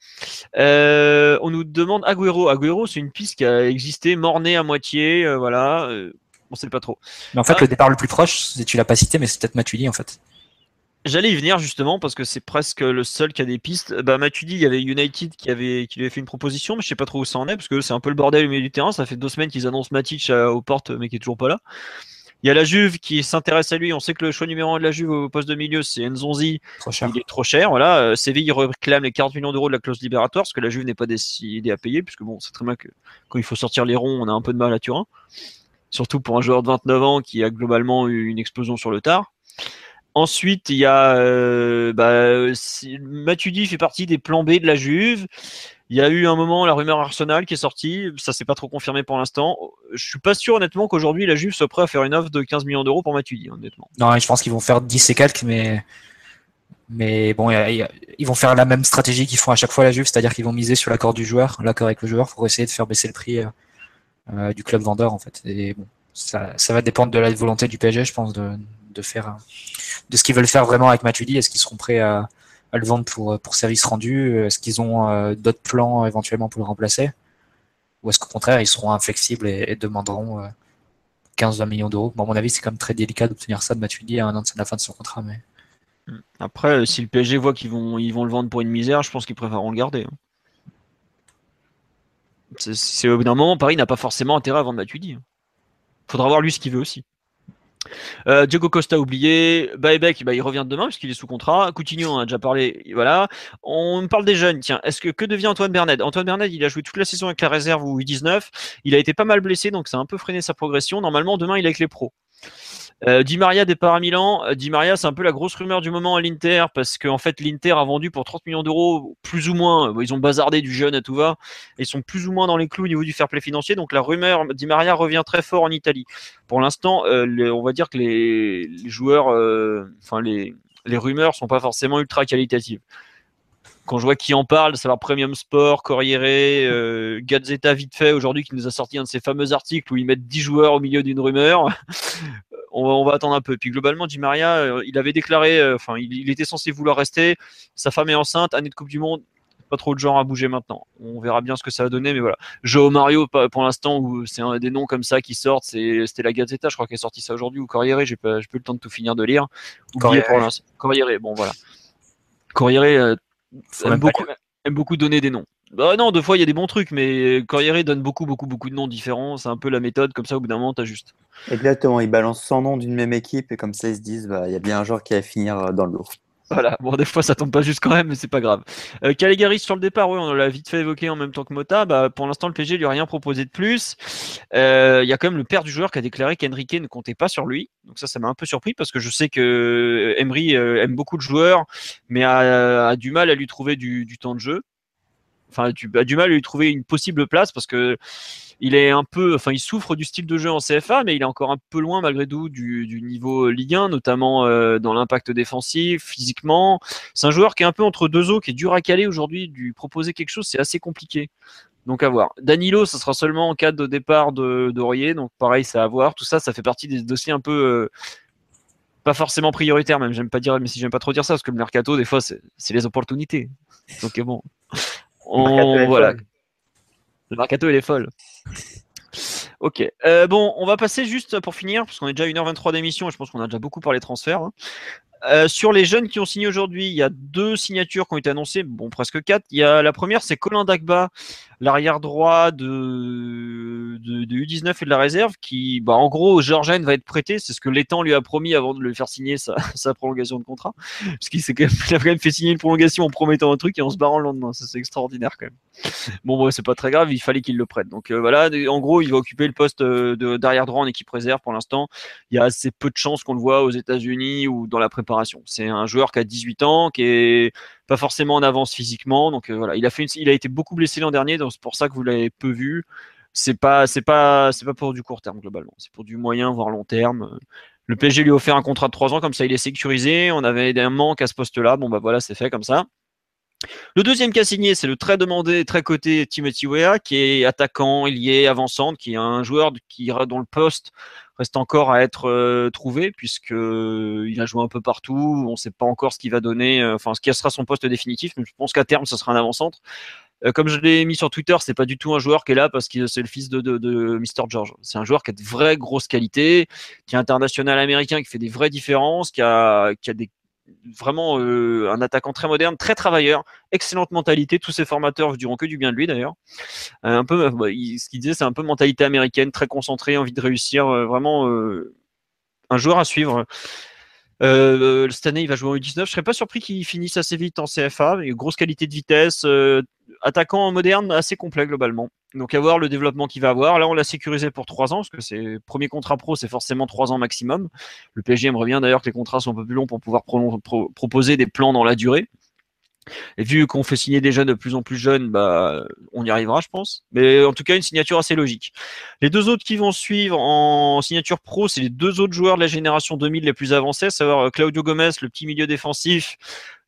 Euh, on nous demande Agüero. Agüero, c'est une piste qui a existé, mort-né à moitié, euh, voilà. On sait pas trop. Mais en fait, Ah. le départ le plus proche, c'est- tu l'as pas cité, mais c'est peut-être Matuidi en fait. J'allais y venir justement parce que c'est presque le seul qui a des pistes. Bah, Matuidi, il y avait United qui avait qui lui avait fait une proposition, mais je sais pas trop où ça en est parce que c'est un peu le bordel au milieu du terrain. Ça fait deux semaines qu'ils annoncent Matic aux portes, mais qui est toujours pas là. Il y a la Juve qui s'intéresse à lui. On sait que le choix numéro un de la Juve au poste de milieu, c'est Nzonzi. Trop cher. Il est trop cher. Voilà. Euh, Séville réclame les 40 millions d'euros de la clause libératoire parce que la Juve n'est pas décidée à payer, puisque bon, c'est très bien que quand il faut sortir les ronds, on a un peu de mal à Turin. Surtout pour un joueur de 29 ans qui a globalement eu une explosion sur le tard. Ensuite, il y a euh, bah, fait partie des plans B de la Juve. Il y a eu un moment la rumeur Arsenal qui est sortie, ça s'est pas trop confirmé pour l'instant. Je suis pas sûr honnêtement qu'aujourd'hui la Juve soit prêt à faire une offre de 15 millions d'euros pour Matuidi, honnêtement. Non, je pense qu'ils vont faire 10 et quelques, mais mais bon, ils vont faire la même stratégie qu'ils font à chaque fois la Juve, c'est-à-dire qu'ils vont miser sur l'accord du joueur, l'accord avec le joueur, pour essayer de faire baisser le prix euh, euh, du club vendeur en fait. Bon, ça, ça va dépendre de la volonté du PSG, je pense, de, de faire euh, de ce qu'ils veulent faire vraiment avec Matuidi. Est-ce qu'ils seront prêts à, le vendre pour pour service rendu? Est-ce qu'ils ont euh, d'autres plans éventuellement pour le remplacer? Ou est-ce qu'au contraire ils seront inflexibles et, demanderont euh, 15-20 millions d'euros? Bon, à mon avis, c'est quand même très délicat d'obtenir ça de Matuidi à un an de la fin de son contrat, mais Après, euh, si le PSG voit qu'ils vont, ils vont le vendre pour une misère, je pense qu'ils préféreront le garder. hein. C'est- au bout d'un moment, Paris n'a pas forcément intérêt à vendre Matuidi. hein. Faudra voir lui ce qu'il veut aussi. Euh, Diogo Costa oublié, Baebek, bah, il revient demain puisqu'il est sous contrat. Coutinho, on a déjà parlé, voilà. On parle des jeunes, tiens. Est-ce que que devient Antoine Bernet Antoine Bernet, il a joué toute la saison avec la réserve ou U19. Il a été pas mal blessé, donc ça a un peu freiné sa progression. Normalement, demain, il est avec les pros. Euh, Di Maria départ à Milan. Euh, Di Maria, c'est un peu la grosse rumeur du moment à l'Inter parce qu'en fait l'Inter a vendu pour 30 millions d'euros, plus ou moins. Ils ont bazardé du jeune à tout va. Ils sont plus ou moins dans les clous au niveau du fair play financier. Donc la rumeur Di Maria revient très fort en Italie. Pour l'instant, euh, on va dire que les, joueurs, enfin les, les rumeurs sont pas forcément ultra qualitatives. Quand je vois qui en parle, savoir Premium Sport, Corriere, euh, Gazzetta vite fait aujourd'hui qui nous a sorti un de ces fameux articles où ils mettent 10 joueurs au milieu d'une rumeur. On, va, on va attendre un peu. Puis globalement, Di Maria, euh, il avait déclaré, euh, enfin, il, il était censé vouloir rester. Sa femme est enceinte, année de Coupe du Monde. Pas trop de genre à bouger maintenant. On verra bien ce que ça va donner, mais voilà. Joe Mario, pour l'instant, où c'est un des noms comme ça qui sortent, c'est- c'était la Gazzetta, je crois qu'elle est sortie ça aujourd'hui, ou Corriere, j'ai pas, pas eu le temps de tout finir de lire. Corriere. Corriere, bon voilà. Corriere euh, aime beaucoup, aime beaucoup donner des noms. Bah non, deux fois il y a des bons trucs, mais Corriere donne beaucoup, beaucoup, beaucoup de noms différents. C'est un peu la méthode, comme ça au bout d'un moment t'ajustes. Exactement, ils balancent 100 noms d'une même équipe et comme ça ils se disent, bah, il y a bien un joueur qui va finir euh, dans le lot. Voilà, bon, des fois ça tombe pas juste quand même, mais c'est pas grave. Euh, Caligari sur le départ, oui, on l'a vite fait évoquer en même temps que Mota. Bah, pour l'instant, le PG lui a rien proposé de plus. Euh, Il y a quand même le père du joueur qui a déclaré qu'Enrique ne comptait pas sur lui. Donc ça, ça m'a un peu surpris parce que je sais que Emery euh, aime beaucoup de joueurs, mais a, a du mal à lui trouver du, du temps de jeu. Enfin, tu as du mal à lui trouver une possible place parce que il est un peu, enfin, il souffre du style de jeu en CFA, mais il est encore un peu loin malgré tout du, niveau Ligue 1, notamment euh, dans l'impact défensif, physiquement. C'est un joueur qui est un peu entre deux eaux, qui est dur à caler aujourd'hui. Lui proposer quelque chose, c'est assez compliqué. Donc à voir. Danilo, ça sera seulement en cas de départ de d'Aurier, donc pareil, c'est à voir. Tout ça, ça fait partie des dossiers un peu euh, pas forcément prioritaires, même. J'aime pas dire, mais si j'aime pas trop dire ça, parce que le mercato, des fois, c'est les opportunités. Donc bon, on, voilà. Le mercato, il est folle. Ok. Euh, bon, on va passer juste pour finir, parce qu'on est déjà à 1h23 d'émission et je pense qu'on a déjà beaucoup parlé transfert. hein. Euh, sur les jeunes qui ont signé aujourd'hui, il y a deux signatures qui ont été annoncées, bon presque quatre. Il y a la première, c'est Colin Dagba, l'arrière droit de, de, de U19 et de la réserve, qui, bah, en gros, Georgian va être prêté. C'est ce que l'étang lui a promis avant de le faire signer sa, prolongation de contrat, parce qu'il quand même, il a quand même fait signer une prolongation en promettant un truc et en se barrant le lendemain. Ça c'est extraordinaire quand même. Bon, bon c'est pas très grave, il fallait qu'il le prête. Donc euh, voilà, en gros, il va occuper le poste euh, d'arrière droit en équipe réserve pour l'instant il y a assez peu de chances qu'on le voit aux États-Unis ou dans la préparation. C'est un joueur qui a 18 ans, qui est pas forcément en avance physiquement. Donc euh, voilà, il a fait il a été beaucoup blessé l'an dernier, donc c'est pour ça que vous l'avez peu vu. C'est pas pas pour du court terme globalement, c'est pour du moyen voire long terme. Le PSG lui a offert un contrat de 3 ans comme ça il est sécurisé, on avait un manque à ce poste-là. Bon bah voilà, c'est fait comme ça. Le deuxième cas signé, c'est le très demandé, très coté Timothy Weah, qui est attaquant, ailier, avançante, qui est un joueur qui dont le poste reste encore à être euh, trouvé puisque euh, il a joué un peu partout. On ne sait pas encore ce qu'il va donner, euh, enfin ce qui sera son poste définitif. Mais je pense qu'à terme, ce sera un avant-centre. Comme je l'ai mis sur Twitter, c'est pas du tout un joueur qui est là parce que c'est le fils de, de, de Mr. George. C'est un joueur qui a de vraies grosses qualités, qui est international américain, qui fait des vraies différences, qui a, qui a des vraiment euh, un attaquant très moderne, très travailleur, excellente mentalité. Tous ses formateurs diront que du bien de lui d'ailleurs. Euh, un peu, bah, il- ce qu'il disait, c'est un peu mentalité américaine, très concentré, envie de réussir, euh, vraiment euh, un joueur à suivre. Euh, cette année, il va jouer en U19. Je serais pas surpris qu'il finisse assez vite en CFA. Une grosse qualité de vitesse, euh, attaquant moderne, assez complet globalement. Donc à voir le développement qu'il va avoir. Là, on l'a sécurisé pour trois ans, parce que c'est premier contrat pro, c'est forcément trois ans maximum. Le PSG aimerait bien d'ailleurs que les contrats soient un peu plus longs pour pouvoir proposer des plans dans la durée. Et vu qu'on fait signer des jeunes de plus en plus jeunes, bah, on y arrivera, je pense. Mais en tout cas, une signature assez logique. Les deux autres qui vont suivre en signature pro, c'est les deux autres joueurs de la génération 2000 les plus avancés, à savoir euh, Claudio Gomez, le petit milieu défensif,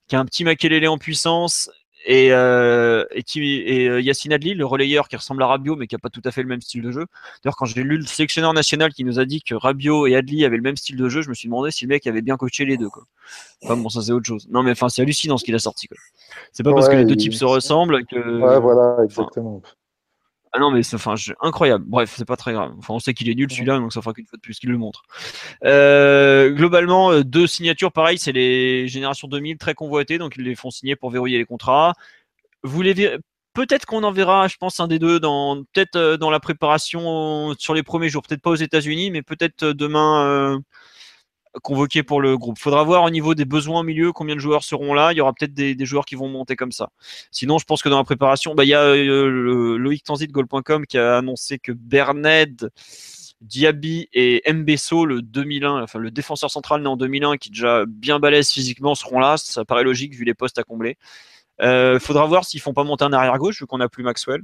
qui a un petit Makelele en puissance, et, euh, et, Tim- et euh, Yacine Adli, le relayeur qui ressemble à Rabiot, mais qui a pas tout à fait le même style de jeu. D'ailleurs, quand j'ai lu le sélectionneur national qui nous a dit que Rabiot et Adli avaient le même style de jeu, je me suis demandé si le mec avait bien coaché les deux. Quoi. Enfin bon, ça c'est autre chose. Non mais enfin, c'est hallucinant ce qu'il a sorti. Quoi. C'est pas parce que les deux types se ressemblent que. Ouais, voilà, exactement. Ah non, mais c'est enfin, je- incroyable. Bref, c'est pas très grave. Enfin, on sait qu'il est nul celui-là, donc ça fera qu'une fois de plus qu'il le montre. Euh, globalement, euh, deux signatures, pareil, c'est les générations 2000 très convoitées, donc ils les font signer pour verrouiller les contrats. Vous les verrez- Peut-être qu'on en verra, je pense, un des deux dans peut-être euh, dans la préparation sur les premiers jours, peut-être pas aux États-Unis, mais peut-être demain euh, convoqué pour le groupe. Faudra voir au niveau des besoins au milieu combien de joueurs seront là. Il y aura peut-être des, joueurs qui vont monter comme ça. Sinon, je pense que dans la préparation, bah, il y a euh, Loïc Tanzit Goal.com qui a annoncé que Berned, Diaby et Mbesso, le 2001, enfin le défenseur central né en 2001, qui est déjà bien balèze physiquement, seront là. Ça paraît logique vu les postes à combler. Euh, faudra voir s'ils font pas monter un arrière gauche vu qu'on n'a plus Maxwell.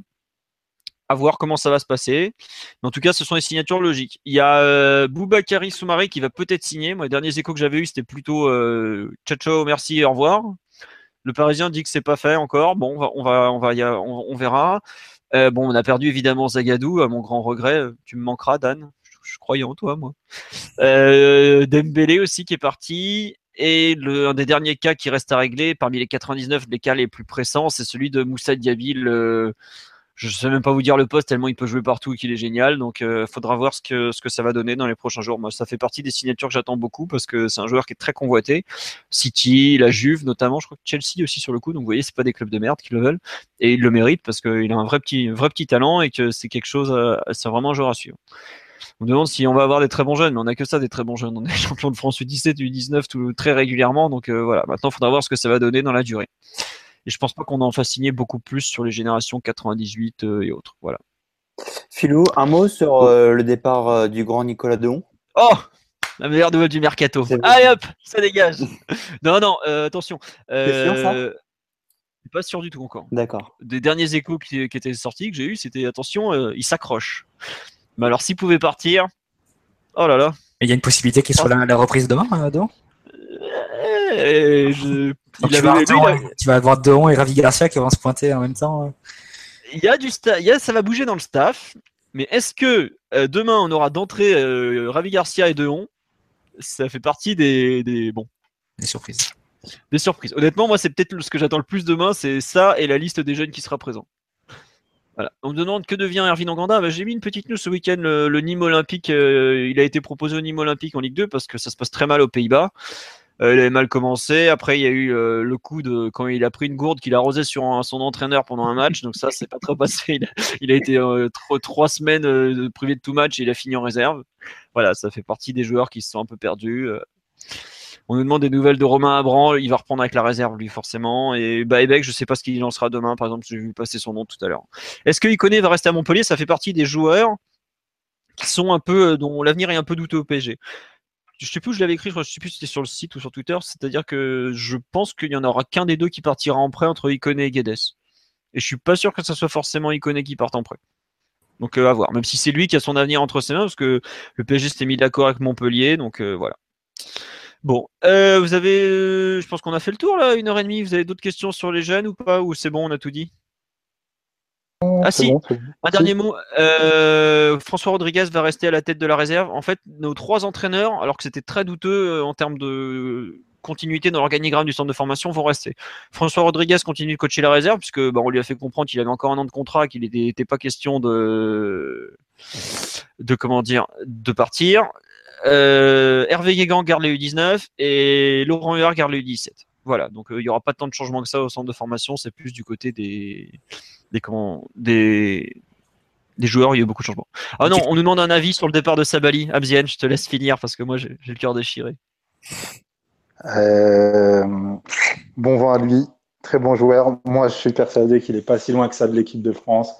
À voir comment ça va se passer. Mais en tout cas, ce sont des signatures logiques. Il y a euh, Boubakari Soumaré qui va peut-être signer. Moi, les derniers échos que j'avais eu, c'était plutôt euh, ciao ciao, merci, au revoir. Le Parisien dit que c'est pas fait encore. Bon, on va, on va, on va y verra. Euh, bon, on a perdu évidemment Zagadou, à mon grand regret. Tu me manqueras, Dan. Je, je croyais en toi, moi. Euh, Dembélé aussi qui est parti. Et un des derniers cas qui reste à régler, parmi les 99, les cas les plus pressants, c'est celui de Moussa Diaby. Je sais même pas vous dire le poste tellement il peut jouer partout et qu'il est génial. Donc, il faudra voir ce que, ce que ça va donner dans les prochains jours. Moi, ça fait partie des signatures que j'attends beaucoup parce que c'est un joueur qui est très convoité. City, la Juve notamment, je crois que Chelsea aussi sur le coup. Donc, vous voyez, c'est pas des clubs de merde qui le veulent et il le mérite parce qu'il a un vrai petit, vrai petit talent et que c'est quelque chose, à- c'est vraiment un joueur à suivre. On me demande si on va avoir des très bons jeunes, mais on n'a que ça des très bons jeunes. On est champion de France U17, U19 tout, très régulièrement. Donc euh, voilà, maintenant il faudra voir ce que ça va donner dans la durée. Et je pense pas qu'on en fasse signer beaucoup plus sur les générations 98 euh, et autres. Voilà. Philou, un mot sur euh, le départ euh, du grand Nicolas Deon? Oh La meilleure nouvelle du mercato. Allez hop, ça dégage. non, non, euh, attention. Sûr, ça? Je suis pas sûr du tout encore. D'accord. Des derniers échos qui, qui étaient sortis, que j'ai eu, c'était attention, euh, il s'accroche. Mais alors, s'il pouvait partir, oh là là. Il y a une possibilité qu'il soit là à la reprise demain, Deon? Euh, je- Donc il tu, vas Deon, a- tu vas avoir Deon et Ravi Garcia qui vont se pointer en même temps. euh. il y a du sta- il y a, ça va bouger dans le staff, mais est-ce que euh, demain on aura d'entrée euh, Ravi Garcia et Deon Ça fait partie des, des bon Des surprises. des surprises. Honnêtement, moi c'est peut-être ce que j'attends le plus demain, c'est ça et la liste des jeunes qui sera présent. Voilà. On me demande que devient Erwin Anganda? Bah, J'ai mis une petite news ce week-end. Le, le Nîmes Olympique, euh, il a été proposé au Nîmes Olympique en Ligue 2 parce que ça se passe très mal aux Pays-Bas. Euh, il avait mal commencé. Après, il y a eu euh, le coup de quand il a pris une gourde qu'il a arrosé sur son entraîneur pendant un match. Donc ça, c'est pas trop passé. Il a, été euh, trois semaines privé de tout match et il a fini en réserve. Voilà, ça fait partie des joueurs qui se sont un peu perdus. On nous demande des nouvelles de Romain Abran. Il va reprendre avec la réserve, lui, forcément. Et Baebek, je sais pas ce qu'il lancera demain. Par exemple, j'ai vu passer son nom tout à l'heure. Est-ce que Iconé va rester à Montpellier? Ça fait partie des joueurs qui sont un peu, dont l'avenir est un peu douteux au PSG. Je sais plus où je l'avais écrit, je crois- je sais plus si c'était sur le site ou sur Twitter. C'est-à-dire que je pense qu'il y en aura qu'un des deux qui partira en prêt entre Iconé et Guedes. Et je suis pas sûr que ce soit forcément Iconé qui parte en prêt. Donc euh, à voir. Même si c'est lui qui a son avenir entre ses mains, parce que le PSG s'était mis d'accord avec Montpellier, donc euh, voilà. Bon, euh, vous avez, je pense qu'on a fait le tour là, une heure et demie. Vous avez d'autres questions sur les jeunes ou pas Ou c'est bon, on a tout dit? Ah C'est si, bon, c'est bon. un dernier mot. euh, François Rodriguez va rester à la tête de la réserve. En fait, nos trois entraîneurs, alors que c'était très douteux euh, en termes de continuité dans l'organigramme du centre de formation, vont rester. François Rodriguez continue de coacher la réserve, puisque bah, on lui a fait comprendre qu'il avait encore un an de contrat, qu'il n'était était pas question de, de comment dire, de partir. Euh, Hervé Guégan garde les U19 et Laurent Huard garde les U17. Voilà, donc euh, il y aura pas tant de changements que ça au centre de formation, c'est plus du côté des, des comment, des, des joueurs, il y a eu beaucoup de changements. Ah non, on nous demande un avis sur le départ de Sabali. Abzienne, je te laisse finir parce que moi j'ai le cœur déchiré. Euh, bon vent à lui, très bon joueur. Moi, je suis persuadé qu'il est pas si loin que ça de l'équipe de France.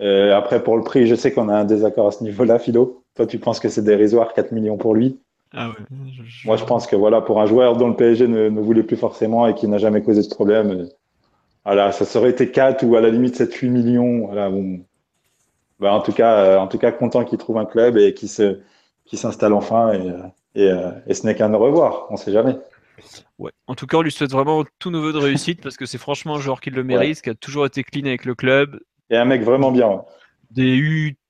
Euh, après, pour le prix, je sais qu'on a un désaccord à ce niveau-là, Philo. Toi, tu penses que c'est dérisoire, 4 millions pour lui? Ah ouais. Moi, je pense que voilà, pour un joueur dont le PSG ne, ne voulait plus forcément et qui n'a jamais causé de problème, euh, voilà, ça serait été 4 ou à la limite 7-8 millions. Voilà, bon. Bah, en tout cas, euh, en tout cas, content qu'il trouve un club et qu'il se, qu'il s'installe enfin. Et, euh, et, et ce n'est qu'un au revoir. On sait jamais. Ouais. En tout cas, on lui souhaite vraiment tout nouveau de réussite parce que c'est franchement un joueur qui le mérite, qui a toujours été clean avec le club. Et un mec vraiment bien. Des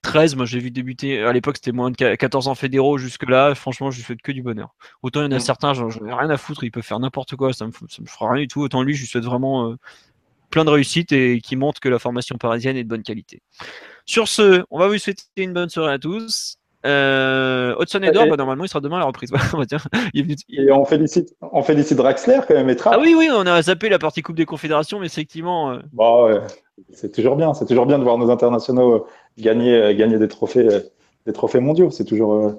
U13, moi j'ai vu débuter, à l'époque c'était moins de 14 ans fédéraux jusque-là, franchement je lui souhaite que du bonheur. Autant il y en a certains, j'en ai rien à foutre, il peut faire n'importe quoi, ça me, ça me fera rien du tout. Autant lui, je lui souhaite vraiment euh, plein de réussite et qui montre que la formation parisienne est de bonne qualité. Sur ce, on va vous souhaiter une bonne soirée à tous. Euh, Hudson Et- bah, normalement il sera demain à la reprise. On va dire. Il est venu- il- Et on félicite, on félicite Draxler quand même et Trapp. Ah oui, oui, on a zappé la partie Coupe des Confédérations, mais effectivement, euh, ouais, c'est toujours bien. C'est toujours bien de voir nos internationaux euh, gagner, euh, gagner des trophées, des trophées mondiaux. C'est toujours euh,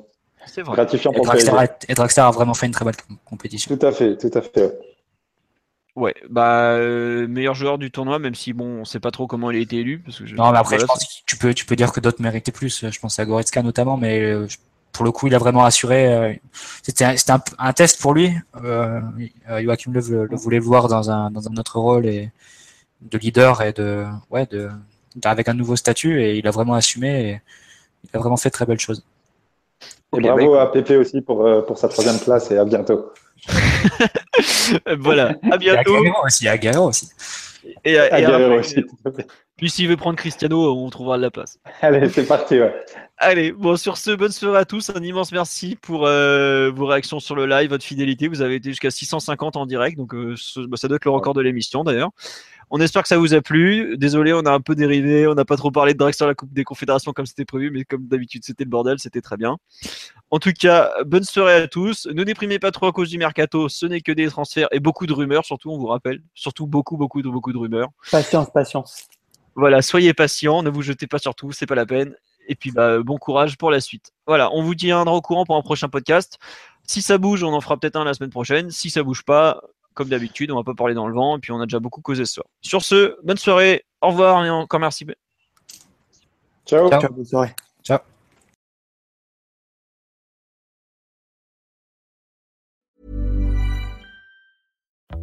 gratifiant Et pour. Draxler, a- et Draxler a vraiment fait une très belle com- compétition. Tout à fait, tout à fait. Ouais. Bah euh, meilleur joueur du tournoi, même si bon, on sait pas trop comment il a été élu. Parce que je- Non, mais après, voilà, je pense que tu peux, tu peux dire que d'autres méritaient plus. Je pense à Goretzka notamment, mais euh, pour le coup, il a vraiment assuré. euh, C'était un, c'était un, un test pour lui. Euh, Joachim Löw le, le voulait le voir dans un, dans un autre rôle et de leader et de, ouais, de, avec un nouveau statut et il a vraiment assumé et il a vraiment fait de très belles choses. Et bravo à Pépé aussi pour, pour sa troisième place et à bientôt. voilà, à Et à bientôt. Aussi, à Guerrero aussi. Et, et À Guerrero après, aussi. Puis s'il veut prendre Cristiano, on trouvera de la place. Allez, c'est parti. Ouais. Allez, bon, sur ce, bonne soirée à tous. Un immense merci pour euh, vos réactions sur le live, votre fidélité. Vous avez été jusqu'à 650 en direct, donc euh, ce- bah, ça doit être le record de l'émission d'ailleurs. On espère que ça vous a plu. Désolé, on a un peu dérivé, on n'a pas trop parlé de Drax sur la Coupe des Confédérations comme c'était prévu, mais comme d'habitude, c'était le bordel, c'était très bien. En tout cas, bonne soirée à tous. Ne déprimez pas trop à cause du mercato, ce n'est que des transferts et beaucoup de rumeurs, surtout, on vous rappelle. Surtout beaucoup, beaucoup, de beaucoup de rumeurs. Patience, patience. Voilà, soyez patients, ne vous jetez pas sur tout, c'est pas la peine. Et puis bah, bon courage pour la suite. Voilà, on vous tiendra au courant pour un prochain podcast. Si ça bouge, on en fera peut-être un la semaine prochaine. Si ça bouge pas, comme d'habitude, on va pas parler dans le vent. Et puis on a déjà beaucoup causé ce soir. Sur ce, bonne soirée, au revoir et encore merci. Ciao. Ciao. Ciao, bonne soirée.